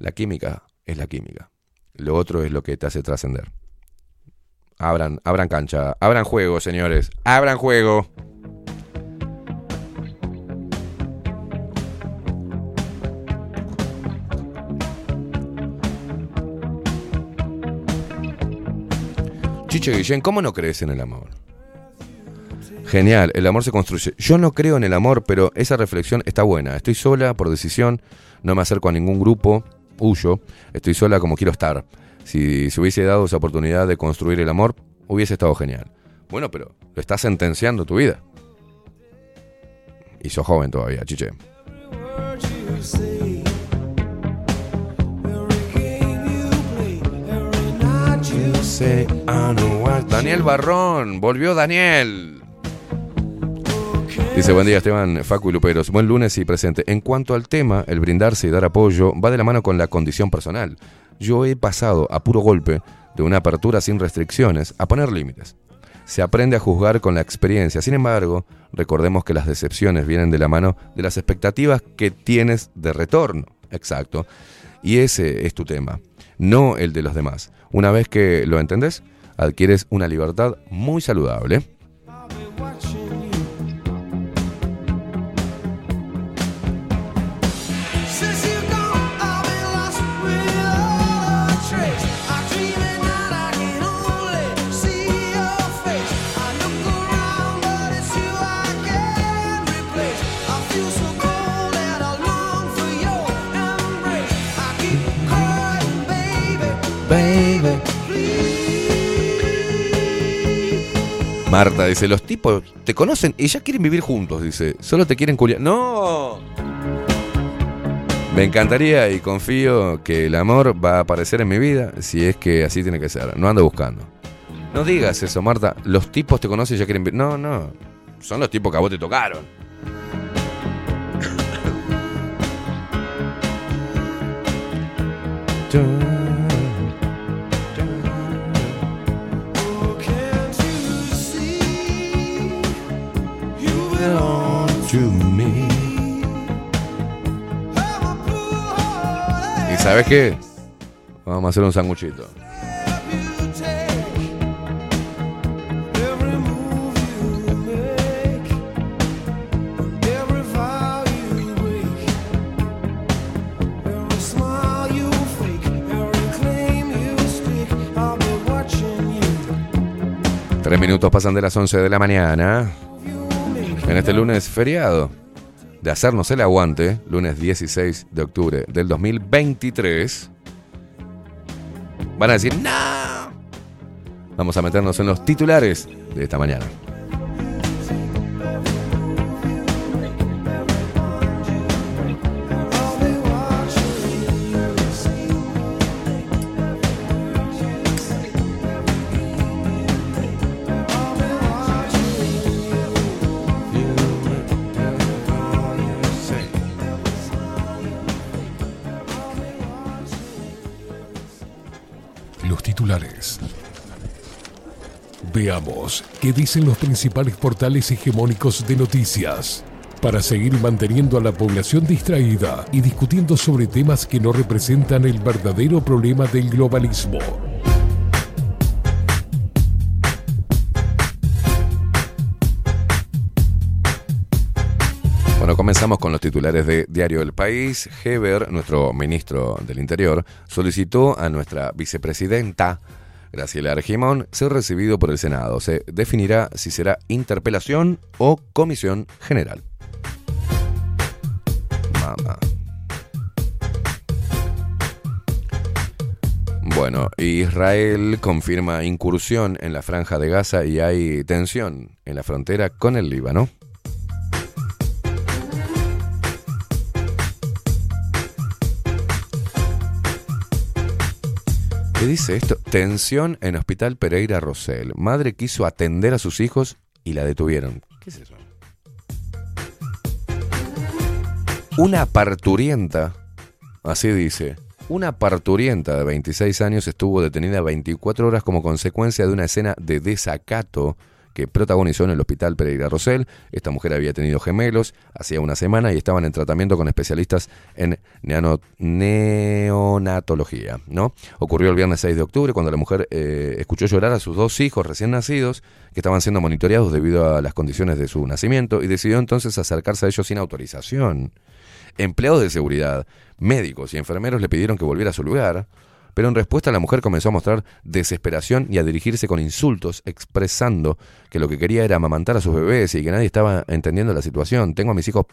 La química es la química. Lo otro es lo que te hace trascender. Abran, abran cancha, abran juego, señores. Abran juego. Chiche Guillén, ¿cómo no crees en el amor? Genial, el amor se construye. Yo no creo en el amor, pero esa reflexión está buena. Estoy sola por decisión, no me acerco a ningún grupo, huyo, estoy sola como quiero estar. Si se hubiese dado esa oportunidad de construir el amor, hubiese estado genial. Bueno, pero lo estás sentenciando tu vida. Y sos joven todavía, chiche. Daniel Barrón, volvió Daniel. Dice, buen día Esteban, Facu y Luperos. Buen lunes y presente. En cuanto al tema, el brindarse y dar apoyo va de la mano con la condición personal. Yo he pasado a puro golpe de una apertura sin restricciones a poner límites. Se aprende a juzgar con la experiencia. Sin embargo, recordemos que las decepciones vienen de la mano de las expectativas que tienes de retorno. Exacto. Y ese es tu tema, no el de los demás. Una vez que lo entendés, adquieres una libertad muy saludable. Marta dice, los tipos te conocen y ya quieren vivir juntos, dice. Solo te quieren culiar. ¡No! Me encantaría y confío que el amor va a aparecer en mi vida si es que así tiene que ser. No ando buscando. No digas eso, Marta. Los tipos te conocen y ya quieren vivir. No, no. Son los tipos que a vos te tocaron. ¿Y sabes qué? Vamos a hacer un sanguchito. Tres minutos pasan de las 11 de la mañana. En este lunes feriado. De hacernos el aguante, lunes 16 de octubre del 2023. Van a decir, ¡No! Vamos a meternos en los titulares de esta mañana. Veamos qué dicen los principales portales hegemónicos de noticias. Para seguir manteniendo a la población distraída y discutiendo sobre temas que no representan el verdadero problema del globalismo. Bueno, comenzamos con los titulares de Diario El País. Heber, nuestro ministro del Interior, solicitó a nuestra vicepresidenta, Graciela Argimón, ser recibido por el Senado. Se definirá si será interpelación o comisión general. Mamá. Bueno, Israel confirma incursión en la franja de Gaza y hay tensión en la frontera con el Líbano. ¿Qué dice esto? Tensión en Hospital Pereira Rosell. Madre quiso atender a sus hijos y la detuvieron. ¿Qué es eso? Una parturienta, así dice, una parturienta de 26 años estuvo detenida 24 horas como consecuencia de una escena de desacato que protagonizó en el hospital Pereira Rosell. Esta mujer había tenido gemelos hacía una semana y estaban en tratamiento con especialistas en neonatología. ¿no? Ocurrió el viernes 6 de octubre cuando la mujer eh, escuchó llorar a sus dos hijos recién nacidos que estaban siendo monitoreados debido a las condiciones de su nacimiento y decidió entonces acercarse a ellos sin autorización. Empleados de seguridad, médicos y enfermeros le pidieron que volviera a su lugar, pero en respuesta la mujer comenzó a mostrar desesperación y a dirigirse con insultos, expresando que lo que quería era amamantar a sus bebés y que nadie estaba entendiendo la situación. Tengo a mis hijos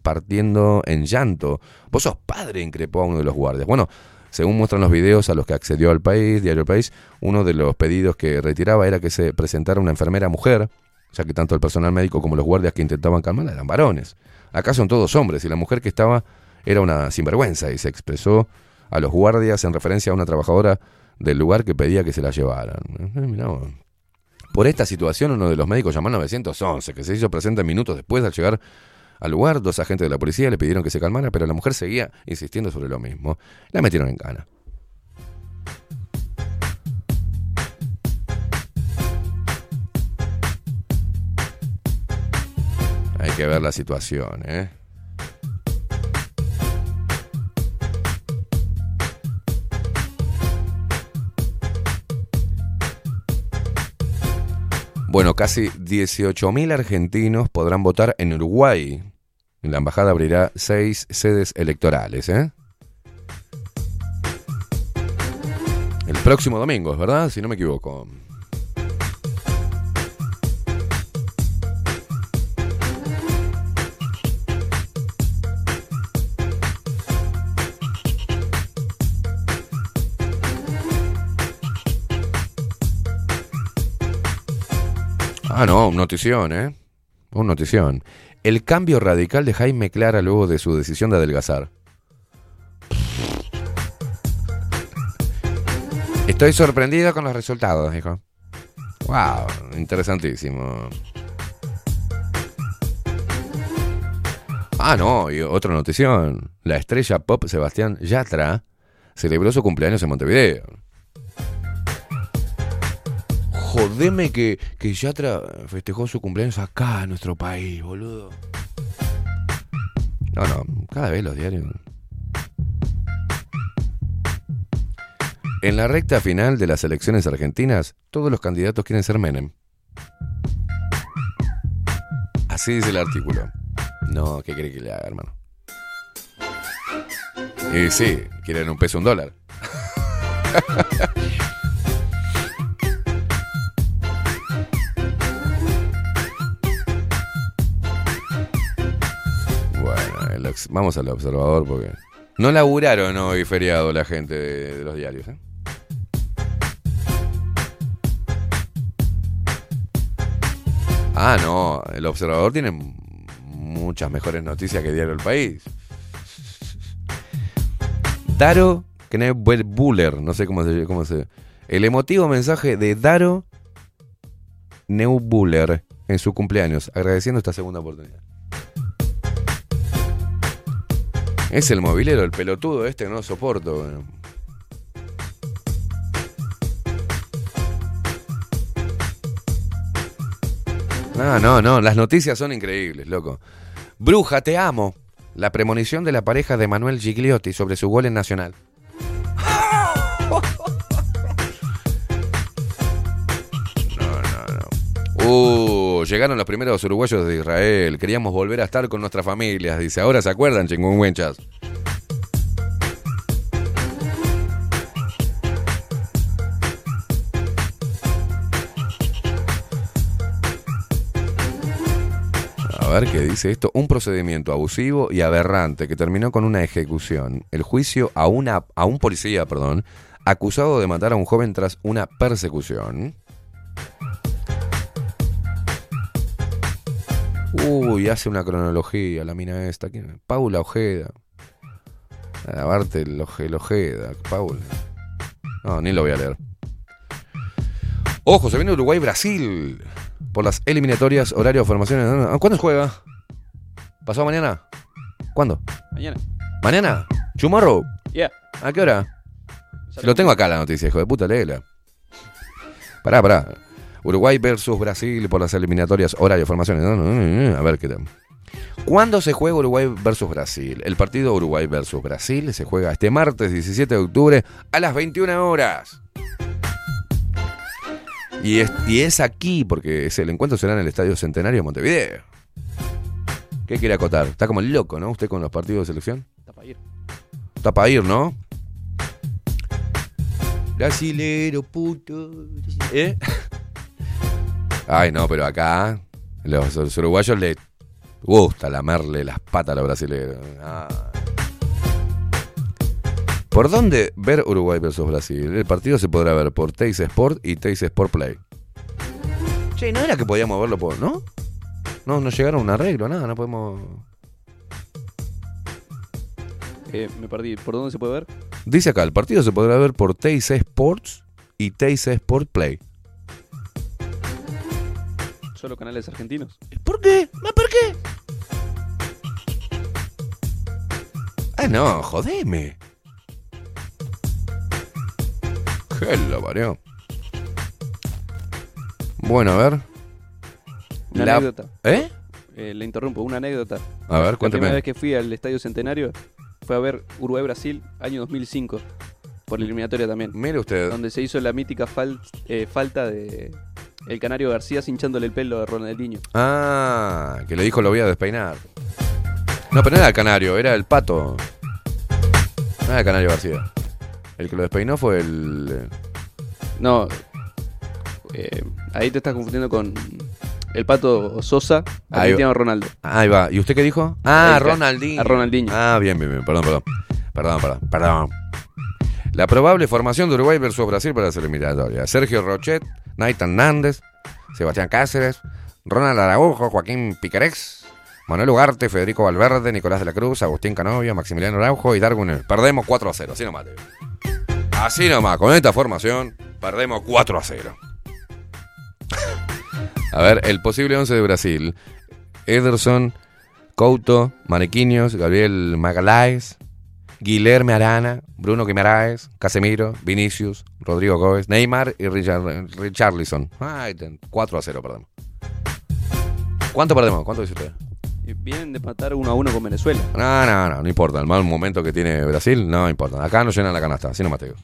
partiendo en llanto. Vos sos padre, increpó a uno de los guardias. Bueno, según muestran los videos a los que accedió al país, Diario El País, uno de los pedidos que retiraba era que se presentara una enfermera mujer, ya que tanto el personal médico como los guardias que intentaban calmarla eran varones. Acá son todos hombres y la mujer que estaba era una sinvergüenza y se expresó a los guardias en referencia a una trabajadora del lugar que pedía que se la llevaran. Eh. Por esta situación, uno de los médicos llamó al 911, que se hizo presente minutos después al llegar al lugar. Dos agentes de la policía le pidieron que se calmara, pero la mujer seguía insistiendo sobre lo mismo. La metieron en cana. Hay que ver la situación, ¿eh? Bueno, casi 18.000 argentinos podrán votar en Uruguay. La embajada abrirá seis sedes electorales, ¿eh? El próximo domingo, ¿es verdad? Si no me equivoco. Ah, no, un notición, ¿eh? Un notición. El cambio radical de Jaime Clara luego de su decisión de adelgazar. Estoy sorprendido con los resultados, dijo. Wow, interesantísimo. Ah, no, y otra notición. La estrella pop Sebastián Yatra celebró su cumpleaños en Montevideo. Jodeme que, que Yatra festejó su cumpleaños acá en nuestro país, boludo. No, no, cada vez los diarios. En la recta final de las elecciones argentinas, todos los candidatos quieren ser Menem. Así dice el artículo. No, ¿qué cree que le haga, hermano? Y sí, quieren un peso, un dólar. Vamos al observador porque no laburaron hoy feriado la gente de, los diarios. ¿eh? Ah, no, el observador tiene muchas mejores noticias que Diario El País. Daro Buller, no sé cómo se, cómo se. El emotivo mensaje de Daro Neubuller en su cumpleaños, agradeciendo esta segunda oportunidad. Es el movilero, el pelotudo este que no lo soporto. bueno. No, no, no, las noticias son increíbles, loco. Bruja, te amo. La premonición de la pareja de Manuel Gigliotti sobre su gol en Nacional. Uh, llegaron los primeros uruguayos de Israel. Queríamos volver a estar con nuestras familias. Dice, ahora se acuerdan, chingüengüenchas. A ver qué dice esto. Un procedimiento abusivo y aberrante que terminó con una ejecución. El juicio a, una, a un policía, perdón, acusado de matar a un joven tras una persecución. Uy, hace una cronología la mina esta. ¿Quién? Paula Ojeda. Lavarte el, oje, el Ojeda. Paula. No, ni lo voy a leer. Ojo, se viene Uruguay-Brasil. Por las eliminatorias, horario de formaciones. ¿Cuándo juega? ¿Pasado mañana? ¿Cuándo? Mañana. ¿Mañana? ¿Tomorrow? Yeah. ¿A qué hora? Si lo tengo acá la noticia, hijo de puta, léela. Pará, pará. Uruguay versus Brasil por las eliminatorias, horario, formaciones. No, no, no, no, A ver qué tal. ¿Cuándo se juega Uruguay versus Brasil? El partido Uruguay versus Brasil se juega este martes 17 de octubre a las 21 horas. Y es, y es aquí, porque es el encuentro será en el Estadio Centenario de Montevideo. ¿Qué quiere acotar? Está como loco, ¿no? Usted con los partidos de selección. Está para ir. Está para ir, ¿no? Brasilero, puto. ¿Eh? Ay, no, pero acá los, los uruguayos le gusta lamerle las patas a los brasileños. Ah. ¿Por dónde ver Uruguay versus Brasil? El partido se podrá ver por Teis Sport y Teis Sport Play. Che, ¿no era que podíamos verlo por, no? No, no llegaron a un arreglo, nada, no podemos... Eh, me perdí. ¿Por dónde se puede ver? Dice acá, el partido se podrá ver por Teis Sports y Teis Sport Play. Solo canales argentinos. ¿Por qué? ¿Ma por qué? Ah, no, jodeme. ¿Qué lo parió? Bueno, a ver. Una La- anécdota. ¿Eh? Eh, le interrumpo, una anécdota. A ver, La primera vez que fui al Estadio Centenario fue a ver Uruguay-Brasil, año 2005, por la eliminatoria también. Mire usted. Donde se hizo la mítica fal- eh, falta de el Canario García hinchándole el pelo a Ronaldinho. Ah, que le dijo lo voy a despeinar. No, pero no era el canario, era el pato. No era el canario García. El que lo despeinó fue el. No, eh, ahí te estás confundiendo con el pato Sosa, Ahí Cristiano. Ronaldo. Ahí va. ¿Y usted qué dijo? Ah, El ca- Ronaldinho. a Ronaldinho. Ah, bien, bien, bien. Perdón, perdón. Perdón, perdón. Perdón. La probable formación de Uruguay versus Brasil para la eliminatoria. Sergio Rochet, Nathan Nández, Sebastián Cáceres, Ronald Araujo, Joaquín Picarex, Manuel Ugarte, Federico Valverde, Nicolás de la Cruz, Agustín Canovia, Maximiliano Araujo y Darwin. Perdemos 4 a 0. Así nomás. digo. Así nomás. Con esta formación, perdemos 4 a 0. A ver, el posible 11 de Brasil. Ederson, Couto, Manequinhos, Gabriel Magaláes, Guilherme Arana, Bruno Guimaraes, Casemiro, Vinicius, Rodrigo Gómez, Neymar y Richard, Richarlison. Ay, ten- 4 a 0, perdón. ¿Cuánto perdemos? ¿Cuánto dice usted? Vienen de matar uno a uno con Venezuela. No, no, no, no importa. El mal momento que tiene Brasil, no importa. Acá no llenan la canasta, así no Mateo.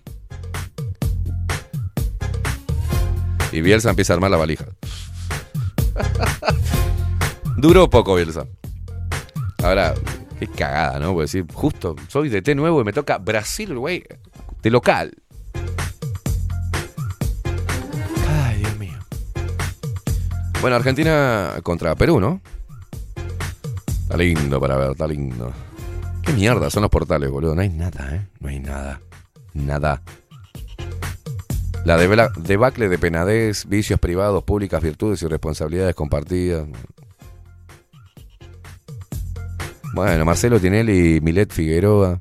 Y Bielsa empieza a armar la valija. Duró poco Bielsa. Ahora, qué cagada, ¿no? Puedo decir, justo soy de T nuevo y me toca Brasil, Uruguay, de local. Ay, Dios mío. Bueno, Argentina contra Perú, ¿no? Está lindo para ver, está lindo. Qué mierda son los portales, boludo. No hay nada, ¿eh? No hay nada. Nada. La debacle de penadez, vicios privados, públicas virtudes y responsabilidades compartidas. Bueno, Marcelo Tinelli y Milet Figueroa.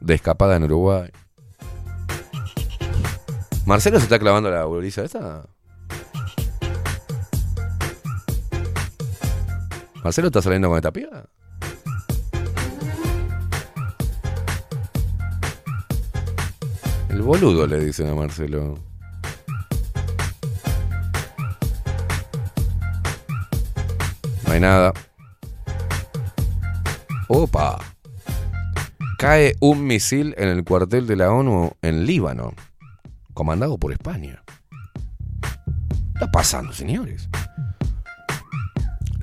De escapada en Uruguay. ¿Marcelo se está clavando la bolisa esta? ¿Marcelo está saliendo con esta piba? El boludo le dicen a Marcelo. No hay nada. Opa. Cae un misil en el cuartel de la ONU en Líbano, comandado por España. ¿Qué está pasando, señores?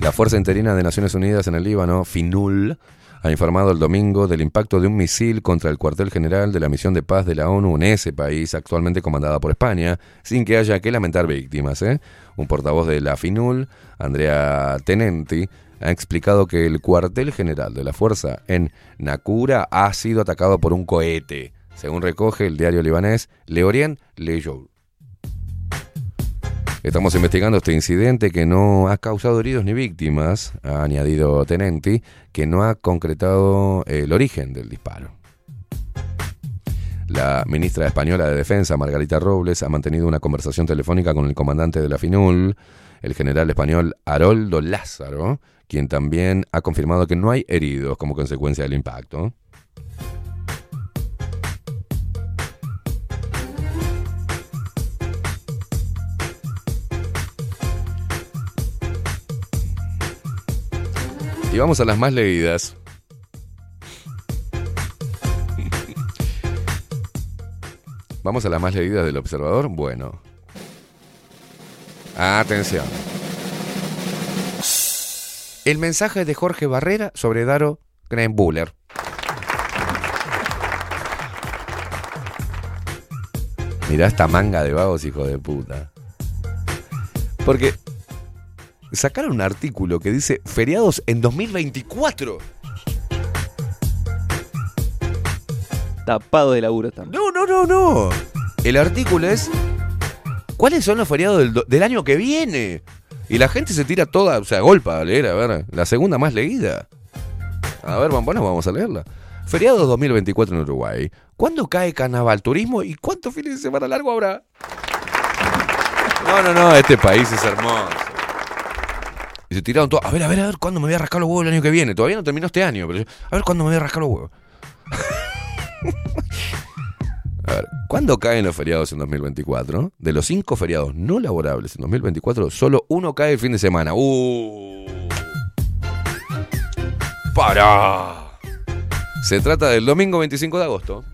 La Fuerza Interina de Naciones Unidas en el Líbano, FINUL, ha informado el domingo del impacto de un misil contra el cuartel general de la misión de paz de la ONU en ese país, actualmente comandada por España, sin que haya que lamentar víctimas. ¿eh? Un portavoz de la FINUL, Andrea Tenenti, ha explicado que el cuartel general de la fuerza en Nakura ha sido atacado por un cohete, según recoge el diario libanés Le Orient Le Jour. Estamos investigando este incidente que no ha causado heridos ni víctimas, ha añadido Tenenti, que no ha concretado el origen del disparo. La ministra española de Defensa, Margarita Robles, ha mantenido una conversación telefónica con el comandante de la FINUL, el general español Haroldo Lázaro, quien también ha confirmado que no hay heridos como consecuencia del impacto. Y vamos a las más leídas. Vamos a las más leídas del observador. Bueno. Atención. El mensaje de Jorge Barrera sobre Daro Greenbuller. Mirá esta manga de vagos, hijo de puta. Porque sacaron un artículo que dice feriados en 2024. Tapado de laburo también. No, no, no, no. El artículo es ¿Cuáles son los feriados del, año que viene? Y la gente se tira toda, o sea, golpa a leer, a ver, la segunda más leída. A ver, bueno, vamos a leerla. Feriado 2024 en Uruguay. ¿Cuándo cae Carnaval Turismo y cuántos fines de semana largo habrá? No, no, no, este país es hermoso. Y se tiraron todos, a ver, a ver, a ver, ¿cuándo me voy a rascar los huevos el año que viene? Todavía no terminó este año, pero yo, a ver, ¿cuándo me voy a rascar los huevos? a ver, ¿cuándo caen los feriados en 2024? De los cinco feriados no laborables en 2024, solo uno cae el fin de semana. ¡Uh! ¡Para! Se trata del domingo 25 de agosto.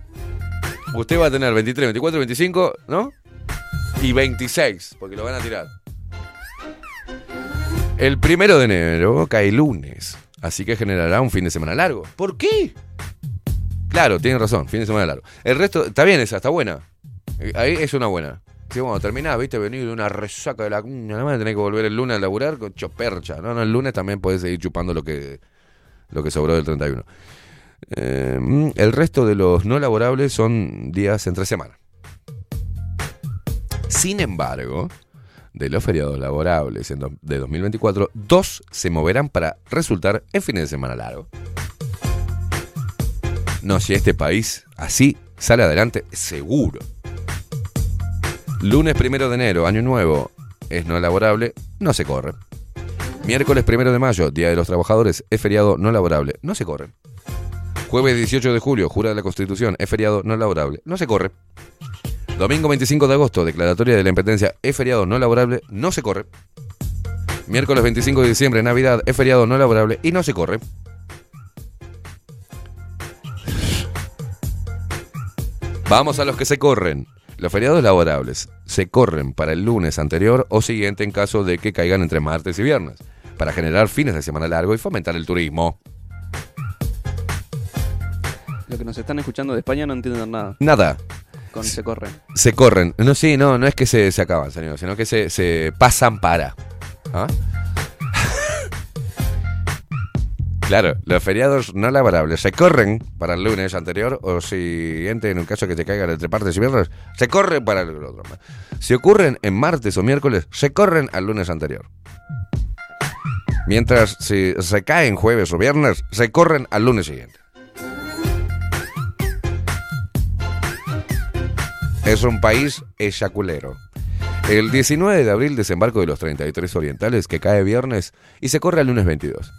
Usted va a tener 23, 24, 25, ¿no? Y 26, porque lo van a tirar. El primero de enero cae lunes, así que generará un fin de semana largo. ¿Por qué? Claro, tienen razón, fin de semana largo. El resto, está bien esa, está buena. Eh, Ahí es una buena. Si bueno, terminás, viste, venir de una resaca de la nada más tenés que volver el lunes a laburar con chopercha. No, no, el lunes también podés seguir chupando lo que, lo que sobró del 31. Eh, mm, el resto de los no laborables son días entre semana. Sin embargo, de los feriados laborables de 2024, dos se moverán para resultar en fines de semana largo. No, si este país así sale adelante, seguro. Lunes primero de enero, año nuevo, es no laborable, no se corre. Miércoles primero de mayo, Día de los Trabajadores, es feriado no laborable, no se corre. Jueves 18 de julio, jura de la Constitución, es feriado no laborable, no se corre. Domingo 25 de agosto, declaratoria de la impetencia, es feriado no laborable, no se corre. Miércoles 25 de diciembre, Navidad, es feriado no laborable y no se corre. Vamos a los que se corren. Los feriados laborables se corren para el lunes anterior o siguiente en caso de que caigan entre martes y viernes, para generar fines de semana largo y fomentar el turismo. Los que nos están escuchando de España no entienden nada. Nada. Con se corren. Se corren. No, sí, no, no es que se, se acaban, señor, sino que se, se pasan para. ¿Ah? Claro, los feriados no laborables se corren para el lunes anterior o siguiente en un caso que te caigan entre martes y viernes, se corren para el otro. Si ocurren en martes o miércoles, se corren al lunes anterior. Mientras si se caen jueves o viernes, se corren al lunes siguiente. Es un país eyaculero. El 19 de abril desembarco de los 33 orientales que cae viernes y se corre al lunes 22.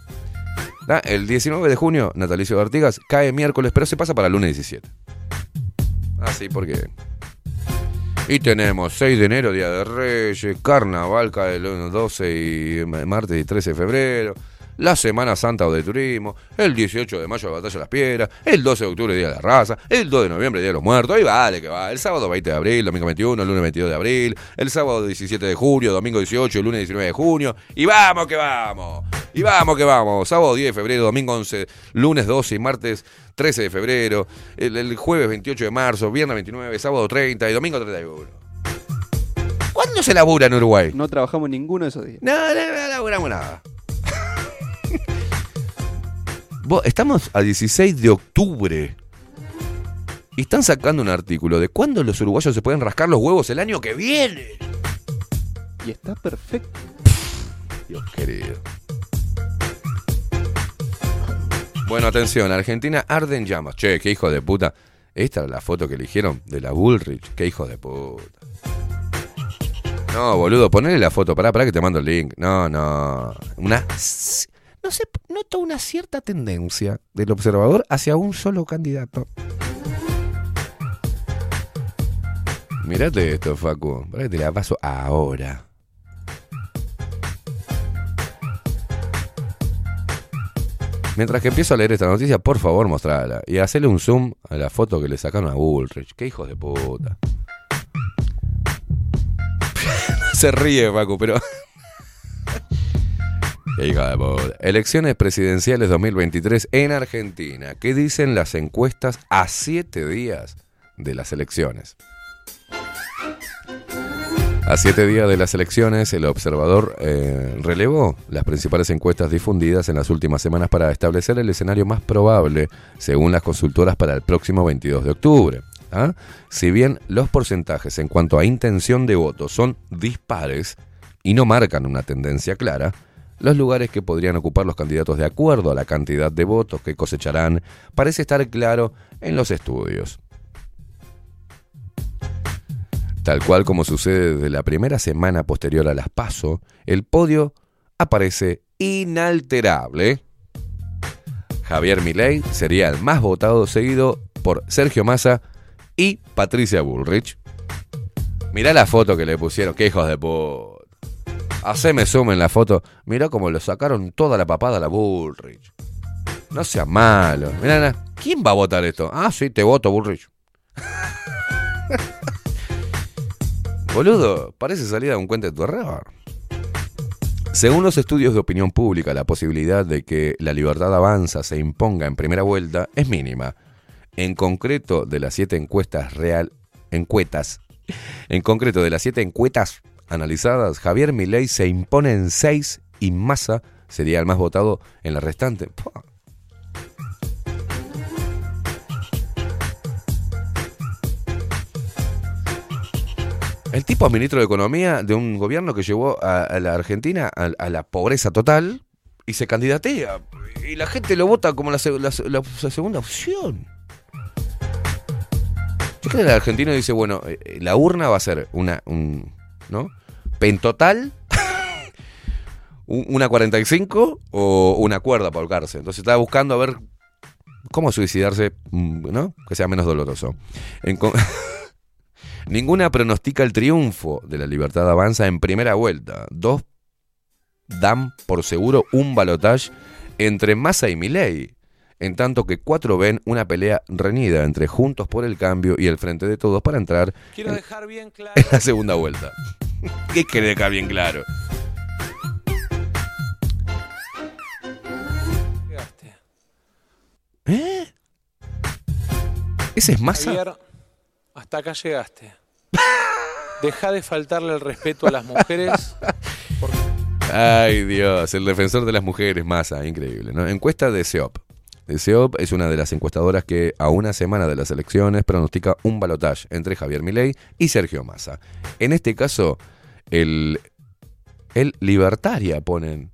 El 19 de junio, Natalicio de cae miércoles, pero se pasa para el lunes 17. Así porque... Y tenemos 6 de enero, Día de Reyes, Carnaval cae el 1, 12 y martes y 13 de febrero, la Semana Santa o de Turismo, el 18 de mayo, Batalla de las Piedras, el 12 de octubre, Día de la Raza, el 2 de noviembre, Día de los Muertos, ahí vale que va, el sábado 20 de abril, domingo 21, el lunes 22 de abril, el sábado 17 de julio, domingo 18, el lunes 19 de junio, y vamos que vamos, y vamos que vamos, sábado 10 de febrero, domingo 11, lunes 12 y martes 13 de febrero, el, el jueves 28 de marzo, viernes 29, sábado 30 y domingo 31. ¿Cuándo se labura en Uruguay? No trabajamos ninguno de esos días. No, no, no laburamos nada. Estamos a 16 de octubre. Y están sacando un artículo de cuándo los uruguayos se pueden rascar los huevos el año que viene. Y está perfecto. Dios querido. Bueno, atención, Argentina arde en llamas. Che, qué hijo de puta. Esta es la foto que eligieron de la Bullrich. Qué hijo de puta. No, boludo, ponele la foto. Pará, pará que te mando el link. No, no. Una. No sé, noto una cierta tendencia del observador hacia un solo candidato. Mirate esto, Facu. Pará que te la paso ahora. Mientras que empiezo a leer esta noticia, por favor, mostrala. Y hacerle un zoom a la foto que le sacaron a Bullrich. Qué hijos de puta. Se ríe, Paco, pero. Elecciones presidenciales 2023 en Argentina. ¿Qué dicen las encuestas a siete días de las elecciones? A siete días de las elecciones, el observador eh, relevó las principales encuestas difundidas en las últimas semanas para establecer el escenario más probable, según las consultoras, para el próximo 22 de octubre. ¿ah? Si bien los porcentajes en cuanto a intención de voto son dispares y no marcan una tendencia clara, los lugares que podrían ocupar los candidatos de acuerdo a la cantidad de votos que cosecharán parece estar claro en los estudios. Tal cual como sucede desde la primera semana posterior a las PASO, el podio aparece inalterable. Javier Milei sería el más votado, seguido por Sergio Massa y Patricia Bullrich. Mirá la foto que le pusieron, qué hijos de puta. Haceme zoom en la foto. Mirá cómo le sacaron toda la papada a la Bullrich. No sea malo. Mirá. ¿quién va a votar esto? Ah, sí, te voto, Bullrich. Boludo, parece salida de un cuento de tu error. Según los estudios de opinión pública, la posibilidad de que la libertad avanza se imponga en primera vuelta es mínima. En concreto, de las siete encuestas real, encuestas, en concreto de las siete encuestas analizadas, Javier Milei se impone en seis y Massa sería el más votado en la restante. El tipo es ministro de Economía de un gobierno que llevó a, la Argentina a, la pobreza total y se candidatea. Y la gente lo vota como la segunda opción. Yo creo que el argentino dice, bueno, eh, eh, la urna va a ser una, un, ¿no? Pentotal, un- una 45 o una cuerda para holgarse. Entonces estaba buscando a ver cómo suicidarse, mm, ¿no? Que sea menos doloroso. En Ninguna pronostica el triunfo de la libertad avanza en primera vuelta. Dos dan por seguro un balotaje entre Massa y Milei, en tanto que cuatro ven una pelea reñida entre Juntos por el Cambio y el Frente de Todos para entrar Quiero en, dejar bien claro. en la segunda vuelta. ¿Qué quiere dejar bien claro? ¿Eh? ¿Ese es Massa? Javier, hasta acá llegaste. Deja de faltarle el respeto a las mujeres. Ay, Dios, el defensor de las mujeres, Massa, increíble. ¿no? Encuesta de SEOP. SEOP es una de las encuestadoras que a una semana de las elecciones pronostica un balotaje entre Javier Milei y Sergio Massa. En este caso, el, el libertaria ponen.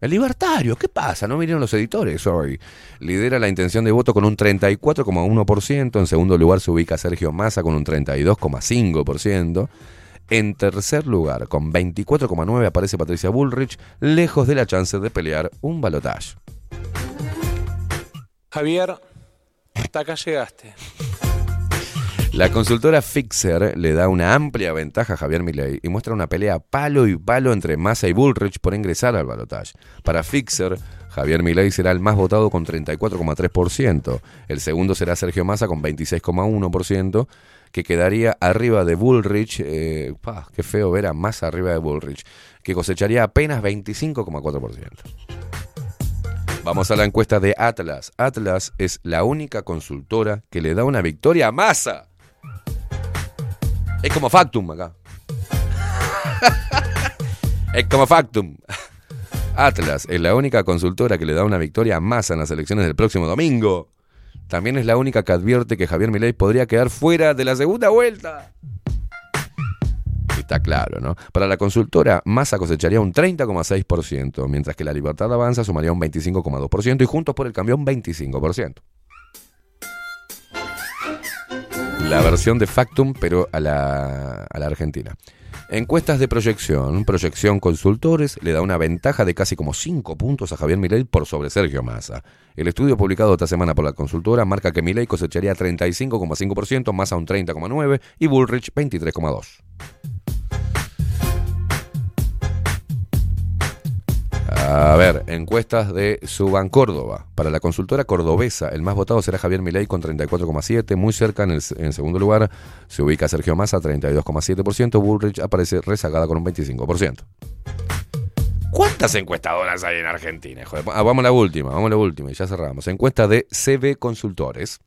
El libertario, ¿qué pasa? No vinieron los editores hoy. Lidera la intención de voto con un 34,1%. En segundo lugar se ubica Sergio Massa con un 32,5%. En tercer lugar, con 24,9 aparece Patricia Bullrich, lejos de la chance de pelear un balotaje. Javier, hasta acá llegaste. La consultora Fixer le da una amplia ventaja a Javier Milei y muestra una pelea palo y palo entre Massa y Bullrich por ingresar al balotaje. Para Fixer, Javier Milei será el más votado con 34,3%. El segundo será Sergio Massa con 26,1%, que quedaría arriba de Bullrich. eh, qué feo ver a Massa arriba de Bullrich, que cosecharía apenas 25,4%. Vamos a la encuesta de Atlas. Atlas es la única consultora que le da una victoria a Massa. Es como Factum acá. es como Factum. Atlas es la única consultora que le da una victoria a Massa en las elecciones del próximo domingo. También es la única que advierte que Javier Milei podría quedar fuera de la segunda vuelta. Está claro, ¿no? Para la consultora, Massa cosecharía un 30,6%, mientras que la Libertad Avanza sumaría un 25,2% y Juntos por el Cambio un 25%. La versión de Factum, pero a la, Argentina. Encuestas de proyección, proyección consultores, le da una ventaja de casi como 5 puntos a Javier Milei por sobre Sergio Massa. El estudio publicado esta semana por la consultora marca que Milei cosecharía 35,5%, Massa un 30,9% y Bullrich 23,2%. A ver, encuestas de Suban Córdoba. Para la consultora cordobesa, el más votado será Javier Milei con 34,7%. Muy cerca, en, el, segundo lugar, se ubica Sergio Massa, 32,7%. Bullrich aparece rezagada con un 25%. ¿Cuántas encuestadoras hay en Argentina? Joder, ah, vamos a la última, vamos a la última y ya cerramos. Encuesta de CB Consultores.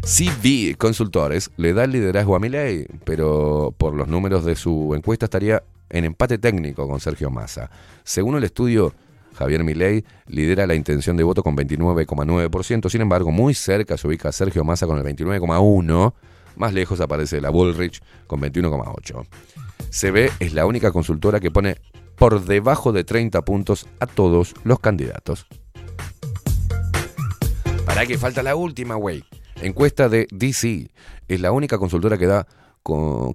CB Consultores le da el liderazgo a Milei, pero por los números de su encuesta estaría en empate técnico con Sergio Massa. Según el estudio, Javier Milei lidera la intención de voto con 29,9%, sin embargo, muy cerca se ubica Sergio Massa con el 29,1%, más lejos aparece la Bullrich con 21,8%. CB es la única consultora que pone por debajo de 30 puntos a todos los candidatos. Para que falta la última, güey. Encuesta de DC. Es la única consultora que da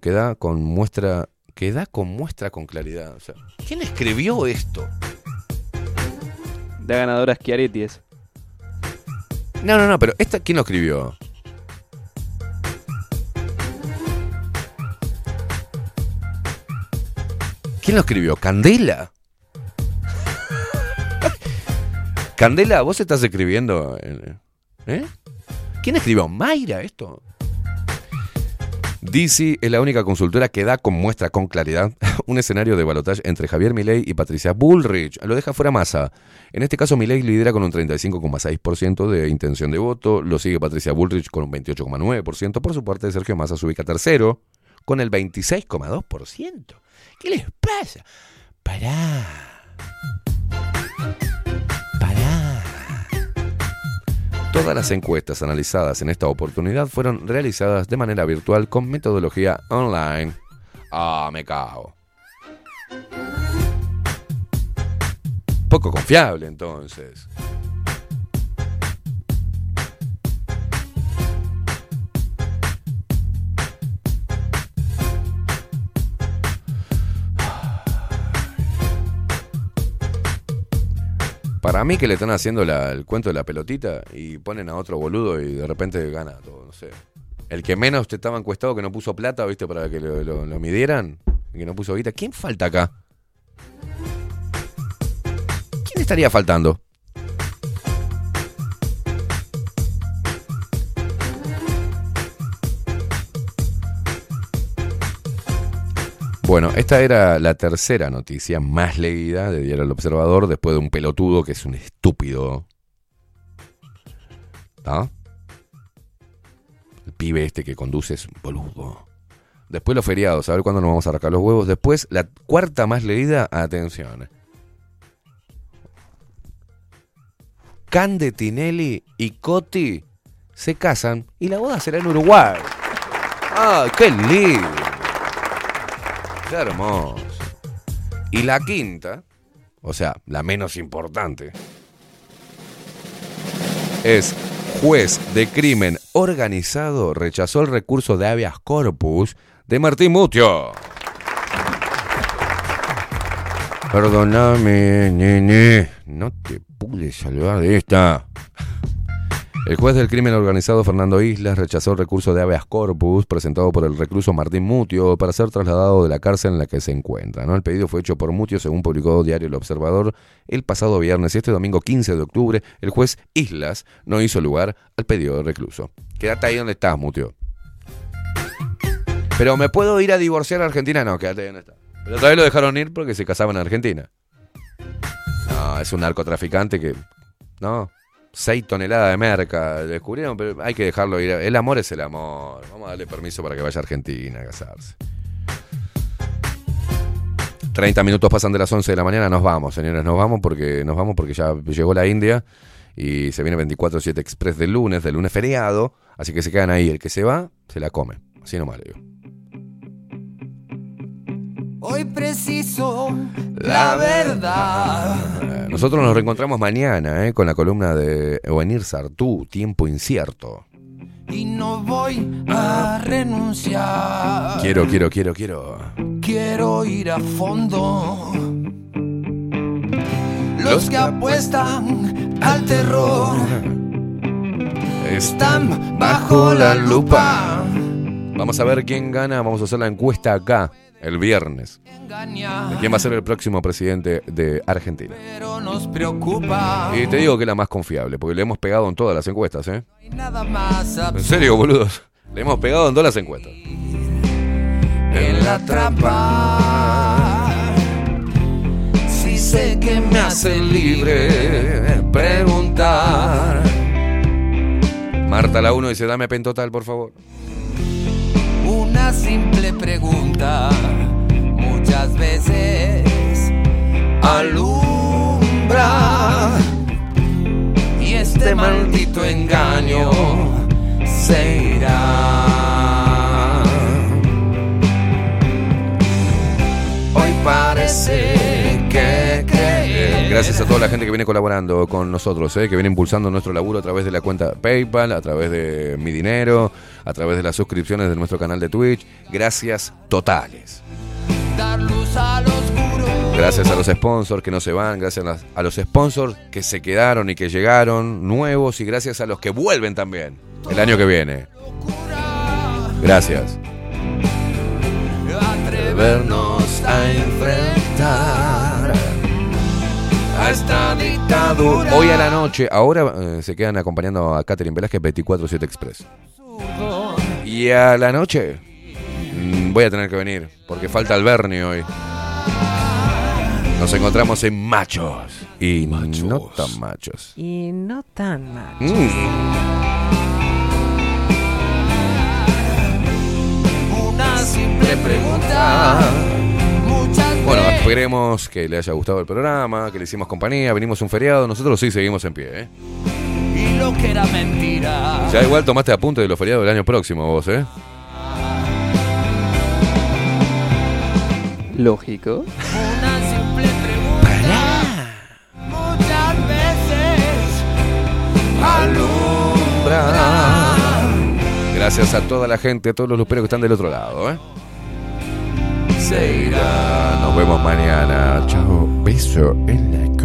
que da con muestra que da con muestra con claridad. O sea, ¿quién escribió esto? La ganadora es Chiaretti es. No, no, no, pero esta, ¿quién lo escribió? ¿Quién lo escribió? ¿Candela? Candela, vos estás escribiendo. en- ¿Eh? ¿Quién escribió? Mayra, esto. DC es la única consultora que da con muestra con claridad un escenario de balotaje entre Javier Milei y Patricia Bullrich. Lo deja fuera masa. En este caso, Milei lidera con un 35,6% de intención de voto. Lo sigue Patricia Bullrich con un 28,9%. Por su parte, Sergio Massa se ubica tercero con el 26,2%. ¿Qué les pasa? Pará. Todas las encuestas analizadas en esta oportunidad fueron realizadas de manera virtual con metodología online. Ah, me cago. Poco confiable entonces. Para mí que le están haciendo el cuento de la pelotita y ponen a otro boludo y de repente gana todo, no sé. El que menos te estaba encuestado que no puso plata, viste, para que lo, lo- lo midieran, que no puso guita. ¿Quién falta acá? ¿Quién estaría faltando? Bueno, esta era la tercera noticia más leída de Diario El Observador después de un pelotudo que es un estúpido. ¿Ah? El pibe este que conduce es un boludo. Después los feriados, a ver cuándo nos vamos a arrancar los huevos. Después, la cuarta más leída, atención. Cande Tinelli y Coti se casan y la boda será en Uruguay. ¡Ah, qué lindo! ¡Qué hermoso! Y la quinta, o sea, la menos importante, es juez de crimen organizado rechazó el recurso de habeas corpus de Martín Mutio. Perdóname, nene, no te pude salvar de esta. El juez del crimen organizado Fernando Islas rechazó el recurso de habeas corpus presentado por el recluso Martín Mutio para ser trasladado de la cárcel en la que se encuentra. ¿no? El pedido fue hecho por Mutio según publicó Diario El Observador el pasado viernes y este domingo 15 de octubre el juez Islas no hizo lugar al pedido del recluso. Quédate ahí donde estás, Mutio. Pero me puedo ir a divorciar a Argentina, no, quédate ahí donde estás. Pero todavía lo dejaron ir porque se casaban en Argentina. No, es un narcotraficante que... No, 6 toneladas de merca. Descubrieron, pero hay que dejarlo ir. El amor es el amor. Vamos a darle permiso para que vaya a Argentina a casarse. 30 minutos pasan de las 11 de la mañana. Nos vamos, señores. Nos vamos porque, nos vamos porque ya llegó la India. Y se viene 24-7 Express del lunes, del lunes feriado. Así que se quedan ahí. El que se va, se la come. Así nomás le digo. Hoy preciso la verdad. Nosotros nos reencontramos mañana eh, con la columna de Evenir Sartú, Tiempo Incierto. Y no voy a renunciar. Quiero, quiero, quiero, quiero. Quiero ir a fondo. Los que apuestan al terror están bajo la lupa. Vamos a ver quién gana. Vamos a hacer la encuesta acá el viernes. ¿De quién va a ser el próximo presidente de Argentina? Pero nos preocupa. Y te digo que es la más confiable, porque le hemos pegado en todas las encuestas, ¿eh? Nada más En serio, boludos. Le hemos pegado en todas las encuestas. en la trampa. Si sé que me hace libre preguntar. Marta la 1 dice, dame pen total, por favor. Una simple pregunta, muchas veces alumbra. Y este maldito engaño se irá. Hoy parece que. Gracias a toda la gente que viene colaborando con nosotros, ¿eh? que viene impulsando nuestro laburo a través de la cuenta PayPal, a través de Mi Dinero, a través de las suscripciones de nuestro canal de Twitch. Gracias totales. Gracias a los sponsors que no se van, gracias a los sponsors que se quedaron y que llegaron nuevos y gracias a los que vuelven también el año que viene. Gracias. Atrevernos a enfrentar a esta dictadura. Hoy a la noche, ahora eh, se quedan acompañando a Catherine Velázquez 24-7 Express. Y a la noche mm, voy a tener que venir porque falta Alberni hoy. Nos encontramos en Machos. Y no tan machos. Y no tan mal. Una simple pregunta. Bueno, esperemos que le haya gustado el programa, que le hicimos compañía, venimos un feriado, nosotros sí seguimos en pie, ¿eh? y lo que era mentira. Ya igual tomaste apunte de los feriados del año próximo vos, ¿eh? Lógico. Una simple pregunta. Muchas veces alumbra. Gracias a toda la gente, a todos los luperos que están del otro lado, ¿eh? Nos vemos mañana. Chao. Beso en la